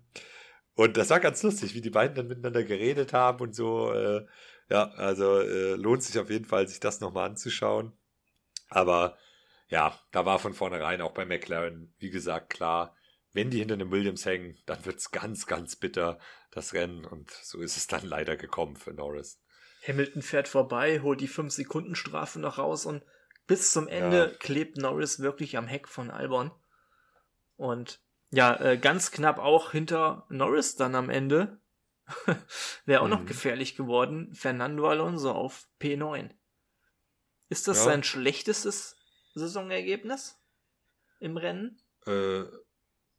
S2: und das war ganz lustig, wie die beiden dann miteinander geredet haben und so. Äh, ja, also äh, lohnt sich auf jeden Fall, sich das nochmal anzuschauen. Aber ja, da war von vornherein auch bei McLaren, wie gesagt, klar, wenn die hinter dem Williams hängen, dann wird's ganz, ganz bitter, das Rennen. Und so ist es dann leider gekommen für Norris.
S1: Hamilton fährt vorbei, holt die 5-Sekunden-Strafe noch raus und bis zum Ende ja. klebt Norris wirklich am Heck von Albon. Und ja, äh, ganz knapp auch hinter Norris dann am Ende. Wäre auch mhm. noch gefährlich geworden. Fernando Alonso auf P9. Ist das ja. sein schlechtestes Saisonergebnis im Rennen?
S2: Äh,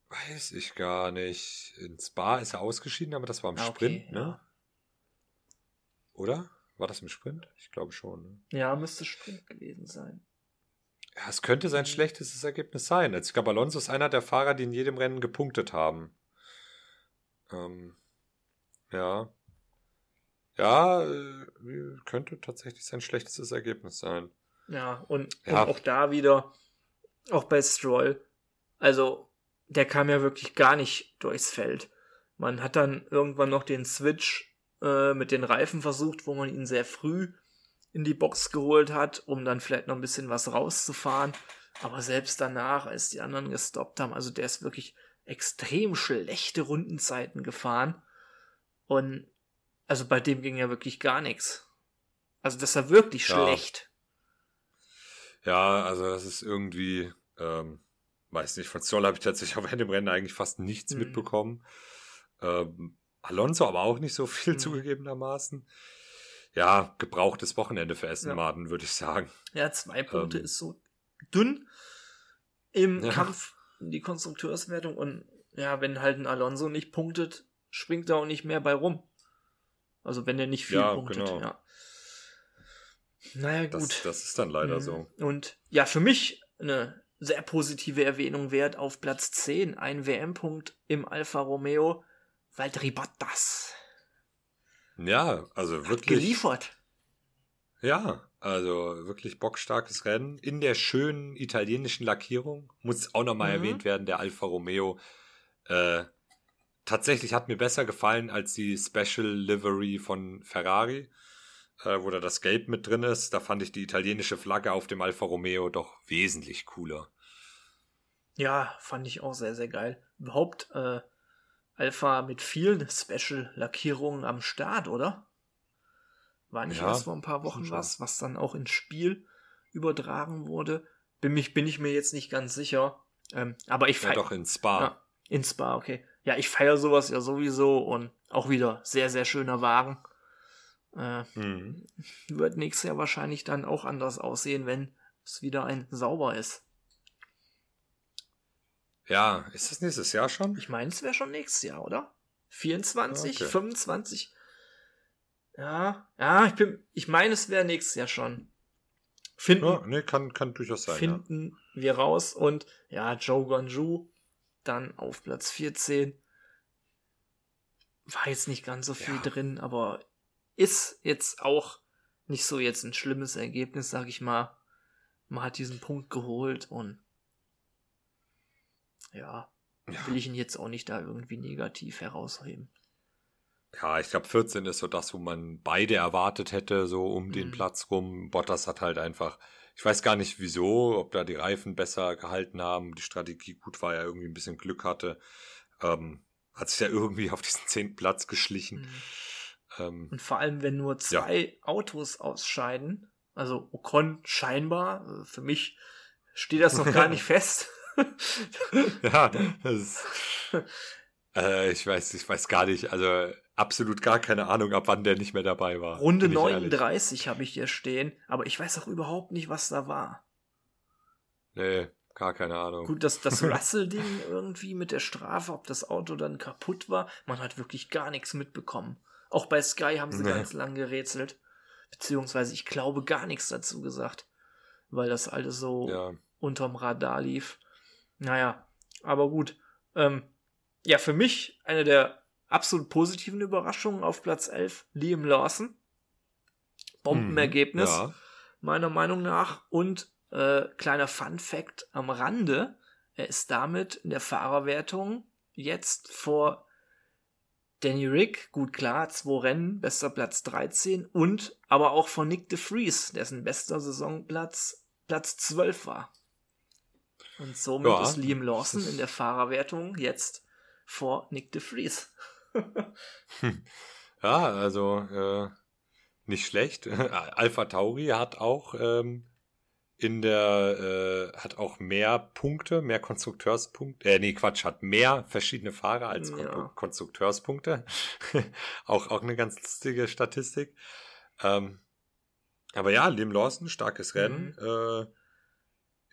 S2: weiß ich gar nicht. In Spa ist er ausgeschieden, aber das war im ah, Sprint, okay, ne? Ja. Oder? War das im Sprint? Ich glaube schon. Ne?
S1: Ja, müsste Sprint gewesen sein.
S2: Ja, es könnte sein schlechtestes Ergebnis sein. Ich glaube, Alonso ist einer der Fahrer, die in jedem Rennen gepunktet haben. Ähm, ja. Ja, äh, könnte tatsächlich sein schlechtestes Ergebnis sein.
S1: Ja, und, ja. und auch da wieder, auch bei Stroll, also der kam ja wirklich gar nicht durchs Feld. Man hat dann irgendwann noch den Switch äh, mit den Reifen versucht, wo man ihn sehr früh in die Box geholt hat, um dann vielleicht noch ein bisschen was rauszufahren. Aber selbst danach, als die anderen gestoppt haben, also der ist wirklich extrem schlechte Rundenzeiten gefahren. Und also bei dem ging ja wirklich gar nichts. Also das war wirklich ja. schlecht.
S2: Ja, also das ist irgendwie, ähm, weiß nicht, von Zoll habe ich tatsächlich auf dem Rennen eigentlich fast nichts hm. mitbekommen. Ähm, Alonso aber auch nicht so viel hm. zugegebenermaßen. Ja, gebrauchtes Wochenende für Essen Maden, ja. würde ich sagen.
S1: Ja, zwei Punkte ähm, ist so dünn im ja. Kampf in die Konstrukteurswertung und ja, wenn halt ein Alonso nicht punktet, springt er auch nicht mehr bei rum. Also wenn er nicht viel ja, punktet, genau. ja. Naja, gut.
S2: Das, das ist dann leider mhm. so.
S1: Und ja, für mich eine sehr positive Erwähnung wert auf Platz 10, ein WM-Punkt im Alfa Romeo, Valtteri Bottas.
S2: Ja, also Hat wirklich.
S1: Geliefert.
S2: Ja, also wirklich bockstarkes Rennen in der schönen italienischen Lackierung. Muss auch nochmal mhm. erwähnt werden, der Alfa Romeo. Äh, tatsächlich hat mir besser gefallen als die Special Livery von Ferrari, äh, wo da das Gelb mit drin ist. Da fand ich die italienische Flagge auf dem Alfa Romeo doch wesentlich cooler.
S1: Ja, fand ich auch sehr, sehr geil. Überhaupt äh, Alpha mit vielen Special-Lackierungen am Start, oder? War nicht ja, erst vor ein paar Wochen was, was dann auch ins Spiel übertragen wurde. Bin, mich, bin ich mir jetzt nicht ganz sicher. Ähm, aber ich
S2: feiere. Ja, doch in Spa.
S1: Ja, in Spa, okay. Ja, ich feiere sowas ja sowieso und auch wieder sehr, sehr schöner Wagen. Äh, mhm. Wird nächstes Jahr wahrscheinlich dann auch anders aussehen, wenn es wieder ein sauber ist.
S2: Ja, ist das nächstes Jahr schon?
S1: Ich meine, es wäre schon nächstes Jahr, oder? 24, okay. 25? Ja, ja, ich bin, ich meine, es wäre nächstes Jahr schon.
S2: Finden. Ja, nee, kann, kann durchaus sein.
S1: Finden ja. wir raus und ja, Joe Gonju dann auf Platz 14. War jetzt nicht ganz so viel ja. drin, aber ist jetzt auch nicht so jetzt ein schlimmes Ergebnis, sag ich mal. Man hat diesen Punkt geholt und ja, ja. will ich ihn jetzt auch nicht da irgendwie negativ herausheben.
S2: Ja, ich glaube 14 ist so das, wo man beide erwartet hätte, so um mhm. den Platz rum. Bottas hat halt einfach, ich weiß gar nicht wieso, ob da die Reifen besser gehalten haben, die Strategie gut war, er irgendwie ein bisschen Glück hatte. Ähm, hat sich ja irgendwie auf diesen zehnten Platz geschlichen. Mhm.
S1: Ähm, Und vor allem, wenn nur zwei ja. Autos ausscheiden, also Ocon scheinbar, äh, für mich steht das noch gar nicht fest.
S2: ja, das, äh, ich weiß, ich weiß gar nicht, also absolut gar keine Ahnung, ab wann der nicht mehr dabei war.
S1: Runde 39 habe ich hier stehen, aber ich weiß auch überhaupt nicht, was da war.
S2: Nee, gar keine Ahnung.
S1: Gut, dass das Russell-Ding irgendwie mit der Strafe, ob das Auto dann kaputt war, man hat wirklich gar nichts mitbekommen. Auch bei Sky haben sie nee. ganz lang gerätselt. Beziehungsweise ich glaube gar nichts dazu gesagt. Weil das alles so ja. unterm Radar lief. Naja, aber gut. Ähm, ja, für mich eine der absolut positiven Überraschungen auf Platz 11, Liam Lawson. Bombenergebnis, mhm, ja. meiner Meinung nach. Und äh, kleiner Fun Fact am Rande, er ist damit in der Fahrerwertung jetzt vor Danny Rick, gut klar, zwei Rennen, bester Platz 13 und aber auch von Nick de Vries, dessen bester Saisonplatz Platz 12 war. Und somit ja. ist Liam Lawson in der Fahrerwertung jetzt vor Nick de Vries.
S2: ja, also äh, nicht schlecht. Alpha Tauri hat auch ähm, in der äh, hat auch mehr Punkte, mehr Konstrukteurspunkte. Äh, nee, Quatsch, hat mehr verschiedene Fahrer als ja. Konstrukteurspunkte. auch auch eine ganz lustige Statistik. Ähm, aber ja, Liam Lawson, starkes Rennen. Mhm. Äh,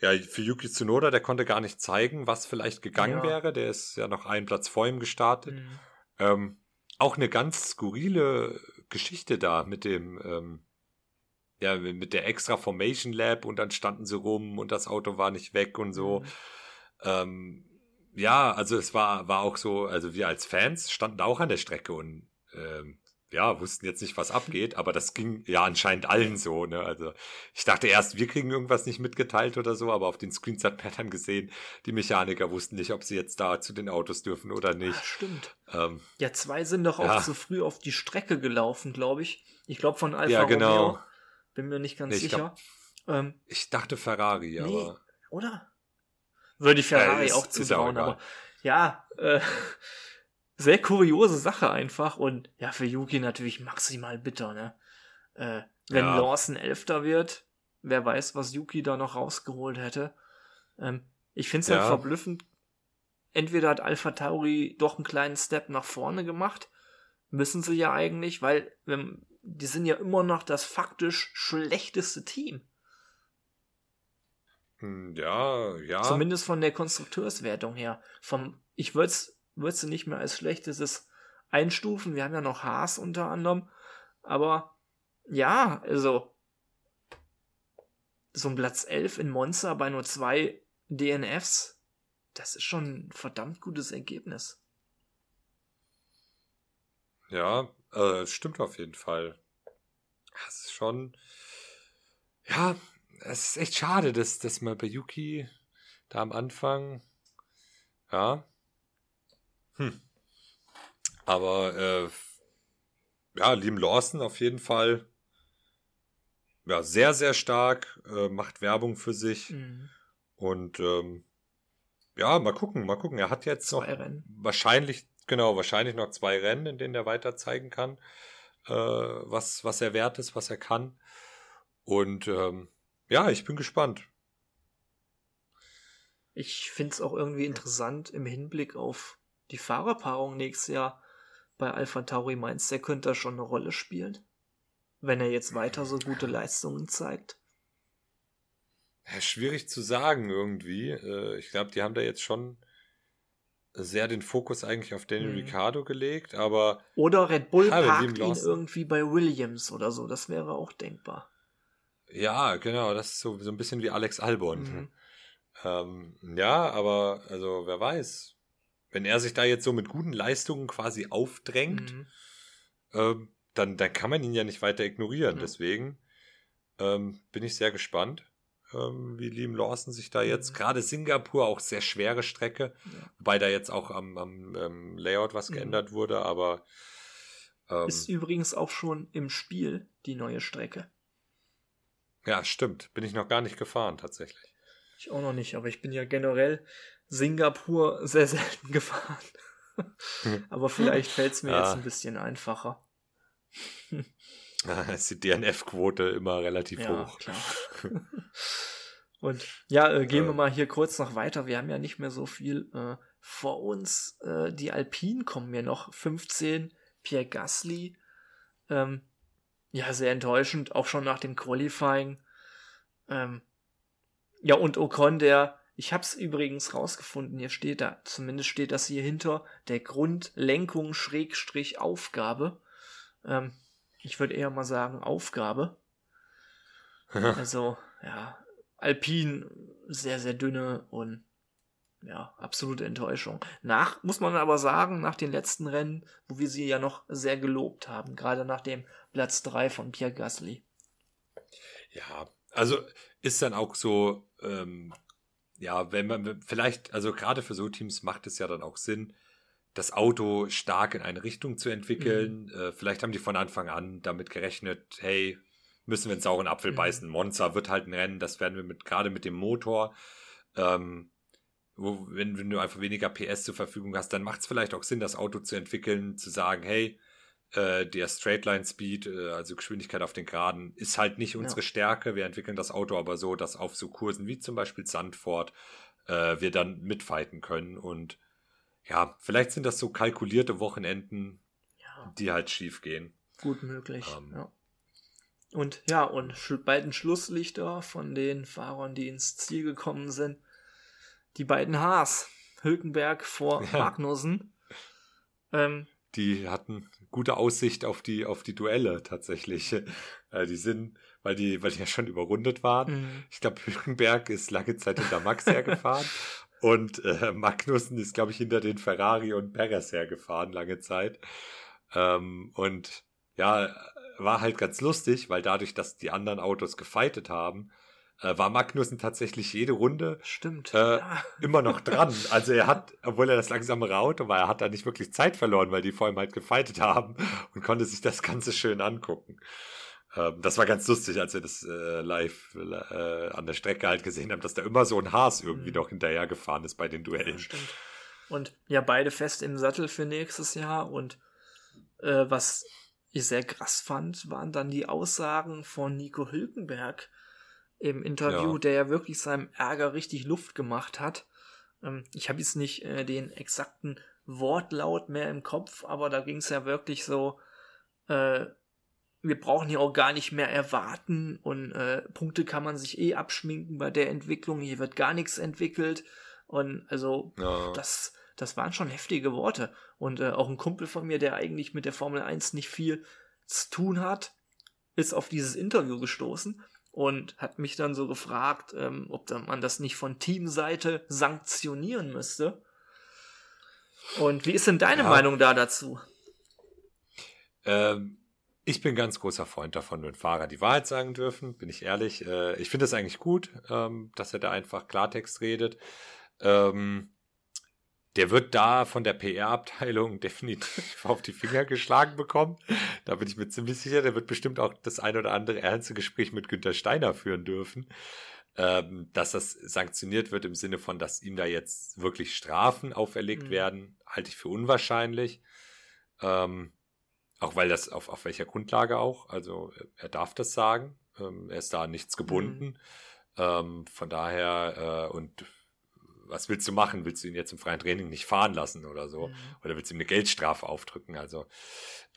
S2: ja, für Yuki Tsunoda, der konnte gar nicht zeigen, was vielleicht gegangen ja. wäre. Der ist ja noch einen Platz vor ihm gestartet. Mhm. Ähm, auch eine ganz skurrile Geschichte da mit dem, ähm, ja, mit der extra Formation Lab und dann standen sie rum und das Auto war nicht weg und so. Mhm. Ähm, ja, also es war, war auch so, also wir als Fans standen auch an der Strecke und ähm, ja, wussten jetzt nicht, was abgeht, aber das ging ja anscheinend allen so, ne? Also ich dachte erst, wir kriegen irgendwas nicht mitgeteilt oder so, aber auf den Screens hat man dann gesehen, die Mechaniker wussten nicht, ob sie jetzt da zu den Autos dürfen oder nicht. Ach,
S1: stimmt. Ähm, ja, zwei sind doch auch ja. zu früh auf die Strecke gelaufen, glaube ich. Ich glaube von Alfa
S2: ja, genau. Romeo.
S1: Bin mir nicht ganz nee, sicher.
S2: Ich, glaub, ähm, ich dachte Ferrari, nee, aber.
S1: Oder? Würde ich Ferrari ja, ist, auch zutrauen, aber ja, äh, sehr kuriose Sache einfach und ja, für Yuki natürlich maximal bitter, ne? Äh, wenn ja. Lawson Elfter wird, wer weiß, was Yuki da noch rausgeholt hätte. Ähm, ich finde es halt ja. halt verblüffend. Entweder hat Alpha Tauri doch einen kleinen Step nach vorne gemacht, müssen sie ja eigentlich, weil wenn, die sind ja immer noch das faktisch schlechteste Team.
S2: Hm, ja, ja.
S1: Zumindest von der Konstrukteurswertung her. Vom, ich würde es würdest du nicht mehr als schlechtes einstufen. Wir haben ja noch Haas unter anderem. Aber ja, also so ein Platz 11 in Monza bei nur zwei DNFs, das ist schon ein verdammt gutes Ergebnis.
S2: Ja, äh, stimmt auf jeden Fall. Das ist schon. Ja, es ist echt schade, dass, dass man bei Yuki da am Anfang. Ja, hm. Aber äh, ja, Liam Lawson auf jeden Fall ja, sehr, sehr stark, äh, macht Werbung für sich. Mhm. Und ähm, ja, mal gucken, mal gucken. Er hat jetzt zwei noch Rennen. wahrscheinlich, genau, wahrscheinlich noch zwei Rennen, in denen er weiter zeigen kann, äh, was, was er wert ist, was er kann. Und ähm, ja, ich bin gespannt.
S1: Ich finde es auch irgendwie interessant im Hinblick auf die Fahrerpaarung nächstes Jahr bei Alpha Tauri meinst, der könnte da schon eine Rolle spielen? Wenn er jetzt weiter so gute Leistungen zeigt?
S2: Ja, schwierig zu sagen irgendwie. Äh, ich glaube, die haben da jetzt schon sehr den Fokus eigentlich auf Daniel mhm. Ricciardo gelegt, aber.
S1: Oder Red Bull ja, parkt ihn irgendwie bei Williams oder so. Das wäre auch denkbar.
S2: Ja, genau. Das ist so, so ein bisschen wie Alex Albon. Mhm. Ähm, ja, aber also wer weiß. Wenn er sich da jetzt so mit guten Leistungen quasi aufdrängt, mhm. ähm, dann, dann kann man ihn ja nicht weiter ignorieren. Mhm. Deswegen ähm, bin ich sehr gespannt, ähm, wie Liam Lawson sich da jetzt, mhm. gerade Singapur, auch sehr schwere Strecke, ja. wobei da jetzt auch am, am ähm, Layout was mhm. geändert wurde, aber
S1: ähm, ist übrigens auch schon im Spiel die neue Strecke.
S2: Ja, stimmt. Bin ich noch gar nicht gefahren, tatsächlich.
S1: Ich auch noch nicht, aber ich bin ja generell Singapur sehr selten gefahren. Aber vielleicht fällt es mir ja. jetzt ein bisschen einfacher.
S2: Da ist die DNF-Quote immer relativ ja, hoch. Klar.
S1: Und ja, äh, gehen wir mal hier kurz noch weiter. Wir haben ja nicht mehr so viel äh, vor uns. Äh, die Alpinen kommen mir noch. 15, Pierre Gasly. Ähm, ja, sehr enttäuschend, auch schon nach dem Qualifying. Ähm, ja, und Ocon, der ich habe es übrigens rausgefunden, hier steht da, zumindest steht das hier hinter, der Grundlenkung Schrägstrich Aufgabe. Ähm, ich würde eher mal sagen Aufgabe. also, ja, Alpin sehr, sehr dünne und ja, absolute Enttäuschung. Nach, muss man aber sagen, nach den letzten Rennen, wo wir sie ja noch sehr gelobt haben, gerade nach dem Platz 3 von Pierre Gasly.
S2: Ja, also ist dann auch so, ähm, ja, wenn man vielleicht, also gerade für so Teams macht es ja dann auch Sinn, das Auto stark in eine Richtung zu entwickeln. Mhm. Äh, vielleicht haben die von Anfang an damit gerechnet, hey, müssen wir einen sauren Apfel mhm. beißen. Monza wird halt ein Rennen, das werden wir mit, gerade mit dem Motor, ähm, wo, wenn, wenn du einfach weniger PS zur Verfügung hast, dann macht es vielleicht auch Sinn, das Auto zu entwickeln, zu sagen, hey, äh, der Straightline Speed, äh, also Geschwindigkeit auf den Geraden, ist halt nicht unsere ja. Stärke. Wir entwickeln das Auto aber so, dass auf so Kursen wie zum Beispiel Sandford äh, wir dann mitfighten können. Und ja, vielleicht sind das so kalkulierte Wochenenden, ja. die halt schief gehen.
S1: Gut möglich, ähm, ja. Und ja, und beiden Schlusslichter von den Fahrern, die ins Ziel gekommen sind, die beiden Haas, Hülkenberg vor ja. Magnussen. Ähm,
S2: die hatten gute Aussicht auf die, auf die Duelle tatsächlich. Äh, die sind, weil die, weil die ja schon überrundet waren. Mhm. Ich glaube, Hülkenberg ist lange Zeit hinter Max hergefahren. Und äh, Magnussen ist, glaube ich, hinter den Ferrari und Perez hergefahren, lange Zeit. Ähm, und ja, war halt ganz lustig, weil dadurch, dass die anderen Autos gefeitet haben, äh, war Magnussen tatsächlich jede Runde
S1: Stimmt.
S2: Äh, ja. immer noch dran. Also er hat, obwohl er das langsamere Auto war, er hat da nicht wirklich Zeit verloren, weil die vor ihm halt gefeitet haben und konnte sich das Ganze schön angucken. Ähm, das war ganz lustig, als wir das äh, live äh, an der Strecke halt gesehen haben, dass da immer so ein Haas irgendwie mhm. noch hinterher gefahren ist bei den Duellen. Ja,
S1: stimmt. Und ja, beide fest im Sattel für nächstes Jahr und äh, was ich sehr krass fand, waren dann die Aussagen von Nico Hülkenberg, im Interview, ja. der ja wirklich seinem Ärger richtig Luft gemacht hat. Ähm, ich habe jetzt nicht äh, den exakten Wortlaut mehr im Kopf, aber da ging es ja wirklich so, äh, wir brauchen hier auch gar nicht mehr erwarten und äh, Punkte kann man sich eh abschminken bei der Entwicklung, hier wird gar nichts entwickelt und also ja. das, das waren schon heftige Worte und äh, auch ein Kumpel von mir, der eigentlich mit der Formel 1 nicht viel zu tun hat, ist auf dieses Interview gestoßen und hat mich dann so gefragt, ähm, ob man das nicht von Teamseite sanktionieren müsste. Und wie ist denn deine ja. Meinung da dazu?
S2: Ähm, ich bin ganz großer Freund davon, wenn Fahrer die Wahrheit sagen dürfen, bin ich ehrlich. Äh, ich finde es eigentlich gut, ähm, dass er da einfach Klartext redet. Ähm, der wird da von der PR-Abteilung definitiv auf die Finger geschlagen bekommen. Da bin ich mir ziemlich sicher. Der wird bestimmt auch das ein oder andere ernste Gespräch mit Günter Steiner führen dürfen. Ähm, dass das sanktioniert wird im Sinne von, dass ihm da jetzt wirklich Strafen auferlegt mhm. werden, halte ich für unwahrscheinlich. Ähm, auch weil das auf, auf welcher Grundlage auch. Also er darf das sagen. Ähm, er ist da nichts gebunden. Mhm. Von daher, äh, und was willst du machen? Willst du ihn jetzt im freien Training nicht fahren lassen oder so? Mhm. Oder willst du ihm eine Geldstrafe aufdrücken? Also,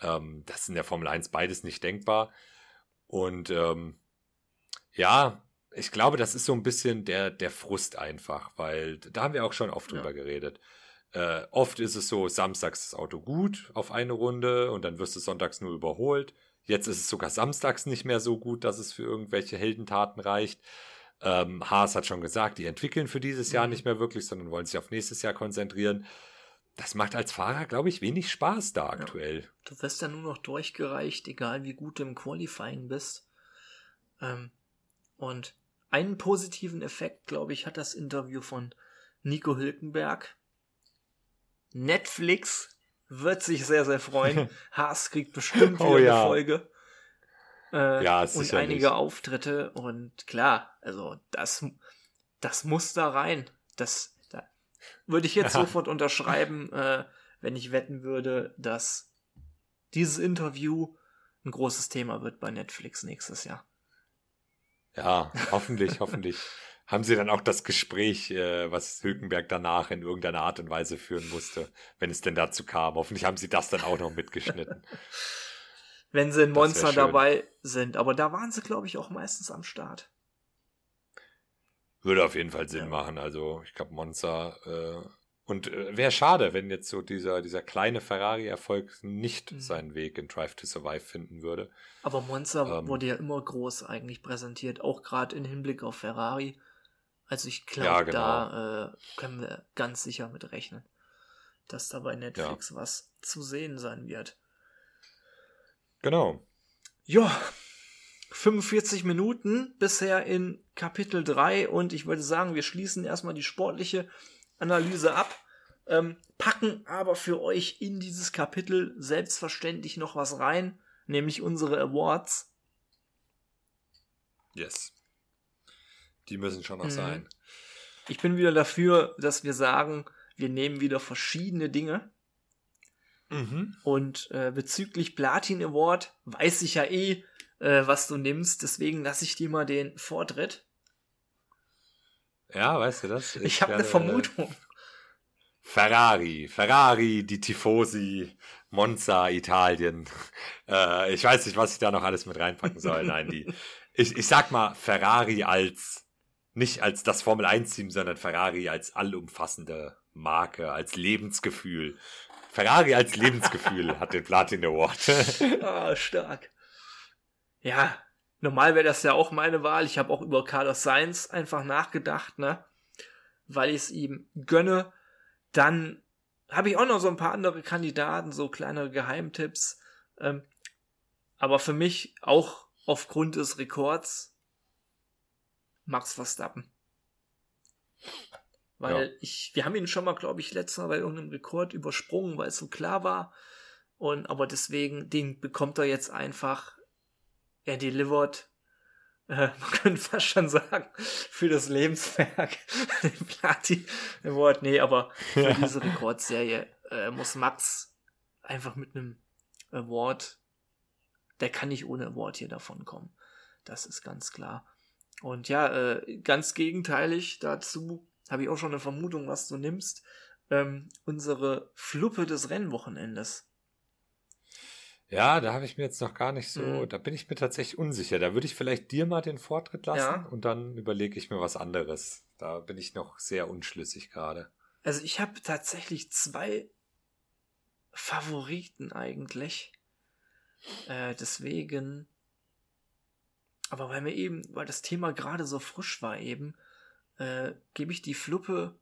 S2: ähm, das ist in der Formel 1 beides nicht denkbar. Und ähm, ja, ich glaube, das ist so ein bisschen der, der Frust einfach, weil da haben wir auch schon oft drüber ja. geredet. Äh, oft ist es so, samstags das Auto gut auf eine Runde und dann wirst du sonntags nur überholt. Jetzt ist es sogar samstags nicht mehr so gut, dass es für irgendwelche Heldentaten reicht. Ähm, Haas hat schon gesagt, die entwickeln für dieses Jahr mhm. nicht mehr wirklich, sondern wollen sich auf nächstes Jahr konzentrieren. Das macht als Fahrer, glaube ich, wenig Spaß da aktuell. Ja,
S1: du wirst ja nur noch durchgereicht, egal wie gut du im Qualifying bist. Ähm, und einen positiven Effekt, glaube ich, hat das Interview von Nico Hülkenberg. Netflix wird sich sehr, sehr freuen. Haas kriegt bestimmt oh wieder oh, ja. eine Folge. Äh, ja, und einige Auftritte und klar, also das, das muss da rein. Das da würde ich jetzt ja. sofort unterschreiben, äh, wenn ich wetten würde, dass dieses Interview ein großes Thema wird bei Netflix nächstes Jahr.
S2: Ja, hoffentlich, hoffentlich haben sie dann auch das Gespräch, äh, was Hülkenberg danach in irgendeiner Art und Weise führen musste, wenn es denn dazu kam. Hoffentlich haben sie das dann auch noch mitgeschnitten.
S1: Wenn sie in Monster dabei sind. Aber da waren sie, glaube ich, auch meistens am Start.
S2: Würde auf jeden Fall Sinn ja. machen. Also ich glaube, Monza äh, und äh, wäre schade, wenn jetzt so dieser, dieser kleine Ferrari-Erfolg nicht mhm. seinen Weg in Drive to Survive finden würde.
S1: Aber Monza ähm, wurde ja immer groß eigentlich präsentiert, auch gerade im Hinblick auf Ferrari. Also ich glaube, ja, genau. da äh, können wir ganz sicher mit rechnen, dass da bei Netflix ja. was zu sehen sein wird.
S2: Genau.
S1: Ja, 45 Minuten bisher in Kapitel 3 und ich würde sagen, wir schließen erstmal die sportliche Analyse ab, ähm, packen aber für euch in dieses Kapitel selbstverständlich noch was rein, nämlich unsere Awards.
S2: Yes. Die müssen schon noch mhm. sein.
S1: Ich bin wieder dafür, dass wir sagen, wir nehmen wieder verschiedene Dinge Mhm. Und äh, bezüglich Platin Award weiß ich ja eh, äh, was du nimmst, deswegen lasse ich dir mal den Vortritt.
S2: Ja, weißt du das?
S1: Ich, ich habe eine Vermutung.
S2: Ferrari, Ferrari, die Tifosi, Monza, Italien. Äh, ich weiß nicht, was ich da noch alles mit reinpacken soll. Nein, die. Ich, ich sag mal Ferrari als nicht als das Formel 1 Team, sondern Ferrari als allumfassende Marke, als Lebensgefühl Ferrari als Lebensgefühl hat den Platin Award.
S1: ah, stark. Ja, normal wäre das ja auch meine Wahl. Ich habe auch über Carlos Sainz einfach nachgedacht, ne? Weil ich es ihm gönne. Dann habe ich auch noch so ein paar andere Kandidaten, so kleinere Geheimtipps. Ähm, aber für mich auch aufgrund des Rekords Max Verstappen. Weil ja. ich, wir haben ihn schon mal, glaube ich, letztes Mal bei irgendeinem Rekord übersprungen, weil es so klar war. Und aber deswegen, den bekommt er jetzt einfach. Er delivered, äh, man könnte fast schon sagen, für das Lebenswerk den Platin Award. Nee, aber für ja. diese Rekordserie äh, muss Max einfach mit einem Award, der kann nicht ohne Award hier davon kommen. Das ist ganz klar. Und ja, äh, ganz gegenteilig dazu habe ich auch schon eine Vermutung, was du nimmst. Ähm, unsere Fluppe des Rennwochenendes.
S2: Ja, da habe ich mir jetzt noch gar nicht so, mhm. da bin ich mir tatsächlich unsicher. Da würde ich vielleicht dir mal den Vortritt lassen ja. und dann überlege ich mir was anderes. Da bin ich noch sehr unschlüssig gerade.
S1: Also ich habe tatsächlich zwei Favoriten eigentlich. Äh, deswegen. Aber weil mir eben, weil das Thema gerade so frisch war eben, äh, gebe ich die Fluppe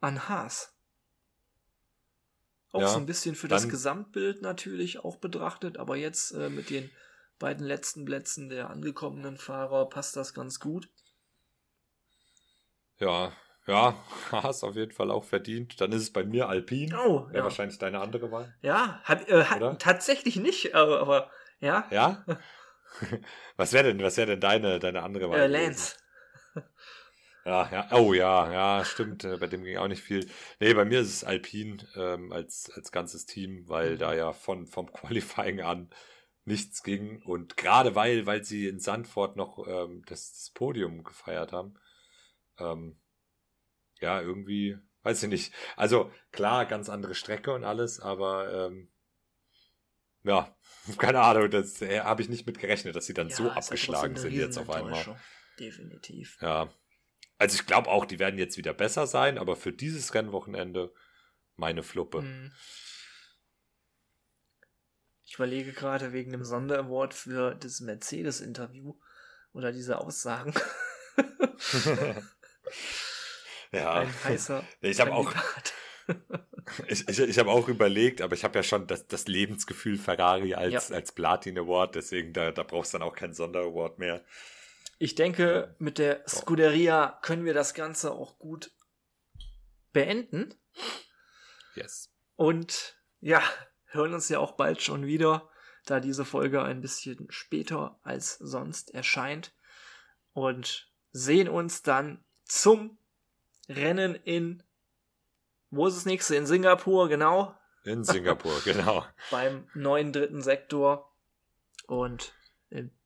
S1: an Haas. Auch ja, so ein bisschen für das Gesamtbild natürlich auch betrachtet, aber jetzt äh, mit den beiden letzten Plätzen der angekommenen Fahrer passt das ganz gut.
S2: Ja, ja, Haas auf jeden Fall auch verdient. Dann ist es bei mir Alpin. Oh, ja. wahrscheinlich deine andere Wahl.
S1: Ja, hat, äh, hat tatsächlich nicht, aber, aber ja.
S2: Ja? was wäre denn, was wäre denn deine, deine andere Wahl?
S1: Äh, Lance.
S2: Ja, ja, oh ja, ja, stimmt. Äh, bei dem ging auch nicht viel. Nee, bei mir ist es Alpine ähm, als, als ganzes Team, weil mhm. da ja von, vom Qualifying an nichts ging. Und gerade weil, weil sie in Sandford noch ähm, das, das Podium gefeiert haben, ähm, ja, irgendwie, weiß ich nicht. Also klar, ganz andere Strecke und alles, aber ähm, ja, keine Ahnung, das äh, habe ich nicht mit gerechnet, dass sie dann ja, so abgeschlagen sind jetzt auf einmal.
S1: Definitiv.
S2: Ja, also ich glaube auch, die werden jetzt wieder besser sein, aber für dieses Rennwochenende meine Fluppe. Hm.
S1: Ich überlege gerade wegen dem Sonderaward für das Mercedes-Interview oder diese Aussagen.
S2: ja. Ich habe auch. ich, ich, ich habe auch überlegt, aber ich habe ja schon das, das Lebensgefühl Ferrari als, ja. als Platin Award, deswegen da, da brauchst du dann auch keinen Sonderaward mehr.
S1: Ich denke, mit der Scuderia können wir das Ganze auch gut beenden.
S2: Yes.
S1: Und ja, hören uns ja auch bald schon wieder, da diese Folge ein bisschen später als sonst erscheint. Und sehen uns dann zum Rennen in, wo ist das nächste? In Singapur, genau.
S2: In Singapur, genau.
S1: Beim neuen dritten Sektor. Und